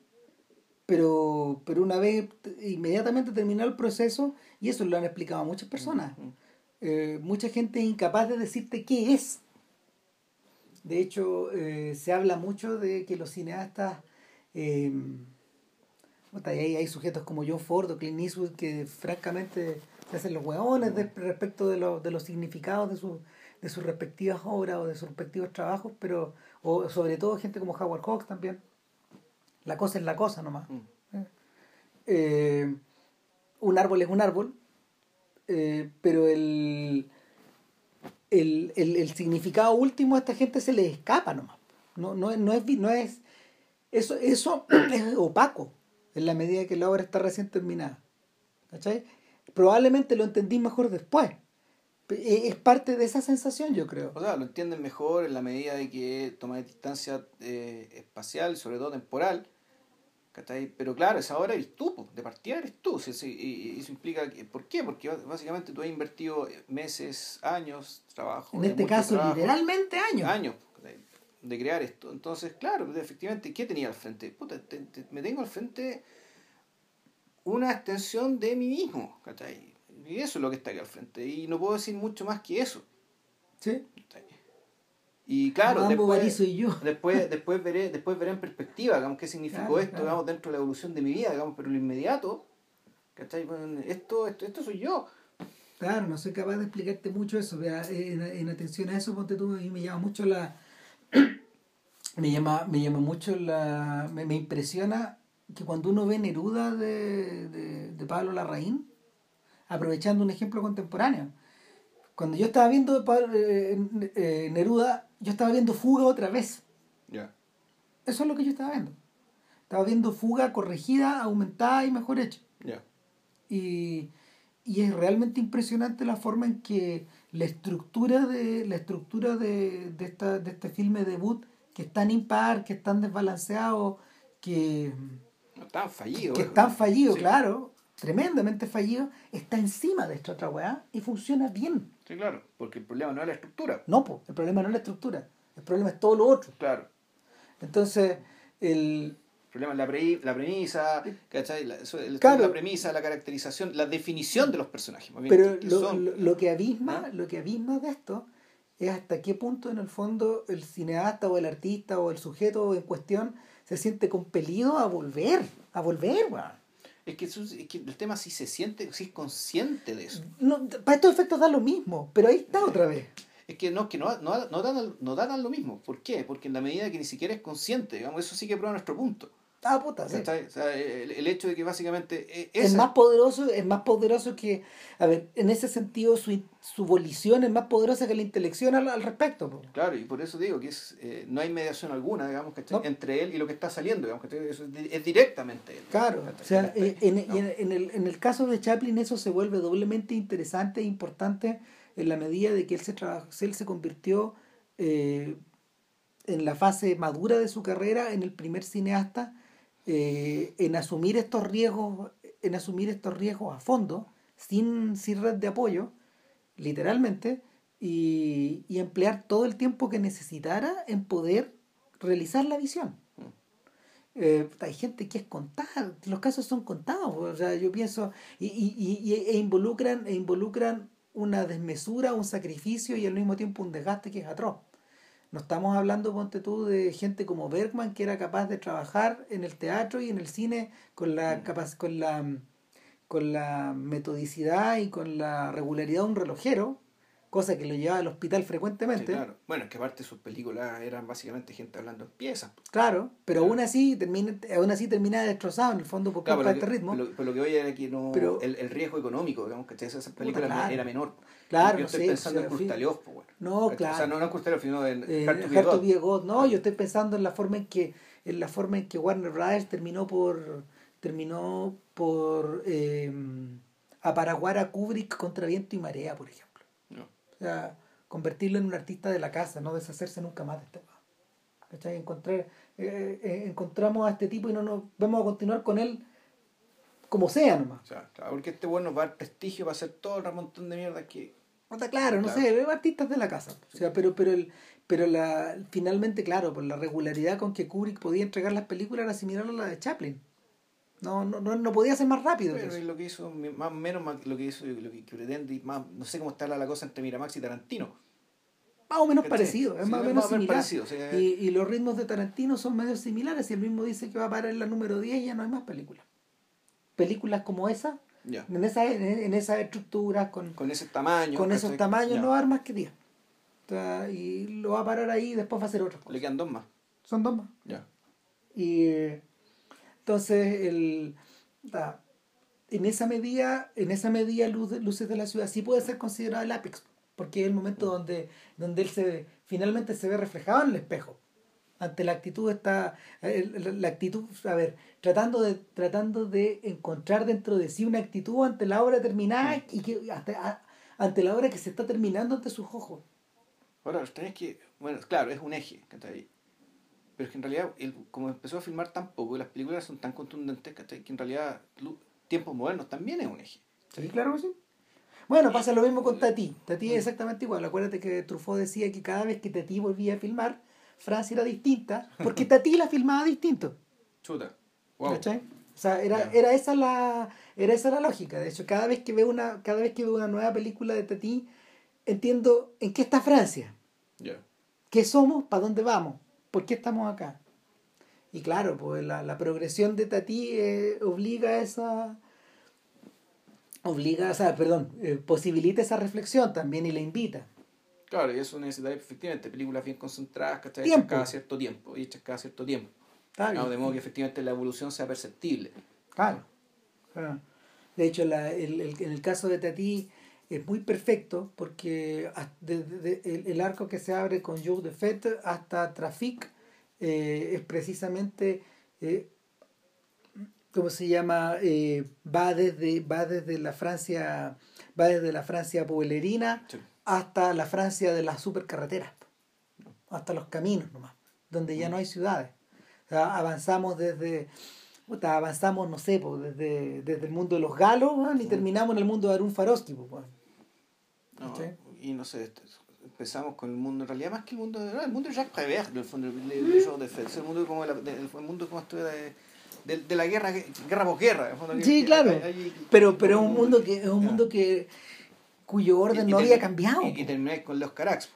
[SPEAKER 2] pero, pero una vez inmediatamente terminado el proceso, y eso lo han explicado muchas personas, eh, mucha gente es incapaz de decirte qué es. De hecho, eh, se habla mucho de que los cineastas, eh, hay, hay sujetos como John Ford o Clint Eastwood que francamente se hacen los hueones de- respecto de, los de los significados de, sus de sus respectivas obras o de sus respectivos trabajos, pero o sobre todo gente como Howard Hawks también. La cosa es la cosa nomás.
[SPEAKER 1] Mm.
[SPEAKER 2] Eh, un árbol es un árbol, eh, pero el, el, el, el significado último a esta gente se le escapa nomás. No, no, no es, no es eso, eso es opaco en la medida que la obra está recién terminada. ¿Cachai? Probablemente lo entendí mejor después. Pe- Es parte de esa sensación, yo creo.
[SPEAKER 1] O sea, lo entienden mejor en la medida de que tomas distancia eh, espacial, sobre todo temporal. ¿Cachai? Pero claro, esa hora eres tú, de partida eres tú. y eso implica que, ¿por qué? Porque básicamente tú has invertido meses, años, trabajo.
[SPEAKER 2] En este caso,
[SPEAKER 1] trabajo,
[SPEAKER 2] literalmente años.
[SPEAKER 1] años ¿cachai? de crear esto. Entonces, claro, pues, efectivamente, ¿qué tenía al frente? Puta, te- te- me tengo al frente una extensión de mí mismo, ¿cachai? Y eso es lo que está aquí al frente. Y no puedo decir mucho más que eso.
[SPEAKER 2] ¿Sí?
[SPEAKER 1] ¿cachai? Y claro,
[SPEAKER 2] Mambo
[SPEAKER 1] después,
[SPEAKER 2] y yo.
[SPEAKER 1] después, después veré, después veré en perspectiva, digamos, qué significó
[SPEAKER 2] Claro,
[SPEAKER 1] esto,
[SPEAKER 2] claro.
[SPEAKER 1] digamos, dentro de la evolución de mi vida, digamos, pero lo inmediato, ¿cachai? Bueno, esto, esto, esto soy yo.
[SPEAKER 2] Claro, no soy capaz de explicarte mucho eso. En, en atención a eso, ponte tú, a mí me llama mucho la. me llama, me llama mucho la. Me, me impresiona que cuando uno ve Neruda de, de, de Pablo Larraín, aprovechando un ejemplo contemporáneo, cuando yo estaba viendo eh, eh, Neruda, yo estaba viendo Fuga otra vez.
[SPEAKER 1] Ya.
[SPEAKER 2] Eso es lo que yo estaba viendo. Estaba viendo Fuga corregida, aumentada y mejor hecha.
[SPEAKER 1] Ya.
[SPEAKER 2] y, y es realmente impresionante la forma en que la estructura de la estructura de, de, esta, de este filme debut que es tan impar, que es tan desbalanceado, que,
[SPEAKER 1] No tan fallido.
[SPEAKER 2] que
[SPEAKER 1] ¿eh?
[SPEAKER 2] es tan fallido,
[SPEAKER 1] Sí.
[SPEAKER 2] claro, tremendamente fallido, está encima de esta otra weá y funciona bien.
[SPEAKER 1] Sí, claro, porque el problema no es la estructura.
[SPEAKER 2] No, pues, el problema no es la estructura, el problema es todo lo otro.
[SPEAKER 1] Claro.
[SPEAKER 2] Entonces, el...
[SPEAKER 1] El problema es la, pre- la premisa, ¿cachai? La, el-
[SPEAKER 2] Claro.
[SPEAKER 1] la premisa, la caracterización, la definición de los personajes. más bien,
[SPEAKER 2] Pero
[SPEAKER 1] son-
[SPEAKER 2] lo- lo que abisma,
[SPEAKER 1] ¿Ah?
[SPEAKER 2] lo que abisma de esto es hasta qué punto en el fondo el cineasta o el artista o el sujeto en cuestión se siente compelido a volver, a volver, weón.
[SPEAKER 1] Es que, eso- es que el tema sí se siente, sí es consciente de eso.
[SPEAKER 2] No, para estos efectos da lo mismo, pero ahí está otra vez.
[SPEAKER 1] Es que no, que no, no, no, dan, no dan lo mismo. ¿Por qué? Porque en la medida que ni siquiera es consciente, digamos, eso sí que prueba nuestro punto.
[SPEAKER 2] Ah, puta, sí.
[SPEAKER 1] O sea, el, el hecho de que básicamente eh,
[SPEAKER 2] Es más poderoso, es más poderoso que, a ver, en ese sentido su, su volición es más poderosa que la intelección al, al respecto. po.
[SPEAKER 1] Claro, y por eso digo que es, eh, no hay mediación alguna, digamos.
[SPEAKER 2] No.
[SPEAKER 1] entre él y lo que está saliendo, digamos. Eso es, es directamente él.
[SPEAKER 2] Claro, o sea,
[SPEAKER 1] En el-
[SPEAKER 2] eh, en,
[SPEAKER 1] no.
[SPEAKER 2] en- en el, en el caso de Chaplin eso se vuelve doblemente interesante e importante en la medida de que él se, traba- él se convirtió eh, en la fase madura de su carrera, en el primer cineasta, eh, en asumir estos riesgos, en asumir estos riesgos a fondo, sin, sin red de apoyo, literalmente, y, y emplear todo el tiempo que necesitara en poder realizar la visión. Eh, hay gente que es contada, los casos son contados, o sea, yo pienso, y, y, y- e involucran, e involucran una desmesura, un sacrificio y al mismo tiempo un desgaste que es atroz. No estamos hablando, ponte tú, de gente como Bergman que era capaz de trabajar en el teatro y en el cine con la capac- con la con la metodicidad y con la regularidad de un relojero, cosa que lo llevaba al hospital
[SPEAKER 1] Sí,
[SPEAKER 2] frecuentemente.
[SPEAKER 1] claro. Bueno, es que aparte sus películas eran básicamente gente hablando en piezas.
[SPEAKER 2] Claro, pero
[SPEAKER 1] Claro.
[SPEAKER 2] aún así termina, aún así termina destrozado en el fondo por
[SPEAKER 1] Claro,
[SPEAKER 2] culpa
[SPEAKER 1] pero
[SPEAKER 2] de este ritmo.
[SPEAKER 1] lo, pero lo que voy era que no,
[SPEAKER 2] Pero-
[SPEAKER 1] el, el riesgo económico, digamos, que esas películas
[SPEAKER 2] claro.
[SPEAKER 1] era menor.
[SPEAKER 2] Claro,
[SPEAKER 1] yo
[SPEAKER 2] no
[SPEAKER 1] estoy
[SPEAKER 2] sé,
[SPEAKER 1] pensando
[SPEAKER 2] o sea,
[SPEAKER 1] en Kurtalev, pues, bueno.
[SPEAKER 2] No,
[SPEAKER 1] ¿Cachai?
[SPEAKER 2] claro.
[SPEAKER 1] O sea, no, no en Kurtalev, sino en
[SPEAKER 2] Eh,
[SPEAKER 1] to
[SPEAKER 2] a God. No, yo estoy pensando en la forma en que en la forma en que Warner Brothers terminó por terminó por eh, aparaguar a Kubrick contra viento y marea, por ejemplo. O sea, convertirlo en un artista de la casa, no deshacerse nunca más de este. ¿Cachai? Encontrar, eh, eh, encontramos a este tipo y no nos vamos a continuar con él como sea nomás.
[SPEAKER 1] O sea, claro, porque este bueno va a dar prestigio para hacer todo el montón de mierda que.
[SPEAKER 2] No está claro, no
[SPEAKER 1] Claro.
[SPEAKER 2] sé, artistas de la casa. O sea, pero, pero el, pero la, finalmente, claro, por la regularidad con que Kubrick podía entregar las películas era similar a la de Chaplin. No, no, no, no podía ser más rápido.
[SPEAKER 1] Pero es lo que hizo, más o menos más lo que hizo, lo que pretende, más, no sé cómo está la, la cosa entre Miramax y Tarantino.
[SPEAKER 2] Más o menos parecido, es
[SPEAKER 1] Sí,
[SPEAKER 2] más o menos
[SPEAKER 1] parecido,
[SPEAKER 2] y, y los ritmos de Tarantino son medio similares y él mismo dice que va a parar en la número 10 y ya no hay más películas. Películas como esa, en, esa, en, esas estructuras, con,
[SPEAKER 1] Con ese tamaño.
[SPEAKER 2] con esos tamaños, no va a dar más que 10. O sea, y lo va a parar ahí y después va a hacer otra cosa.
[SPEAKER 1] Le quedan dos más.
[SPEAKER 2] Son dos más.
[SPEAKER 1] Ya.
[SPEAKER 2] Y eh, entonces el en esa medida, en esa medida Luz Luces de la Ciudad sí puede ser considerado el apex, porque es el momento donde, donde él se finalmente se ve reflejado en el espejo. Ante la actitud está la actitud, a ver, tratando de tratando de encontrar dentro de sí una actitud ante la obra terminada y que hasta, ante la obra que se está terminando ante sus ojos.
[SPEAKER 1] Ahora, es que, bueno, claro, es un eje, ¿cachai? Pero es que en realidad, él, como empezó a filmar tan poco y las películas son tan contundentes, ¿cachai? Que en realidad, tiempos modernos también es un eje.
[SPEAKER 2] Sí, claro que sí. Bueno, pasa lo mismo con Tati. Tati es exactamente igual. Acuérdate que Truffaut decía que cada vez que Tati volvía a filmar, Francia era distinta, porque Tati la filmaba distinto.
[SPEAKER 1] Chuta. Wow.
[SPEAKER 2] ¿Cachai? O sea, era, era esa la era esa la lógica. De hecho, cada vez que veo una cada vez que veo una nueva película de Tati, entiendo en qué está Francia,
[SPEAKER 1] Ya.
[SPEAKER 2] qué somos, para dónde vamos, por qué estamos acá. Y claro, pues la, la progresión de Tati eh, obliga a esa obliga, o sea, perdón, eh, posibilita esa reflexión también y la invita.
[SPEAKER 1] Claro, y eso necesita efectivamente películas bien concentradas.
[SPEAKER 2] Tiempo.
[SPEAKER 1] Hechas cada cierto tiempo. Y hechas cada cierto tiempo.
[SPEAKER 2] Claro,
[SPEAKER 1] de modo que efectivamente la evolución sea perceptible.
[SPEAKER 2] Claro. claro. De hecho, la- el, el- en el caso de Tati es muy perfecto porque hasta de- de- de- el, el arco que se abre con Jour de Fête hasta Trafic eh, es precisamente, eh, ¿cómo se llama? Eh, va, desde, va desde la Francia, va desde la Francia pueblerina
[SPEAKER 1] Sí.
[SPEAKER 2] hasta la Francia de las supercarreteras, hasta los caminos nomás, donde ya no hay ciudades. O sea, avanzamos desde, avanzamos, no sé, po, desde, desde el mundo de los galos y terminamos en el mundo de Arun po, weón.
[SPEAKER 1] No, y no sé, empezamos con el mundo, en realidad más que el mundo, no, el mundo de Jacques Prévert, del fondo, de el mundo como, la, el, mundo como esto de, de, de, la guerra, guerra posguerra.
[SPEAKER 2] Sí, claro, hay, hay, pero, pero es un mundo que, es un mundo que cuyo orden y, no había cambiado.
[SPEAKER 1] Y, y termináis con los Carax.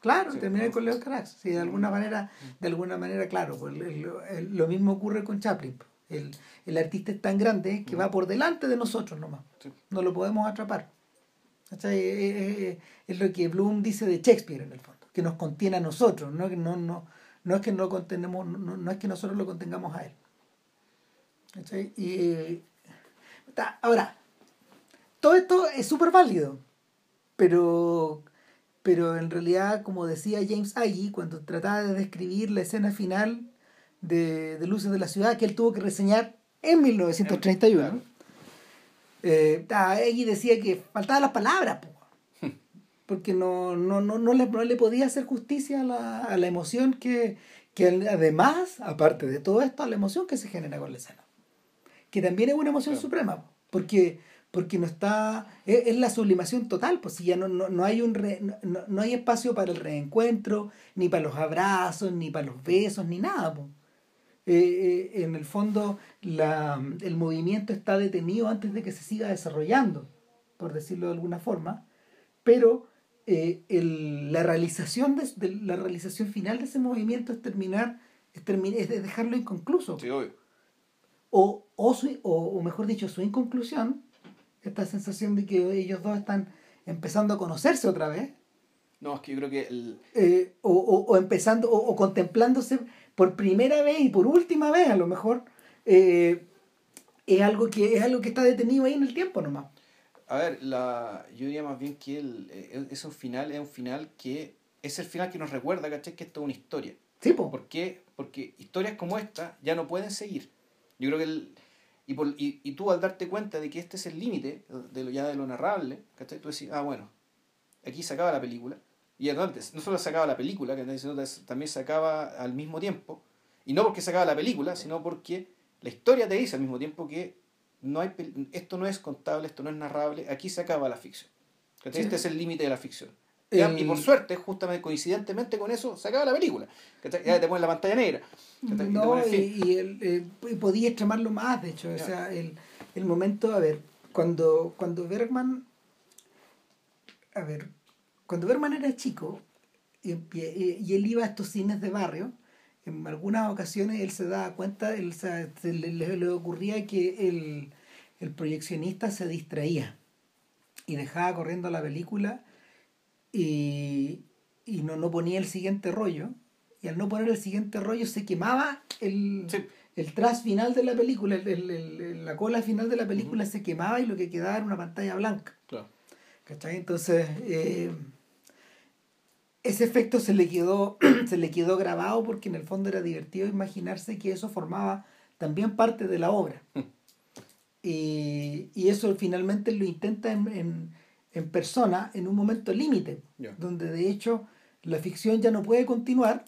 [SPEAKER 2] Claro, sí, terminé con Leo Carax. Sí, de alguna manera, de alguna manera, claro, pues, el, el, lo mismo ocurre con Chaplin. El, el artista es tan grande que va por delante de nosotros nomás. Sí. No lo podemos atrapar. ¿Cachai? Es, es, lo que Bloom dice de Shakespeare en el fondo, que nos contiene a nosotros, no, no, no, no es que no contenemos, no, no es que nosotros lo contengamos a él. ¿Cachai? Y ahora, todo esto es súper válido, pero pero en realidad, como decía James Agee, cuando trataba de describir la escena final de, de Luces de la Ciudad, que él tuvo que reseñar en 1931, claro. Eh, decía que faltaban las palabras, porque no, no, no, no, le, no le podía hacer justicia a la, a la emoción que, que además, aparte de todo esto, a la emoción que se genera con la escena. Que también es una emoción claro. suprema, porque porque no está es, es, la sublimación total pues si ya no, no, no hay un re, no, no, hay espacio para el reencuentro ni para los abrazos ni para los besos ni nada pues. Eh, eh, en el fondo la, el movimiento está detenido antes de que se siga desarrollando por decirlo de alguna forma pero eh, el, la realización de, de, la realización final de ese movimiento es terminar es, termi es dejarlo inconcluso
[SPEAKER 1] sí, obvio.
[SPEAKER 2] O, o, su, o, o mejor dicho su inconclusión esta sensación de que ellos dos están empezando a conocerse otra vez.
[SPEAKER 1] No, es que yo creo que... El...
[SPEAKER 2] Eh, o, o, o, empezando, o, o, contemplándose por primera vez y por última vez a lo mejor, eh, es, algo que, es algo que está detenido ahí en el tiempo nomás.
[SPEAKER 1] A ver, la, yo diría más bien que el, es un final, es un final que es el final que nos recuerda, ¿cachai? Que esto es una historia.
[SPEAKER 2] Sí, po.
[SPEAKER 1] ¿Por qué? Porque historias como esta ya no pueden seguir. Yo creo que el, y, por, y, y, tú al darte cuenta de que este es el límite de lo ya de lo narrable, ¿cachai? Tú decís, ah, bueno, aquí se acaba la película. Y antes, no solo se acaba la película, sino también se acaba al mismo tiempo. Y no porque se acaba la película, sino porque la historia te dice al mismo tiempo que no hay, esto no es contable, esto no es narrable, aquí se acaba la ficción. Sí. Este es el límite de la ficción. El... Y por suerte, justamente coincidentemente con eso, se acaba la película. Ya te ponen la pantalla negra.
[SPEAKER 2] No, y, y, el, eh, y podía extremarlo más, de hecho. O sea, el, el momento, a ver, cuando, cuando Bergman. A ver, cuando Bergman era chico y, y, él iba a estos cines de barrio, en algunas ocasiones él se daba cuenta, él, se, le, le, le ocurría que el, el proyeccionista se distraía y dejaba corriendo la película y, y no, no ponía el siguiente rollo. Y al no poner el siguiente rollo se quemaba el,
[SPEAKER 1] sí.
[SPEAKER 2] el tras final de la película, el, el, el, la cola final de la película uh -huh. se quemaba y lo que quedaba era una pantalla blanca.
[SPEAKER 1] Claro.
[SPEAKER 2] ¿Cachai? Entonces, eh, ese efecto se le, quedó, se le quedó grabado porque en el fondo era divertido imaginarse que eso formaba también parte de la obra. Y, y, eso finalmente lo intenta en, en en persona en un momento límite,
[SPEAKER 1] yeah.
[SPEAKER 2] donde de hecho la ficción ya no puede continuar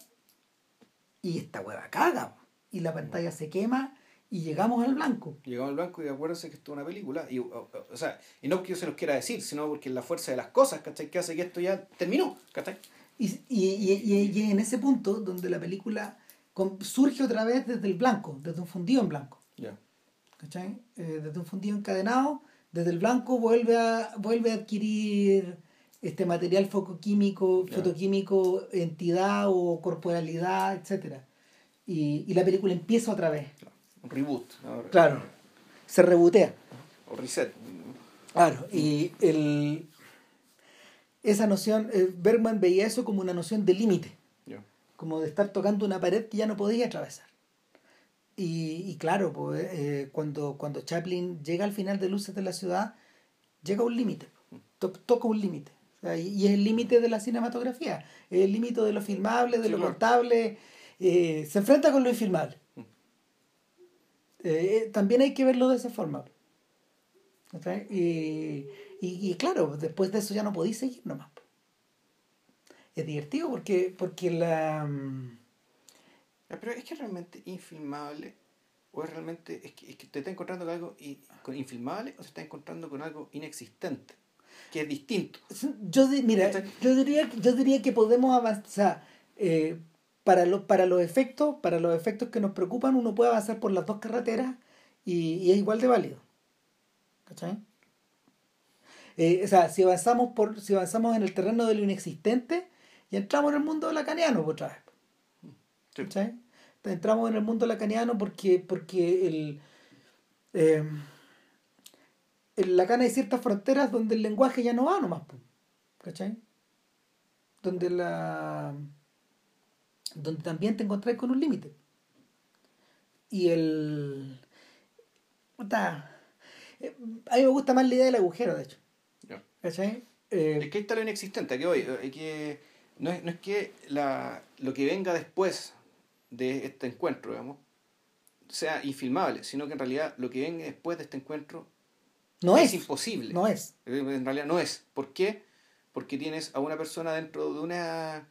[SPEAKER 2] y esta hueva caga y la pantalla se quema y llegamos al blanco.
[SPEAKER 1] Llegamos al blanco y acuérdense que esto es una película. Y, o, o, sea, y no porque yo se los quiera decir, sino porque la fuerza de las cosas, ¿cachai? Que hace que esto ya terminó, ¿cachai?
[SPEAKER 2] Y, y, y, y en ese punto donde la película surge otra vez desde el blanco, desde un fundido en blanco.
[SPEAKER 1] Yeah.
[SPEAKER 2] ¿Cachai? Eh, desde un fundido encadenado desde el blanco vuelve a, vuelve a adquirir este material fotoquímico, claro. fotoquímico, entidad o corporalidad, etc. Y, y, la película empieza otra vez.
[SPEAKER 1] Claro. Un reboot.
[SPEAKER 2] Ahora. Claro. Se rebotea.
[SPEAKER 1] O reset.
[SPEAKER 2] Claro. Y el, esa noción, eh, Bergman veía eso como una noción de límite.
[SPEAKER 1] Yeah.
[SPEAKER 2] Como de estar tocando una pared que ya no podía atravesar. Y, y claro, pues, eh, cuando, cuando Chaplin llega al final de Luces de la Ciudad, llega a un límite, to, toca un límite. O sea, y, y, es el límite de la cinematografía, es el límite de lo filmable, de sí, lo claro. contable, eh, se enfrenta con lo infilmable. Eh, también hay que verlo de esa forma. ¿okay? Y, y, claro, después de eso ya no podéis seguir nomás. Es divertido porque, porque la
[SPEAKER 1] pero es que es realmente infilmable o es realmente es que, es que te está encontrando con algo y, con infilmable o se está encontrando con algo inexistente. que es distinto.
[SPEAKER 2] Yo, mira, yo diría, yo diría que podemos avanzar. Eh, para, lo, para los efectos, para los efectos que nos preocupan, uno puede avanzar por las dos carreteras y, y es igual de válido. ¿Cachai? Eh, o sea, si avanzamos por, si avanzamos en el terreno de lo inexistente, y entramos en el mundo lacaniano otra vez. ¿Cachai? Entramos en el mundo lacaniano porque, porque el, eh, en Lacan hay ciertas fronteras donde el lenguaje ya no va nomás. ¿Cachai? Donde la donde también te encontrás con un límite. Y el... Eh, a mí me gusta más la idea del agujero, de hecho.
[SPEAKER 1] ¿Cachai? Eh, es que ahí está lo inexistente, que hoy, que no es, no es que la, lo que venga después de este encuentro, digamos, sea infilmable, sino que en realidad lo que venga después de este encuentro no es, es imposible.
[SPEAKER 2] No es.
[SPEAKER 1] En realidad no es. ¿Por qué? Porque tienes a una persona dentro de una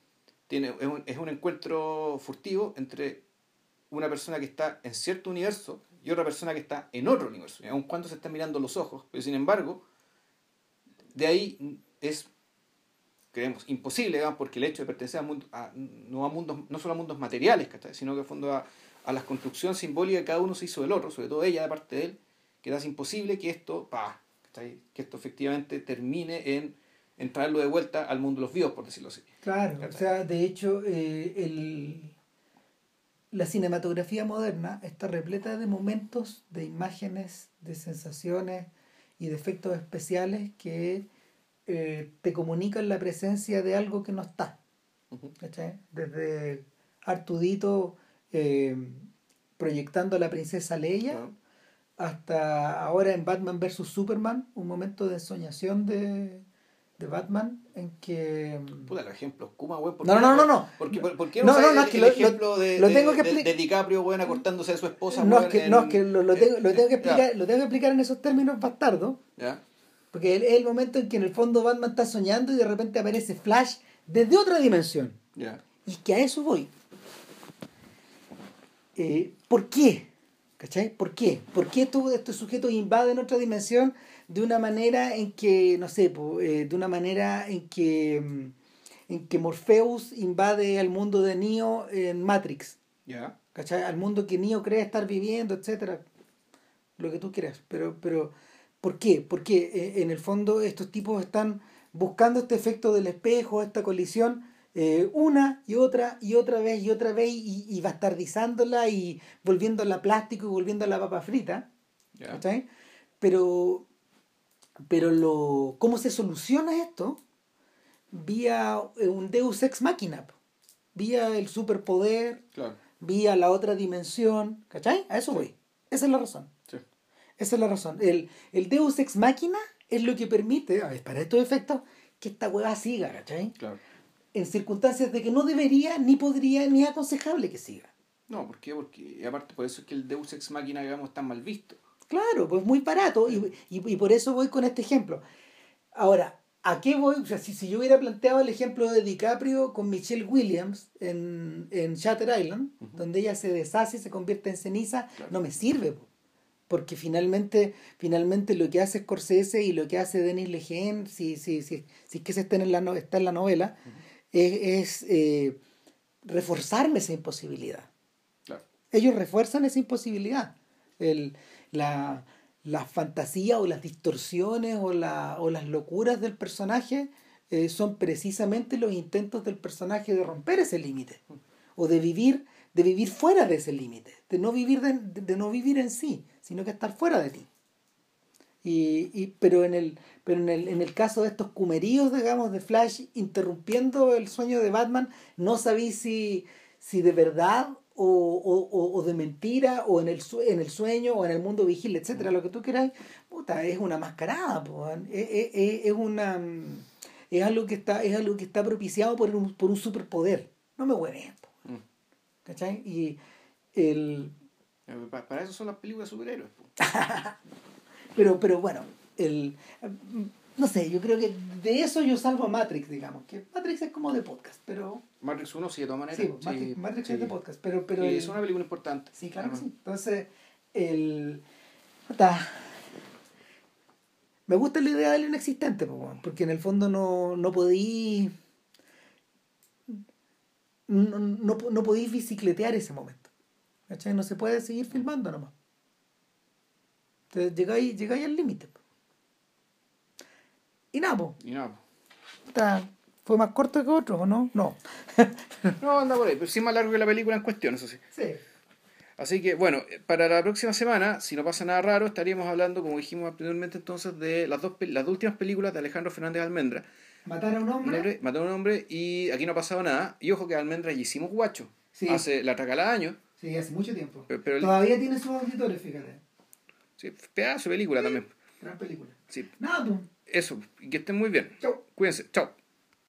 [SPEAKER 1] tiene, es, un, es un encuentro furtivo entre una persona que está en cierto universo y otra persona que está en otro universo, aun cuando se están mirando los ojos, pero sin embargo, de ahí es, creemos, imposible, porque el hecho de pertenecer a, mundo, a, no, a mundos, no solo a mundos materiales, sino que a fondo a, a la construcción simbólica que cada uno se hizo del otro, sobre todo ella de parte de él, que es imposible que esto, pa, que esto efectivamente termine en en traerlo de vuelta al mundo de los vivos, por decirlo así.
[SPEAKER 2] Claro, o sea, de hecho, eh, el, la cinematografía moderna está repleta de momentos, de imágenes, de sensaciones y de efectos especiales que eh, te comunican la presencia de algo que no está. Desde Artudito eh, proyectando a la princesa Leia hasta ahora en Batman vs. Superman, un momento de ensoñación de, de Batman en que.
[SPEAKER 1] Mm, Puta, los ejemplos Kuma, güey.
[SPEAKER 2] No, no, no, no.
[SPEAKER 1] ¿Por qué, por, qué no, no, no, el, el ejemplo de, lo tengo que de, de, DiCaprio, güey, acortándose de su esposa,
[SPEAKER 2] No, es que, no, es que lo, lo, tengo, lo, tengo que explicar, lo tengo que explicar en esos términos bastardos. Porque es el momento en que en el fondo Batman está soñando y de repente aparece Flash desde otra dimensión. Y que a eso voy. Eh, ¿Por qué? ¿Cachai? ¿Por qué? ¿Por qué estos, estos sujetos invaden otra dimensión de una manera en que, no sé, eh, de una manera en que, mm, en que Morpheus invade al mundo de Neo en Matrix. ¿Ya? ¿Cachai? Al mundo que Neo cree estar viviendo, etcétera. Lo que tú quieras. Pero, pero, ¿por qué? Porque eh, en el fondo estos tipos están buscando este efecto del espejo, esta colisión, eh, una y otra y otra vez y otra vez y, y bastardizándola y volviéndola plástico y volviéndola papa frita. ¿Cachai? Pero, pero lo, ¿cómo se soluciona esto? Vía eh, un Deus ex machina, vía el superpoder, vía la otra dimensión, ¿cachai? A eso voy. Esa es la razón. Esa es la razón. El, el Deus ex machina es lo que permite, a ver, para estos efectos, que esta hueá siga, ¿cachai? Claro. En circunstancias de que no debería, ni podría, ni aconsejable que siga.
[SPEAKER 1] No, ¿por qué? Porque aparte por eso es que el Deus ex machina, digamos, está mal visto.
[SPEAKER 2] Claro, pues muy barato y, y, por eso voy con este ejemplo. Ahora, ¿a qué voy? O sea, si, si yo hubiera planteado el ejemplo de DiCaprio con Michelle Williams en, en Shutter Island, donde ella se deshace y se convierte en ceniza, no me sirve. Porque finalmente, finalmente lo que hace Scorsese y lo que hace Denis Lejeune, si, si, si, si es que se está en la, está en la novela, es, eh, reforzarme esa imposibilidad. Ellos refuerzan esa imposibilidad. El, la, la fantasía o las distorsiones o, la, o las locuras del personaje eh, son precisamente los intentos del personaje de romper ese límite o de vivir de vivir fuera de ese límite de no vivir de, no vivir en sí sino que estar fuera de ti. Y, y pero en el pero en el, en el caso de estos cumeríos digamos de Flash interrumpiendo el sueño de Batman no sabéis si si de verdad o, o, o, de mentira, o en el, en el sueño, o en el mundo vigil, etcétera, lo que tú quieras, puta, es una mascarada, es, es, una es algo que está, es algo que está propiciado por un, por un superpoder. No me hueven, mm. ¿cachai? Y el
[SPEAKER 1] eh, para eso son las películas de superhéroes.
[SPEAKER 2] pero, pero bueno, el no sé, yo creo que de eso yo salvo a Matrix, digamos, que Matrix es como de podcast, pero...
[SPEAKER 1] Matrix 1 sí, de todas maneras.
[SPEAKER 2] Sí, Matrix, es de podcast, pero... pero
[SPEAKER 1] es una película importante.
[SPEAKER 2] Sí, claro que sí. Entonces, el... me gusta la idea del inexistente, porque en el fondo no, no podí. No, no, no podéis bicicletear ese momento. ¿Cachai? No se puede seguir filmando nomás. Entonces llegáis, llegáis al límite. Y nada, po.
[SPEAKER 1] Y nada. po.
[SPEAKER 2] Está- fue más corto que otro, ¿o no? No.
[SPEAKER 1] No, anda por ahí, pero sí más largo que la película en cuestión, eso sí.
[SPEAKER 2] sí.
[SPEAKER 1] Así que, bueno, para la próxima semana, si no pasa nada raro, estaríamos hablando, como dijimos anteriormente, entonces, de las dos, las dos últimas películas de Alejandro Fernández Almendra.
[SPEAKER 2] Matar a un hombre.
[SPEAKER 1] hombre, mató a un hombre y aquí no ha pasado nada. Y ojo que Almendra ya hicimos guacho.
[SPEAKER 2] Sí.
[SPEAKER 1] Hace la tracala años.
[SPEAKER 2] Sí, hace mucho tiempo.
[SPEAKER 1] Pero- pero el-
[SPEAKER 2] Todavía tiene sus auditores, fíjate.
[SPEAKER 1] Sí, pedazo de película también.
[SPEAKER 2] Gran película.
[SPEAKER 1] Sí,
[SPEAKER 2] Nada.
[SPEAKER 1] Eso. Y que estén muy bien.
[SPEAKER 2] Chau.
[SPEAKER 1] Cuídense. Chao.